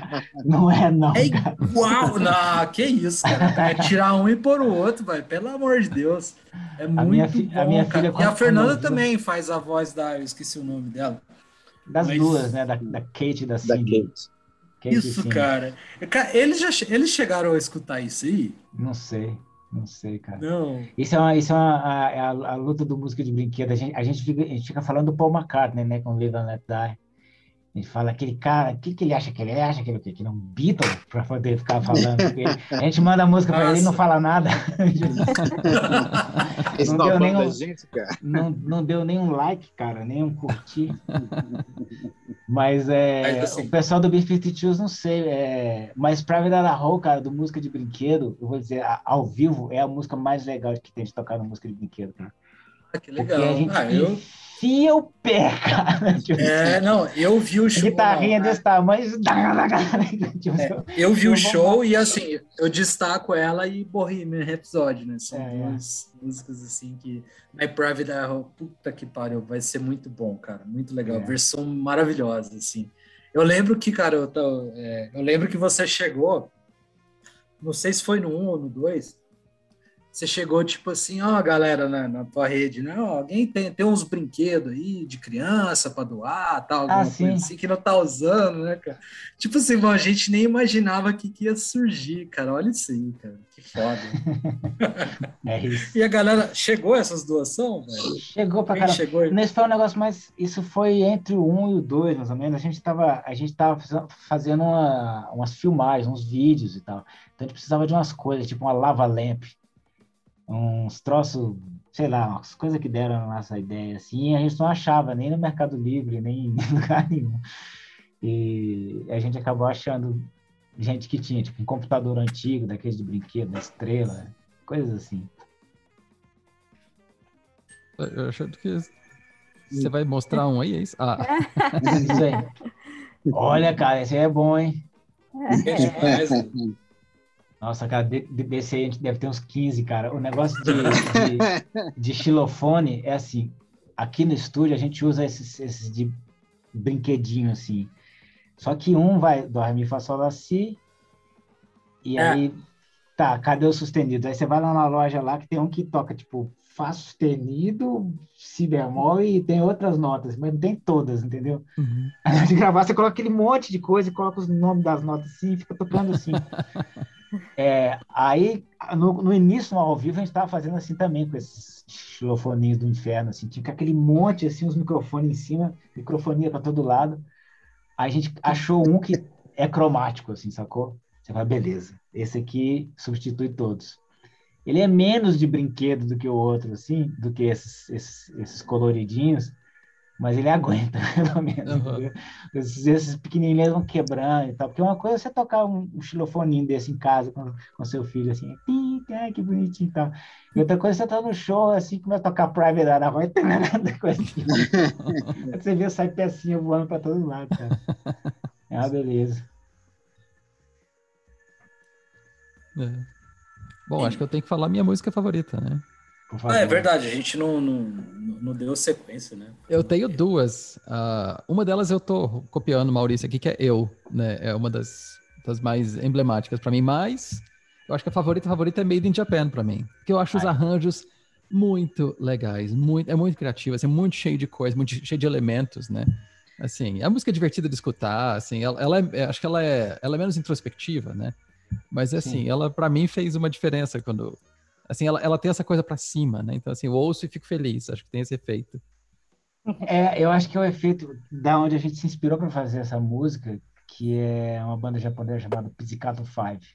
Não é, não. É igual. Não, que isso, cara. É tirar um e pôr o outro, vai. Pelo amor de Deus. É a muito minha bom, a minha cara. Filha, e a Fernanda também faz a voz da. Eu esqueci o nome dela. Das Mas... duas, né? Da, da Kate e da Cindy. Da Kate. Isso, cara. Eles, já, eles chegaram a escutar isso aí? Não sei. Não sei, cara. Não. Isso é, uma, isso é uma, a, a, a luta do música de brinquedo. A gente, a gente, fica, a gente fica falando do Paul McCartney, né? Com Live and Let Die. A gente fala, aquele cara, o que, que ele acha que ele acha? Que ele, que ele é um Beatle para poder ficar falando. a gente manda a música para ele e não fala nada. não, deu nenhum, gente, não, não deu nenhum like, cara, nenhum curtir. Mas é, mas, assim, o pessoal do B-52 não sei, é, mas pra Vida da Roll, cara, do música de brinquedo, eu vou dizer, ao vivo é a música mais legal que tem de tocar no música de brinquedo, cara. Ah, que legal. Porque a gente ah, eu enfia o pé, cara. Tipo, é, não, eu vi o show. Guitarrinha não, desse tamanho. Tipo, é, eu vi o show e assim, eu destaco ela e Bohemian Rhapsody, né? São é, duas é. músicas assim que. My Private Arrow, puta que pariu, vai ser muito bom, cara. Muito legal. É. Versão maravilhosa, assim. Eu lembro que, cara, eu, tô, é, eu lembro que você chegou. Não sei se foi no 1 ou no 2 você chegou tipo assim, ó, galera, na, na tua rede, né? Ó, alguém tem, tem uns brinquedos aí de criança para doar, tal, alguma ah, coisa assim que não tá usando, né, cara? Tipo assim, bom, a gente nem imaginava que, que ia surgir, cara. Olha isso aí, cara. Que foda. é isso. E a galera, chegou essas doações, velho? Chegou pra caramba. Chegou... Nesse foi um negócio mais. Isso foi entre o 1 e o 2, mais ou menos. A gente tava, a gente tava fazendo uma, umas filmagens, uns vídeos e tal. Então a gente precisava de umas coisas, tipo uma lava lamp uns troços, sei lá, umas coisas que deram a nossa ideia, assim, a gente não achava nem no Mercado Livre, nem em lugar nenhum. E a gente acabou achando gente que tinha, tipo, um computador antigo, daqueles de brinquedo, da estrela, coisas assim. Eu achando que você vai mostrar um aí, é isso? Ah. isso aí. Olha, cara, esse aí é bom, hein? É demais, nossa, cara, desse aí a gente deve ter uns 15, cara. O negócio de, de, de xilofone é assim: aqui no estúdio a gente usa esses, esses de brinquedinho assim. Só que um vai do Ré, Mi, Fá, Sol, Lá, Si, e é. aí, tá, cadê o sustenido? Aí você vai lá na loja lá que tem um que toca, tipo, Fá sustenido, Si bemol e tem outras notas, mas não tem todas, entendeu? Uhum. Aí de gravar, você coloca aquele monte de coisa e coloca os nomes das notas assim e fica tocando assim. é, aí, no, no, início, ao vivo, a gente tava fazendo assim também, com esses xilofoninhos do inferno, assim, tinha aquele monte, assim, os microfones em cima, microfonia para todo lado. Aí a gente achou um que é cromático, assim, sacou? Você vai, beleza, esse aqui substitui todos. Ele é menos de brinquedo do que o outro, assim, do que esses, esses, esses coloridinhos, mas ele aguenta, pelo menos. Uhum. Esses, esses pequenininhos vão quebrando e tal. Porque uma coisa é você tocar um, um xilofoninho desse em casa com, com seu filho, assim, ai, que bonitinho e tal. E outra coisa é você tá no show, assim, começa a tocar Private na voz, coisa assim. você vê, sai pecinha voando para todo lado, cara. É uma beleza. É. Bom, acho que eu tenho que falar minha música favorita, né? Ah, é verdade, a gente não, não, não deu sequência, né? Eu tenho duas. Uh, uma delas eu tô copiando, Maurício, aqui, que é Eu, né? É uma das, das mais emblemáticas para mim, mas eu acho que a favorita a favorita é Made in Japan para mim. Porque eu acho Ai. os arranjos muito legais, muito, é muito criativo, assim, muito cheio de coisas, muito cheio de elementos, né? Assim, a música é divertida de escutar, assim, ela, ela é, acho que ela é, ela é menos introspectiva, né? Mas assim, Sim. ela para mim fez uma diferença quando assim, ela, ela tem essa coisa para cima, né? Então assim, eu ouço e fico feliz, acho que tem esse efeito. É, eu acho que é o efeito da onde a gente se inspirou para fazer essa música, que é uma banda japonesa chamada Pizzicato Five,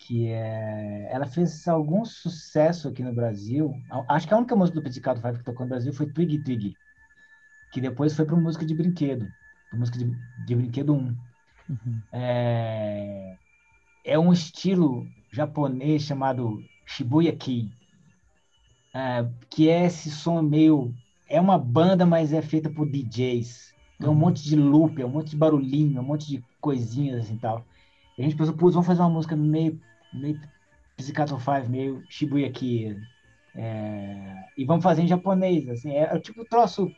que é, ela fez algum sucesso aqui no Brasil. Acho que a única música do Pizzicato Five que tocou no Brasil foi Twig Twig, que depois foi para música de brinquedo, música de, de brinquedo 1. Uhum. É, é um estilo japonês chamado Shibuya Kei, é, que é esse som meio... É uma banda, mas é feita por DJs. Tem um uhum. monte de loop, é um monte de barulhinho, um monte de coisinhas assim tal. E a gente pensou, putz, vamos fazer uma música meio, meio Pizzicato Five, meio Shibuya Kei. É, e vamos fazer em japonês, assim, é, é tipo troço...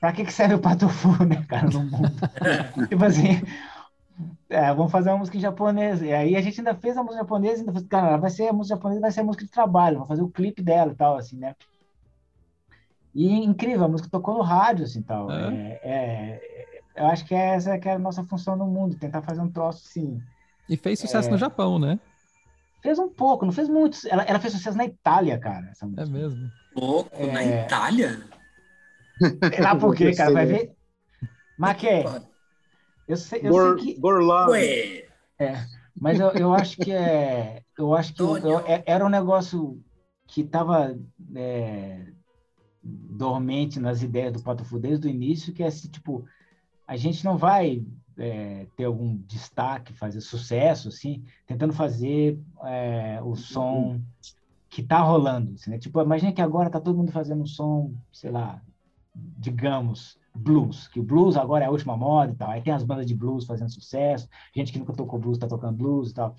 Pra que, que serve o Patofu, né, cara, no mundo? tipo assim, é, vamos fazer uma música em japonês. E aí a gente ainda fez a música japonesa, ainda fez, cara, vai ser a música japonesa, vai ser a música de trabalho, vamos fazer o clipe dela e tal, assim, né? E incrível, a música tocou no rádio, assim, tal. É. É, é, eu acho que essa que é a nossa função no mundo, tentar fazer um troço, assim. E fez sucesso no é. Japão, né? Fez um pouco, não fez muito. Ela, ela fez sucesso na Itália, cara, essa música. É mesmo. Louco, na é. Itália? Sei lá por quê, cara, vai ver. Mas que eu sei, eu Bor, sei que. Borlão. É, mas eu, eu acho que é. Eu acho que eu, é, era um negócio que estava é, dormente nas ideias do Patofu desde o início, que é assim, tipo, a gente não vai é, ter algum destaque, fazer sucesso, assim, tentando fazer é, o som que está rolando. Assim, né? Tipo, imagina que agora está todo mundo fazendo um som, sei lá, digamos, blues, que o blues agora é a última moda e tal. Aí tem as bandas de blues fazendo sucesso, gente que nunca tocou blues está tocando blues e tal.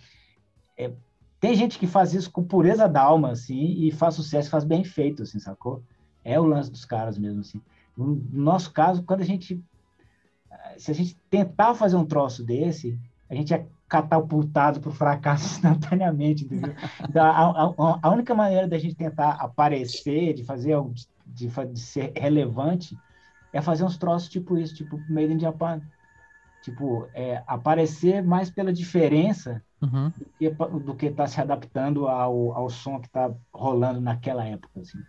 É, tem gente que faz isso com pureza da alma, assim, e faz sucesso, faz bem feito, assim, sacou? É o lance dos caras mesmo, assim. No nosso caso, quando a gente... Se a gente tentar fazer um troço desse, a gente é catapultado para o fracasso instantaneamente, entendeu? Então, a, a, a, única maneira da gente tentar aparecer, de fazer de, de ser relevante, é fazer uns troços tipo isso, tipo Made in Japan. Tipo, é, aparecer mais pela diferença uhum. do que tá se adaptando ao, ao som que está rolando naquela época, assim,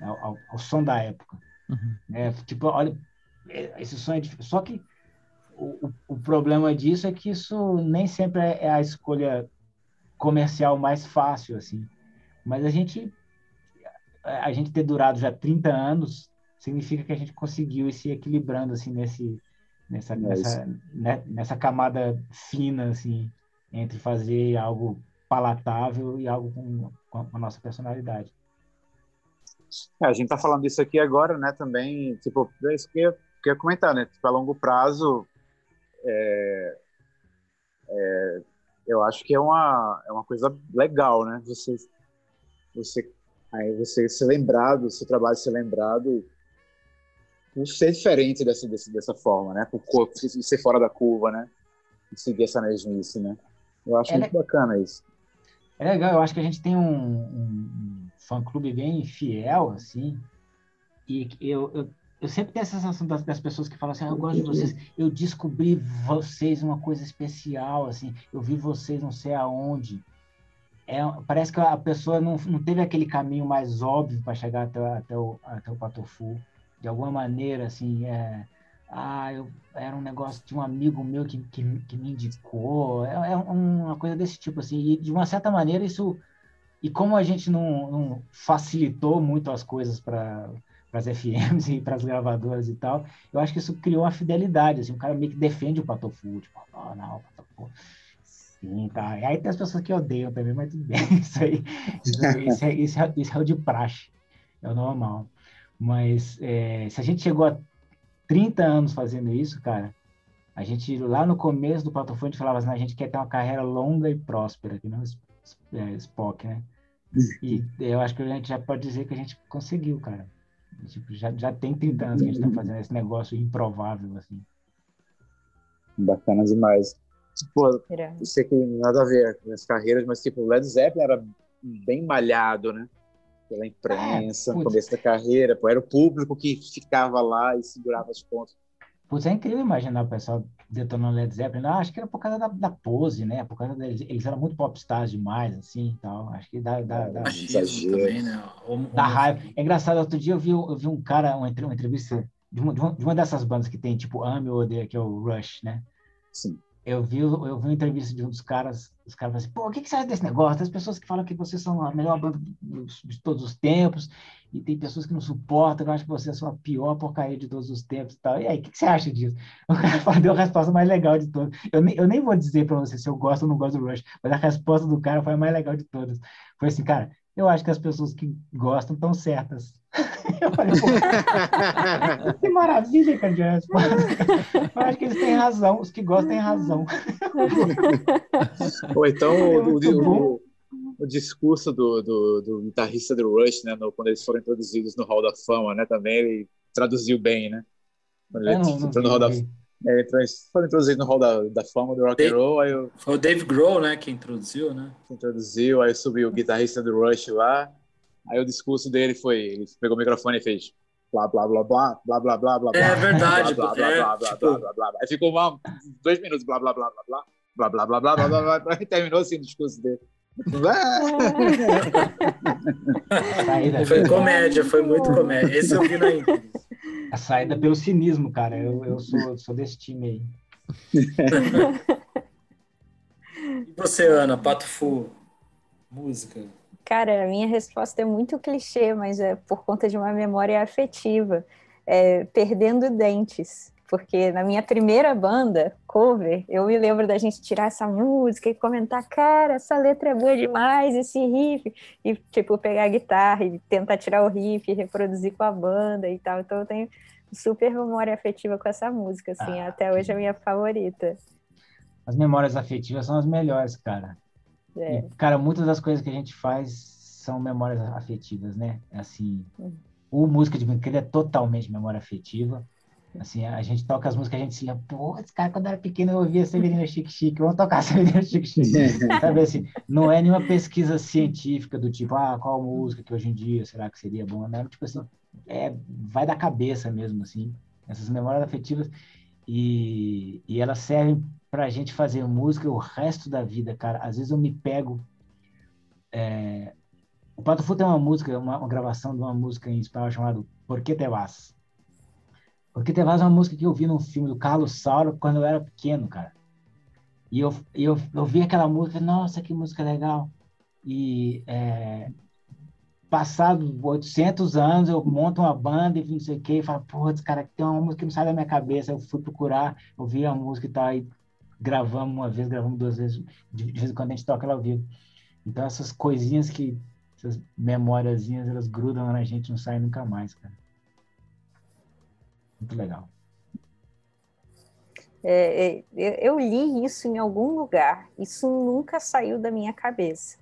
ao, ao, ao som da época. Uhum. É, tipo, olha, é, esse som é difícil. Só que o, o problema disso é que isso nem sempre é, é a escolha comercial mais fácil, assim. Mas a gente a gente ter durado já 30 anos significa que a gente conseguiu ir se equilibrando assim nesse nessa é nessa, né, nessa camada fina assim entre fazer algo palatável e algo com, com a nossa personalidade. É, a gente está falando disso aqui agora, né? Também, tipo, é isso que eu queria comentar, né? Tipo, a longo prazo, é, é, eu acho que é uma, é uma coisa legal, né? Você, você, aí você ser lembrado, seu trabalho ser lembrado ser diferente dessa, dessa, forma, né? Por, por ser fora da curva, né? E seguir essa mesmice, né? Eu acho é muito le... bacana isso. É legal, eu acho que a gente tem um, um, um fã-clube bem fiel, assim, e eu, eu, eu, sempre tenho a sensação das, das pessoas que falam assim, ah, eu gosto de vocês, eu descobri vocês uma coisa especial, assim, eu vi vocês não sei aonde, é, parece que a pessoa não, não teve aquele caminho mais óbvio para chegar até, até, o, até o Patofu. De alguma maneira, assim, é, ah, eu, era um negócio de um amigo meu que, que, que me indicou. É, é, uma coisa desse tipo, assim. E, de uma certa maneira, isso... E como a gente não, não facilitou muito as coisas para as FMs e para as gravadoras e tal, eu acho que isso criou uma fidelidade, assim. O cara meio que defende o Patofu, tipo, oh, não, Patofu Sim, tá. E aí tem as pessoas que odeiam também, mas tudo bem. Isso aí, isso, isso, é, isso, é, isso é o de praxe, é o normal. Mas é, se a gente chegou a 30 anos fazendo isso, cara, a gente lá no começo do Platofone a gente falava assim, a gente quer ter uma carreira longa e próspera, que não é, Spock, né? E eu acho que a gente já pode dizer que a gente conseguiu, cara. Tipo, já, já tem 30 anos que a gente está fazendo esse negócio improvável, assim. Bacana demais. Tipo, eu sei que nada a ver com as carreiras, mas tipo, o Led Zeppelin era bem malhado, né? Pela imprensa, é, no começo da carreira, pô, era o público que ficava lá e segurava as pontas. Putz, é incrível imaginar o pessoal detonando Led Zeppelin. Não, acho que era por causa da, da pose, né? Por causa deles. Eles eram muito popstars demais, assim, e tal. Acho que dá... dá, dá também, né? Dá raiva. É engraçado, outro dia eu vi, eu vi um cara, uma, uma entrevista de uma, de uma dessas bandas que tem, tipo, Ame ou Odeia, que é o Rush, né? Sim eu vi, eu vi uma entrevista de um dos caras, os caras falaram assim, pô, o que, que você acha desse negócio? Tem pessoas que falam que vocês são a melhor banda de todos os tempos, e tem pessoas que não suportam, que acham que vocês são a pior porcaria de todos os tempos e tal. E aí, o que, que você acha disso? O cara deu a resposta mais legal de todas. Eu nem, eu nem vou dizer para você se eu gosto ou não gosto do Rush, mas a resposta do cara foi a mais legal de todas. Foi assim, cara, eu acho que as pessoas que gostam estão certas. Eu falei, pô, que maravilha, resposta. Eu acho que eles têm razão, os que gostam têm razão. Ou então o, o, o, discurso do, do, do, guitarrista do Rush, né, no, quando eles foram introduzidos no Hall da Fama, né, também ele traduziu bem, né? Quando ele não, entrou no Hall da Fama. É, foi introduzido no Hall da, da Fama do Rock and Roll. Aí eu, foi o Dave Grohl, né, que introduziu, né? Que introduziu, aí subiu o guitarrista do Rush lá. Aí o discurso dele foi, ele pegou o microfone e fez blá blá blá blá blá blá blá blá É verdade, blá blá blá blá blá blá blá Aí ficou uma, dois minutos blá blá blá blá blá blá blá blá blá blá blá blá e terminou assim o discurso dele. foi comédia, foi muito comédia. Esse eu vi na íntegra. A saída pelo cinismo, cara. Eu, eu sou, sou desse time aí. e você, Ana? Pato Fu, música? Cara, a minha resposta é muito clichê, mas é por conta de uma memória afetiva. É, perdendo dentes. Porque na minha primeira banda, cover, eu me lembro da gente tirar essa música e comentar, cara, essa letra é boa demais, esse riff. E, tipo, pegar a guitarra e tentar tirar o riff, reproduzir com a banda e tal. Então eu tenho super memória afetiva com essa música, assim. Ah, até hoje é a minha favorita. As memórias afetivas são as melhores, cara. É. E, cara, muitas das coisas que a gente faz são memórias afetivas, né? Assim, hum. o música de brinquedo é totalmente memória afetiva. Assim, a gente toca as músicas, a gente se lembra, pô, esse cara, quando era pequeno, eu ouvia Severina Chique Chique, vamos tocar Severina Chique Chique. Sabe assim, não é nenhuma pesquisa científica do tipo, ah, qual música que hoje em dia será que seria bom? Não, tipo assim, é, vai da cabeça mesmo, assim, essas memórias afetivas. E, e elas servem para a gente fazer música o resto da vida, cara. Às vezes eu me pego. É... O Pato Fu tem uma música, uma, uma, gravação de uma música em espanhol chamada Por que te vas? Porque Te Vas é uma música que eu vi num filme do Carlos Sauro quando eu era pequeno, cara. E eu, eu, eu vi aquela música, nossa, que música legal. E é, passado 800 anos, eu monto uma banda e não sei o quê, e falo, porra, esse cara tem uma música que não sai da minha cabeça. Eu fui procurar, ouvi a música e tal, e gravamos uma vez, gravamos duas vezes, de vez em quando a gente toca ela ao vivo. Então, essas coisinhas que, essas memóriazinhas, elas grudam na gente, não saem nunca mais, cara. Muito legal. É, é, eu li isso em algum lugar, isso nunca saiu da minha cabeça.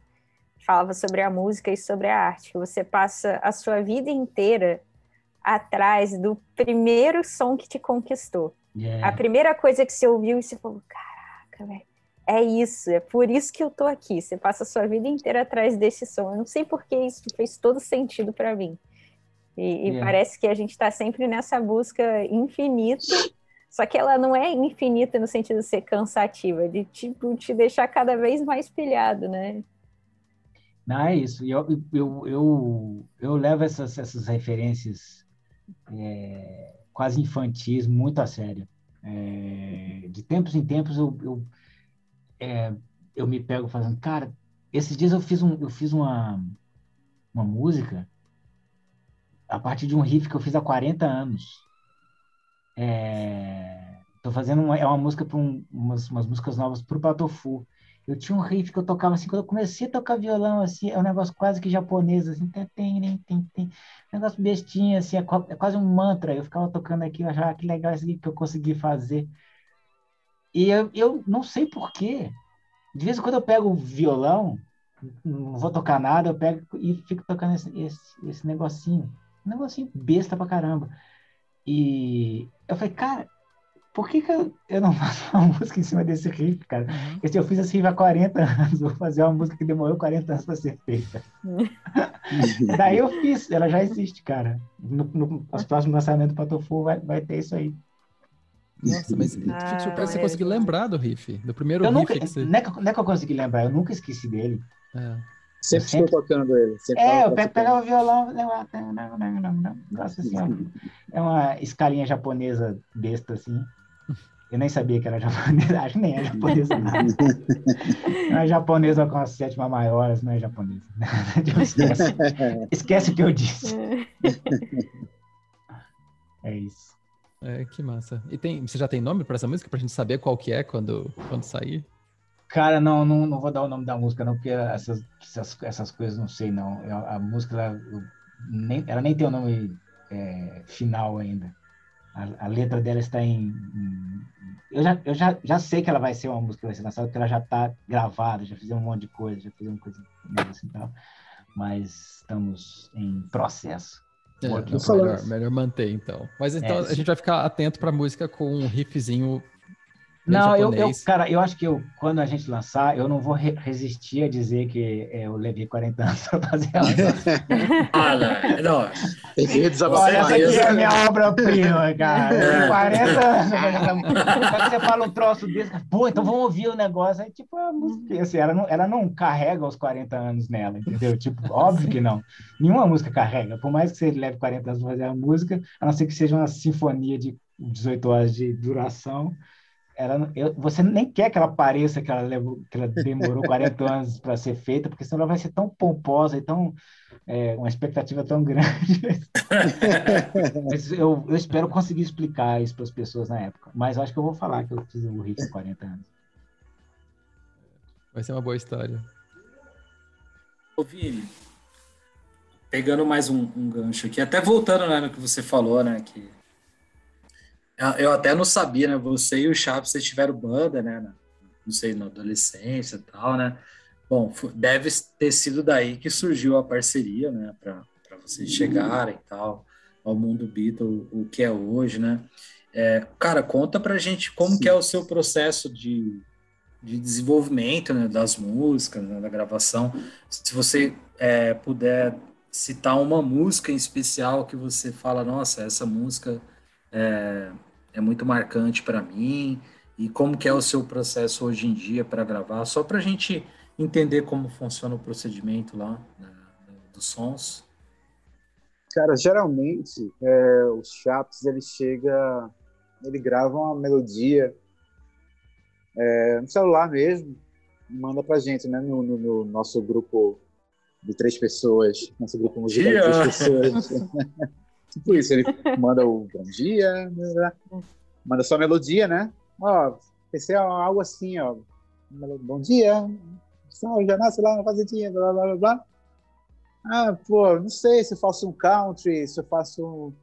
Falava sobre a música e sobre a arte, que você passa a sua vida inteira atrás do primeiro som que te conquistou. Yeah. A primeira coisa que você ouviu e você falou, caraca, velho, é isso, é por isso que eu tô aqui. Você passa a sua vida inteira atrás desse som. Eu não sei por que isso fez todo sentido para mim. E, e, parece que a gente está sempre nessa busca infinita, só que ela não é infinita no sentido de ser cansativa, de tipo te deixar cada vez mais pilhado, né? Não, é isso. Eu, eu, eu, eu levo essas, essas referências é, quase infantis muito a sério. É, de tempos em tempos eu, eu, é, eu me pego fazendo, cara, esses dias eu fiz, um, eu fiz uma, uma música a partir de um riff que eu fiz há 40 anos. É, tô fazendo uma, é uma música para um, umas, umas músicas novas para o Patofu. Eu tinha um riff que eu tocava assim, quando eu comecei a tocar violão, assim, é um negócio quase que japonês, assim, tem, tem, tem, tem, um negócio bestinho, assim, é, é, quase um mantra. Eu ficava tocando aqui, eu achava que legal isso aqui que eu consegui fazer. E eu, eu não sei porquê. De vez em quando eu pego o violão, não vou tocar nada, eu pego e fico tocando esse, esse, esse negocinho. Um negocinho besta pra caramba. E eu falei, cara, por que, que eu, eu, não faço uma música em cima desse riff, cara? Uhum. Porque se eu fiz esse riff há 40 anos, vou fazer uma música que demorou 40 anos para ser feita. Daí eu fiz, ela já existe, cara. No, no, nos próximos lançamentos do Patofu vai, vai ter isso aí. Nossa, mas ah, fico surpreso você conseguir lembrar do riff, do primeiro eu riff nunca, que você... Não é que, não é que eu consegui lembrar, eu nunca esqueci dele. É. Sempre, sempre estou tocando ele. é, eu pego, pegava o violão, assim, é uma escalinha japonesa besta, assim. Eu nem sabia que era japonesa, acho que nem é japonesa. Não é japonesa com a sétima maior, não é japonesa. Esquece, esquece o que eu disse. É isso. É, que massa. E tem, você já tem nome para essa música, pra gente saber qual que é quando, quando sair? Cara, não, não, não vou dar o nome da música, não, porque essas, essas, essas coisas não sei, não. Eu, a música, ela nem, ela nem tem o nome é, final ainda. A, a, letra dela está em, em. eu já, eu já, já sei que ela vai ser uma música que vai ser lançada, porque ela já está gravada, já fizemos um monte de coisa, já fizemos coisa assim tal. Mas estamos em processo. É, melhor, melhor manter, então. Mas então é, a gente vai ficar atento para a música com um riffzinho não, eu, eu, cara, eu acho que eu, quando a gente lançar, eu não vou re resistir a dizer que é, eu levei 40 anos para fazer ela. Olha, não, tem que Olha, essa aqui é a minha obra-prima, cara. É. 40 anos. Quando você fala um troço desse, pô, então vamos ouvir o negócio. Aí, tipo, a música, assim, ela, não, ela não carrega os 40 anos nela, entendeu? Tipo, óbvio que não. Nenhuma música carrega. Por mais que você leve 40 anos para fazer a música, a não ser que seja uma sinfonia de 18 horas de duração ela, eu, você nem quer que ela pareça que ela, levou, que ela demorou 40 anos para ser feita, porque senão ela vai ser tão pomposa e tão é, uma expectativa tão grande. mas eu, eu espero conseguir explicar isso para as pessoas na época. Mas acho que eu vou falar que eu fiz o Rick 40 anos. Vai ser uma boa história. Ô, Vini, pegando mais um, um gancho aqui, até voltando né, no que você falou, né, que eu até não sabia, né? Você e o Chaves, vocês tiveram banda, né? Não sei, na adolescência e tal, né? Bom, deve ter sido daí que surgiu a parceria, né? Para vocês chegarem e tal, ao mundo Beatle, o que é hoje, né? É, cara, conta pra gente como Sim. que é o seu processo de, de desenvolvimento né, das músicas, né, da gravação. Se você é, puder citar uma música em especial que você fala, nossa, essa música é, é muito marcante para mim e como que é o seu processo hoje em dia para gravar, só para a gente entender como funciona o procedimento lá né, dos sons. Cara, geralmente é, os chaps ele chega, ele grava uma melodia é, no celular mesmo, manda para gente, né, no, no, no, nosso grupo de três pessoas, nosso grupo musical de três pessoas. Tipo isso, ele manda o bom dia, manda só a melodia, né? Ó, pensei algo assim, ó. Bom dia, São já nasce lá na fazendinha, blá blá blá blá. Ah, pô, não sei se eu faço um country, se eu faço um,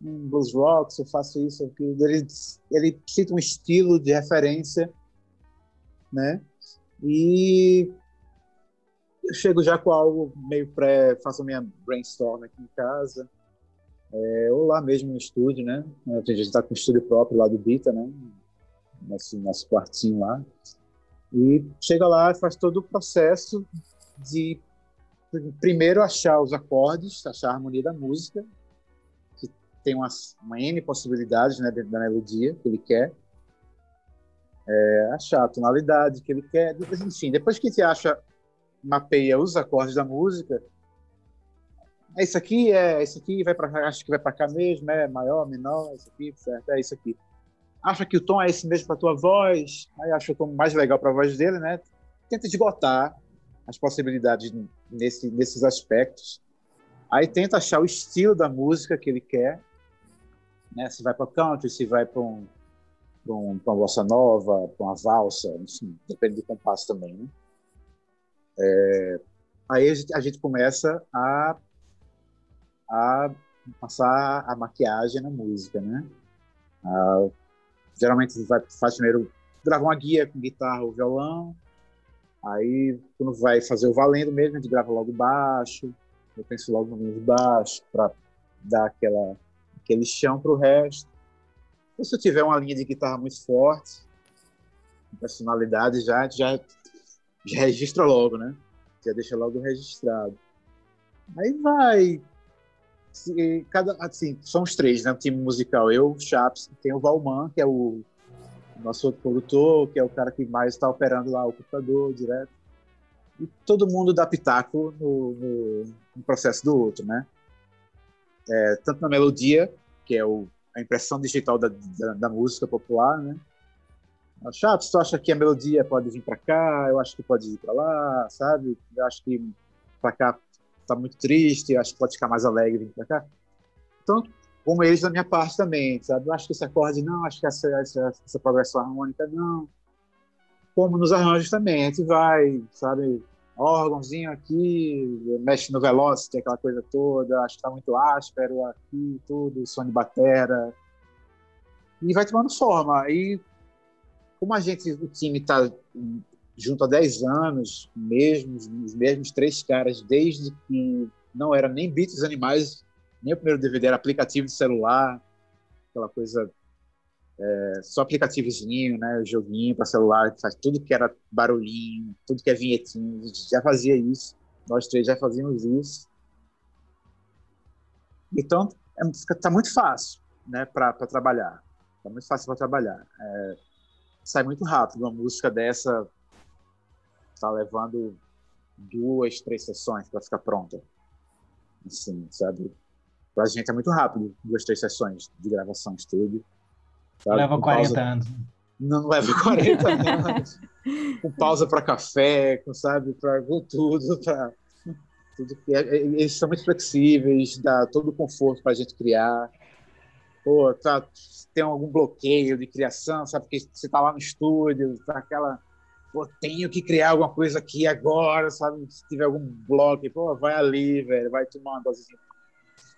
um blues rock, se eu faço isso, aquilo. Ele, ele cita um estilo de referência, né? E eu chego já com algo meio pré, faço minha brainstorm aqui em casa é, ou lá mesmo no estúdio, né? A gente está com o estúdio próprio lá do Bita, né? Nosso, nosso quartinho lá. E chega lá e faz todo o processo de primeiro achar os acordes, achar a harmonia da música, que tem uma, uma N possibilidades né, dentro da melodia que ele quer. É, achar a tonalidade que ele quer. Enfim, depois que você acha, mapeia os acordes da música, é isso aqui, é isso aqui, vai para acho que vai para cá mesmo, é maior, menor, isso aqui, certo, é isso aqui. Acha que o tom é esse mesmo para tua voz, aí acha o tom mais legal para a voz dele, né? Tenta esgotar as possibilidades nesse, nesses aspectos. Aí tenta achar o estilo da música que ele quer, né? Se vai para country, se vai para um, um, uma bossa nova, para uma valsa, enfim, depende do compasso também, né? É, aí a gente, a gente começa a a passar a maquiagem na música, né? Ah, geralmente vai, faz primeiro, grava uma guia com guitarra ou violão, aí quando vai fazer o valendo mesmo, a gente grava logo baixo, eu penso logo no menos baixo, para dar aquela, aquele chão para o resto. E se eu tiver uma linha de guitarra muito forte, personalidade já, já, já registra logo, né? Já deixa logo registrado. Aí vai cada assim são três né? O time musical eu Chaps tem o Valman que é o nosso outro produtor que é o cara que mais está operando lá o computador direto. E todo mundo dá pitaco no, no, no processo do outro né? É, tanto na melodia que é o, a impressão digital da, da, da música popular né? Chaps tu acha que a melodia pode vir para cá? Eu acho que pode ir para lá sabe? Eu acho que para cá tá muito triste, acho que pode ficar mais alegre vindo cá. Então, como eles da minha parte também, sabe? Eu acho que esse acorde não, acho que essa, essa, essa progressão harmônica não. Como nos arranjos também, a gente vai, sabe? órgãozinho aqui, mexe no velocity, aquela coisa toda, acho que tá muito áspero aqui, tudo, som de batera. E vai tomando forma. E como a gente, o time tá junto há 10 anos, mesmos, os mesmos três caras, desde que não era nem Beats Animais, nem o primeiro DVD, era aplicativo de celular, aquela coisa é, só aplicativozinho, né, joguinho para celular, faz tudo que era barulhinho, tudo que é vinhetinho, já fazia isso, nós três já fazíamos isso. Então, é, tá muito fácil, né, para trabalhar. Tá muito fácil para trabalhar. É, sai muito rápido uma música dessa está levando duas, três sessões para ficar pronta. Assim, sabe? Para a gente é muito rápido, duas, três sessões de gravação, estúdio. Sabe? Leva com 40 pausa... anos. Não, não leva 40 anos. com pausa para café, com, sabe, para tudo, para tudo que é, é, eles são muito flexíveis, dá todo o conforto para a gente criar. Pô, tá, tem algum bloqueio de criação, sabe? Porque você está lá no estúdio, tá aquela pô, tenho que criar alguma coisa aqui agora, sabe? Se tiver algum bloco, pô, vai ali, velho, vai tomar uma dose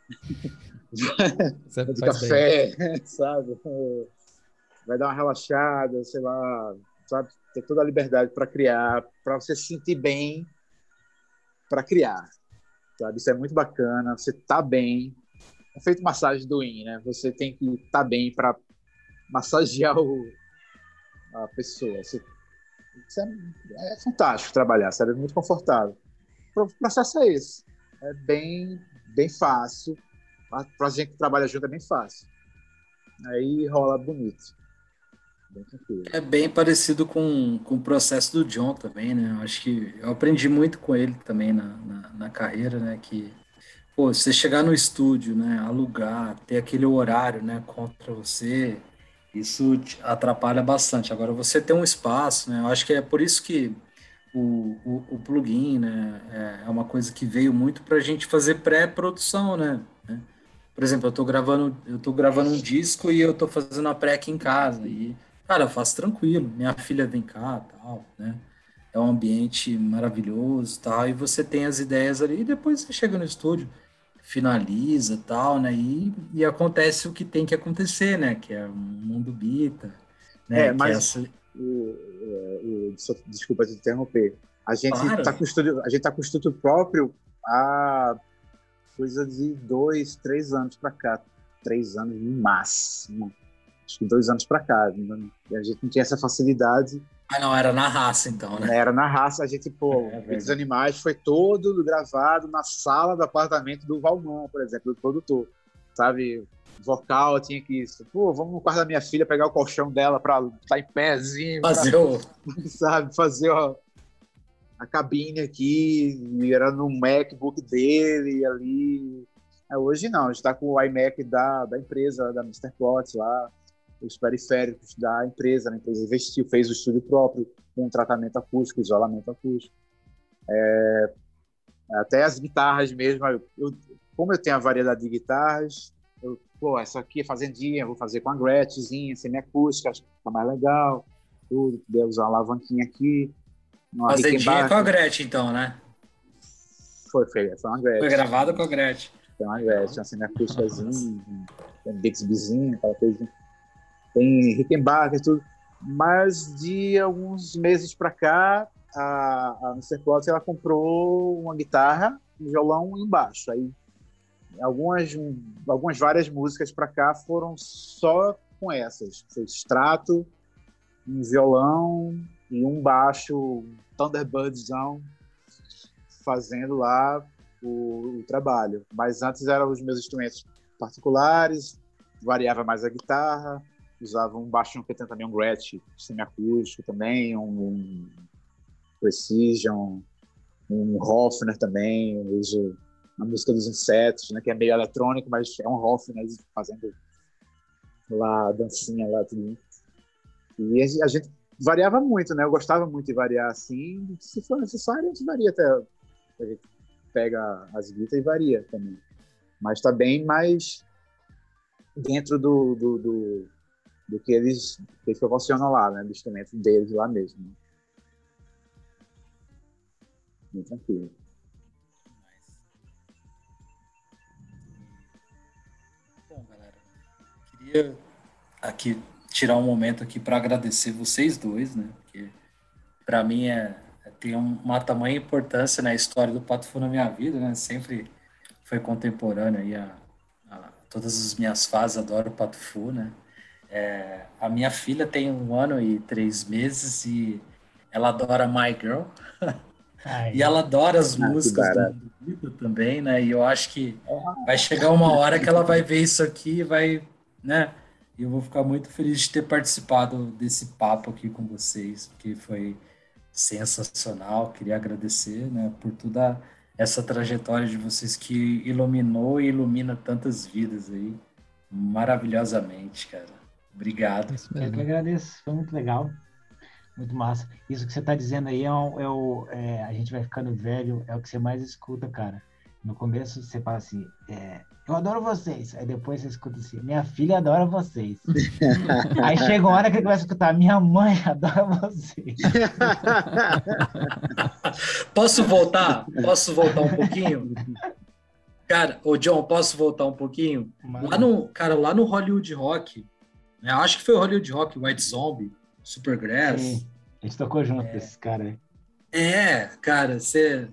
de café, bem. sabe? Vai dar uma relaxada, sei lá, sabe? Ter toda a liberdade para criar, para você se sentir bem para criar, sabe? Isso é muito bacana, você tá bem. É feito massagem do IN, né? Você tem que estar tá bem para massagear o, a pessoa. Você é, é fantástico trabalhar, sabe? É muito confortável. O processo é esse. É bem, bem fácil. Para a gente que trabalha junto é bem fácil. Aí rola bonito. Bem é bem parecido com, com o processo do John também, né? Eu acho que eu aprendi muito com ele também na, na, na carreira, né? Que pô, você chegar no estúdio, né? Alugar, ter aquele horário, né? Contra você, isso atrapalha bastante. Agora, você tem um espaço, né? Eu acho que é por isso que o, o, o plugin, né? É, é uma coisa que veio muito para a gente fazer pré-produção, né? Por exemplo, eu estou gravando, eu tô gravando um disco e eu estou fazendo a pré aqui em casa e, cara, eu faço tranquilo. Minha filha vem cá, tal, né? É um ambiente maravilhoso, tal, e você tem as ideias ali e depois você chega no estúdio finaliza tal, né? E, e acontece o que tem que acontecer, né? Que é um mundo bita, né? É, mas essa... o, o, o, desculpa te interromper. A gente está com estúdio, a gente tá com o estúdio próprio há coisa de dois, três anos para cá. Três anos no máximo. Acho que dois anos para cá. Né? A gente não tinha essa facilidade. Ah, não, era na raça, então, né? Era na raça. A gente, pô, é os animais foi todo gravado na sala do apartamento do Valmão, por exemplo, do produtor. Sabe? Vocal, tinha que. Pô, vamos no quarto da minha filha pegar o colchão dela para estar tá em pézinho. Fazer pra, o. Sabe? Fazer, ó a cabine aqui, era no MacBook dele ali. É, hoje não, a gente está com o iMac da, da empresa, da Mr. Plot lá, os periféricos da empresa, a empresa investiu, fez o estúdio próprio, com tratamento acústico, isolamento acústico. É, até as guitarras mesmo, eu, eu, como eu tenho a variedade de guitarras, eu, pô, essa aqui é fazendinha, vou fazer com a Gretchenzinha, semi-acústica, acho que fica mais legal, tudo, poder usar uma alavanquinha aqui. Fazendinha com a Gretchen, então, né? Foi, foi, foi uma Gretchen. Foi gravado com a Gretchen. Foi uma Gretchen, assim, na acústicazinha, tem Bixbyzinho, aquela coisa. Tem Rickenbacker e tudo. Mas de alguns meses para cá, a, a Mr. Plot, ela comprou uma guitarra, um violão e um baixo. Aí algumas, algumas várias músicas para cá foram só com essas. Foi extrato, um violão e um baixo Thunderbirdzão fazendo lá o, o, trabalho. Mas antes eram os meus instrumentos particulares, variava mais a guitarra, usava um baixo que tem também um Gretsch semiacústico também, um, Precision, um Hofner também, uso a música dos insetos, né, que é meio eletrônico, mas é um Hofner fazendo lá dancinha lá tudo. E a gente variava muito, né? Eu gostava muito de variar assim. Se for necessário, a gente varia até. A gente pega as guitas e varia também. Mas está bem mais dentro do, do, do, do, que, eles, proporcionam lá, né? Do instrumento deles lá mesmo. Né? Bem tranquilo. Bom, galera, queria aqui tirar um momento aqui para agradecer vocês dois, né? Porque para mim é, é, tem uma tamanha importância na história do Pato Fu na minha vida, né? Sempre foi contemporâneo aí a, a todas as minhas fases, adoro o Pato Fu, né? É, a minha filha tem um ano e três meses e ela adora My Girl. e ela adora as ah, músicas do Vitor também, né? E eu acho que vai chegar uma hora que ela vai ver isso aqui e vai, né? E eu vou ficar muito feliz de ter participado desse papo aqui com vocês, porque foi sensacional. Queria agradecer né, por toda essa trajetória de vocês que iluminou e ilumina tantas vidas aí, maravilhosamente, cara. Obrigado. Eu que agradeço, foi muito legal, muito massa. Isso que você está dizendo aí é, é o. É, a gente vai ficando velho, é o que você mais escuta, cara. No começo você fala assim, é, eu adoro vocês. Aí depois você escuta assim, minha filha adora vocês. Aí chega uma hora que ele começa a escutar, minha mãe adora vocês. Posso voltar? Posso voltar um pouquinho? Cara, ô John, posso voltar um pouquinho? Lá no, cara, lá no Hollywood Rock, né, acho que foi o Hollywood Rock, White Zombie, Supergrass. Sim, a gente tocou junto é, esses caras aí. É, cara, você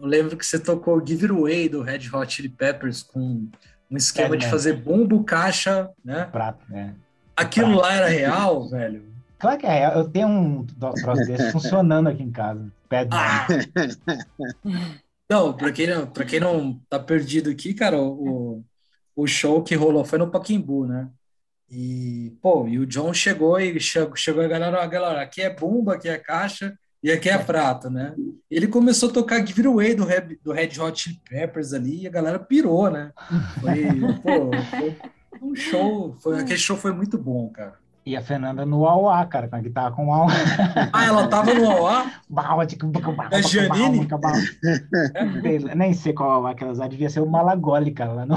eu lembro que você tocou Give It Away do Red Hot Chili Peppers com um esquema é, de né? fazer bumbo, caixa, né? Prato, né? Aquilo prato. lá era real, velho? Claro que é real. Eu tenho um troço desse funcionando aqui em casa. Pé ah. Não, pra quem não, pra quem não tá perdido aqui, cara, o, o show que rolou foi no Paquimbu, né? E, pô, e o John chegou e chegou, chegou a galera, a galera, aqui é bumba, aqui é caixa, e aqui é prata, né? Ele começou a tocar Give Away do, Red, do Red Hot Chili Peppers ali e a galera pirou, né? Foi, pô, foi um show, foi, aquele show foi muito bom, cara. E a Fernanda no Auá, cara, com a guitarra com o Auá. Ah, ela tava no Auá? Da Giannini? Nem sei qual Auá que ela usava, devia ser o Malagoli, cara, lá no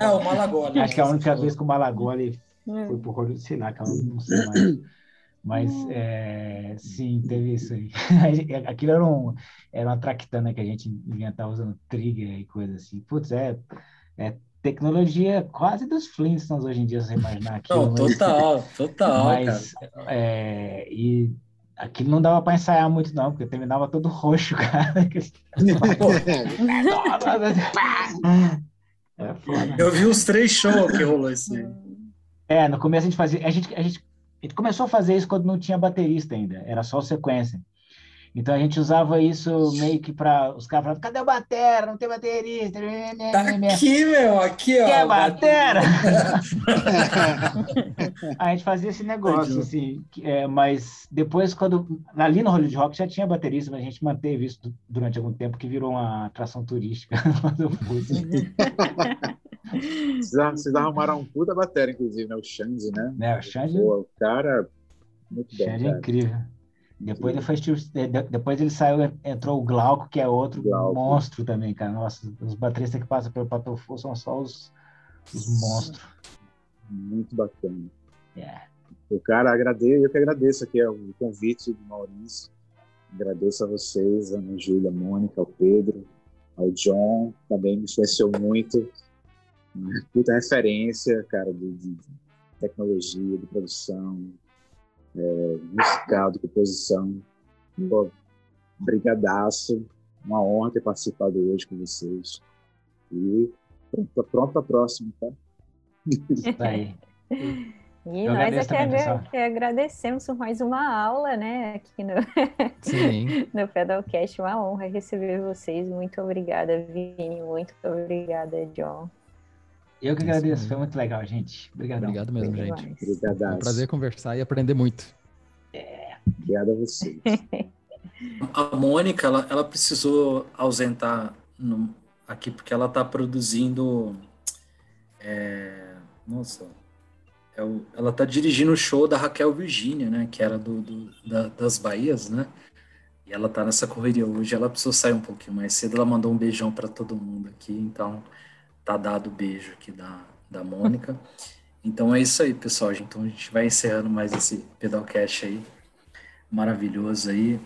É, o Malagoli. Acho que a única vez que o Malagoli foi por Hollywood, sei lá, que ela não sei mais. Mas é, sim, teve isso aí. Aquilo era, um, era uma tractana que a gente inventava usando trigger e coisa assim. Putz, é, é tecnologia quase dos Flintstones hoje em dia, se você imaginar aquilo. Não, total, mas, total, mas, é, e Aquilo não dava para ensaiar muito, não, porque terminava todo roxo, cara. é foda. Eu vi os três shows que rolou isso aí. É, no começo a gente fazia. A gente, a gente, a gente começou a fazer isso quando não tinha baterista ainda, era só sequência. Então a gente usava isso meio que para os caras falando, cadê o batera? Não tem baterista. Tá aqui, meu, aqui, ó. Quer batera? a gente fazia esse negócio, assim, é, mas depois, quando ali no Hollywood Rock já tinha baterista, mas a gente manteve isso durante algum tempo, que virou uma atração turística. Vocês arrumaram um puta bateria, inclusive, né? O Xande, né? É, o Xande. o cara, muito bom. Xande é incrível. Depois ele, foi, depois ele saiu, entrou o Glauco, que é outro Glauco. monstro também, cara. Nossa, os bateristas que passam pelo Patofu são só os, os monstros. Muito bacana. Yeah. O cara, agradeço, eu que agradeço aqui o convite do Maurício. Agradeço a vocês, a Ana Júlia, a Mônica, ao Pedro, ao John, também me influenciou muito. Puta referência, cara, de, de tecnologia, de produção, é, musical, de composição. Pô, brigadaço. Uma honra ter participado hoje com vocês. E pronto, pronto para a próxima, tá? Isso aí. E Eu nós é que, que, agradecemos mais uma aula, né, aqui no, Sim. no Pedalcast. Uma honra receber vocês. Muito obrigada, Vini. Muito obrigada, John. Eu que agradeço, foi muito legal, gente. Obrigadão. Obrigado mesmo, gente. Obrigado. É um prazer conversar e aprender muito. É, obrigado a vocês. a Mônica, ela, ela precisou ausentar no, aqui porque ela está produzindo. É, nossa, é o, ela está dirigindo o show da Raquel Virgínia, né? Que era do, do da, das Bahias, né? E ela está nessa correria hoje. Ela precisou sair um pouquinho mais cedo. Ela mandou um beijão para todo mundo aqui, então tá dado o beijo aqui da, da Mônica. Então é isso aí, pessoal. Então a gente vai encerrando mais esse pedalcast aí. Maravilhoso aí.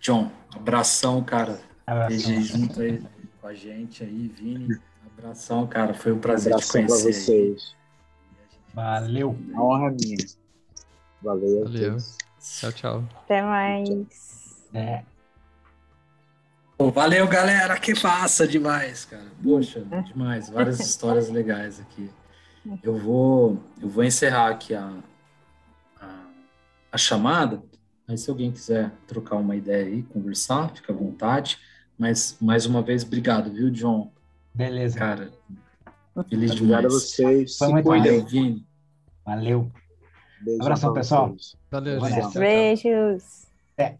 John, abração, cara. Abração. junto aí com a gente aí, Vini. Abração, cara. Foi um prazer abração te conhecer. Pra vocês. Valeu. Uma honra minha. Valeu. Valeu. Tchau, tchau. Até mais. É. Valeu, galera, que passa demais, cara. Poxa, demais, várias histórias legais aqui. Eu vou, eu vou encerrar aqui a, a, a chamada. Aí, se alguém quiser trocar uma ideia aí, conversar, fica à vontade. Mas, mais uma vez, obrigado, viu, John? Beleza. Cara, feliz demais. Obrigado a vocês. Foi muito Valeu. Valeu. Beijo Abração, pessoal. Valeu, gente. Beijos. É.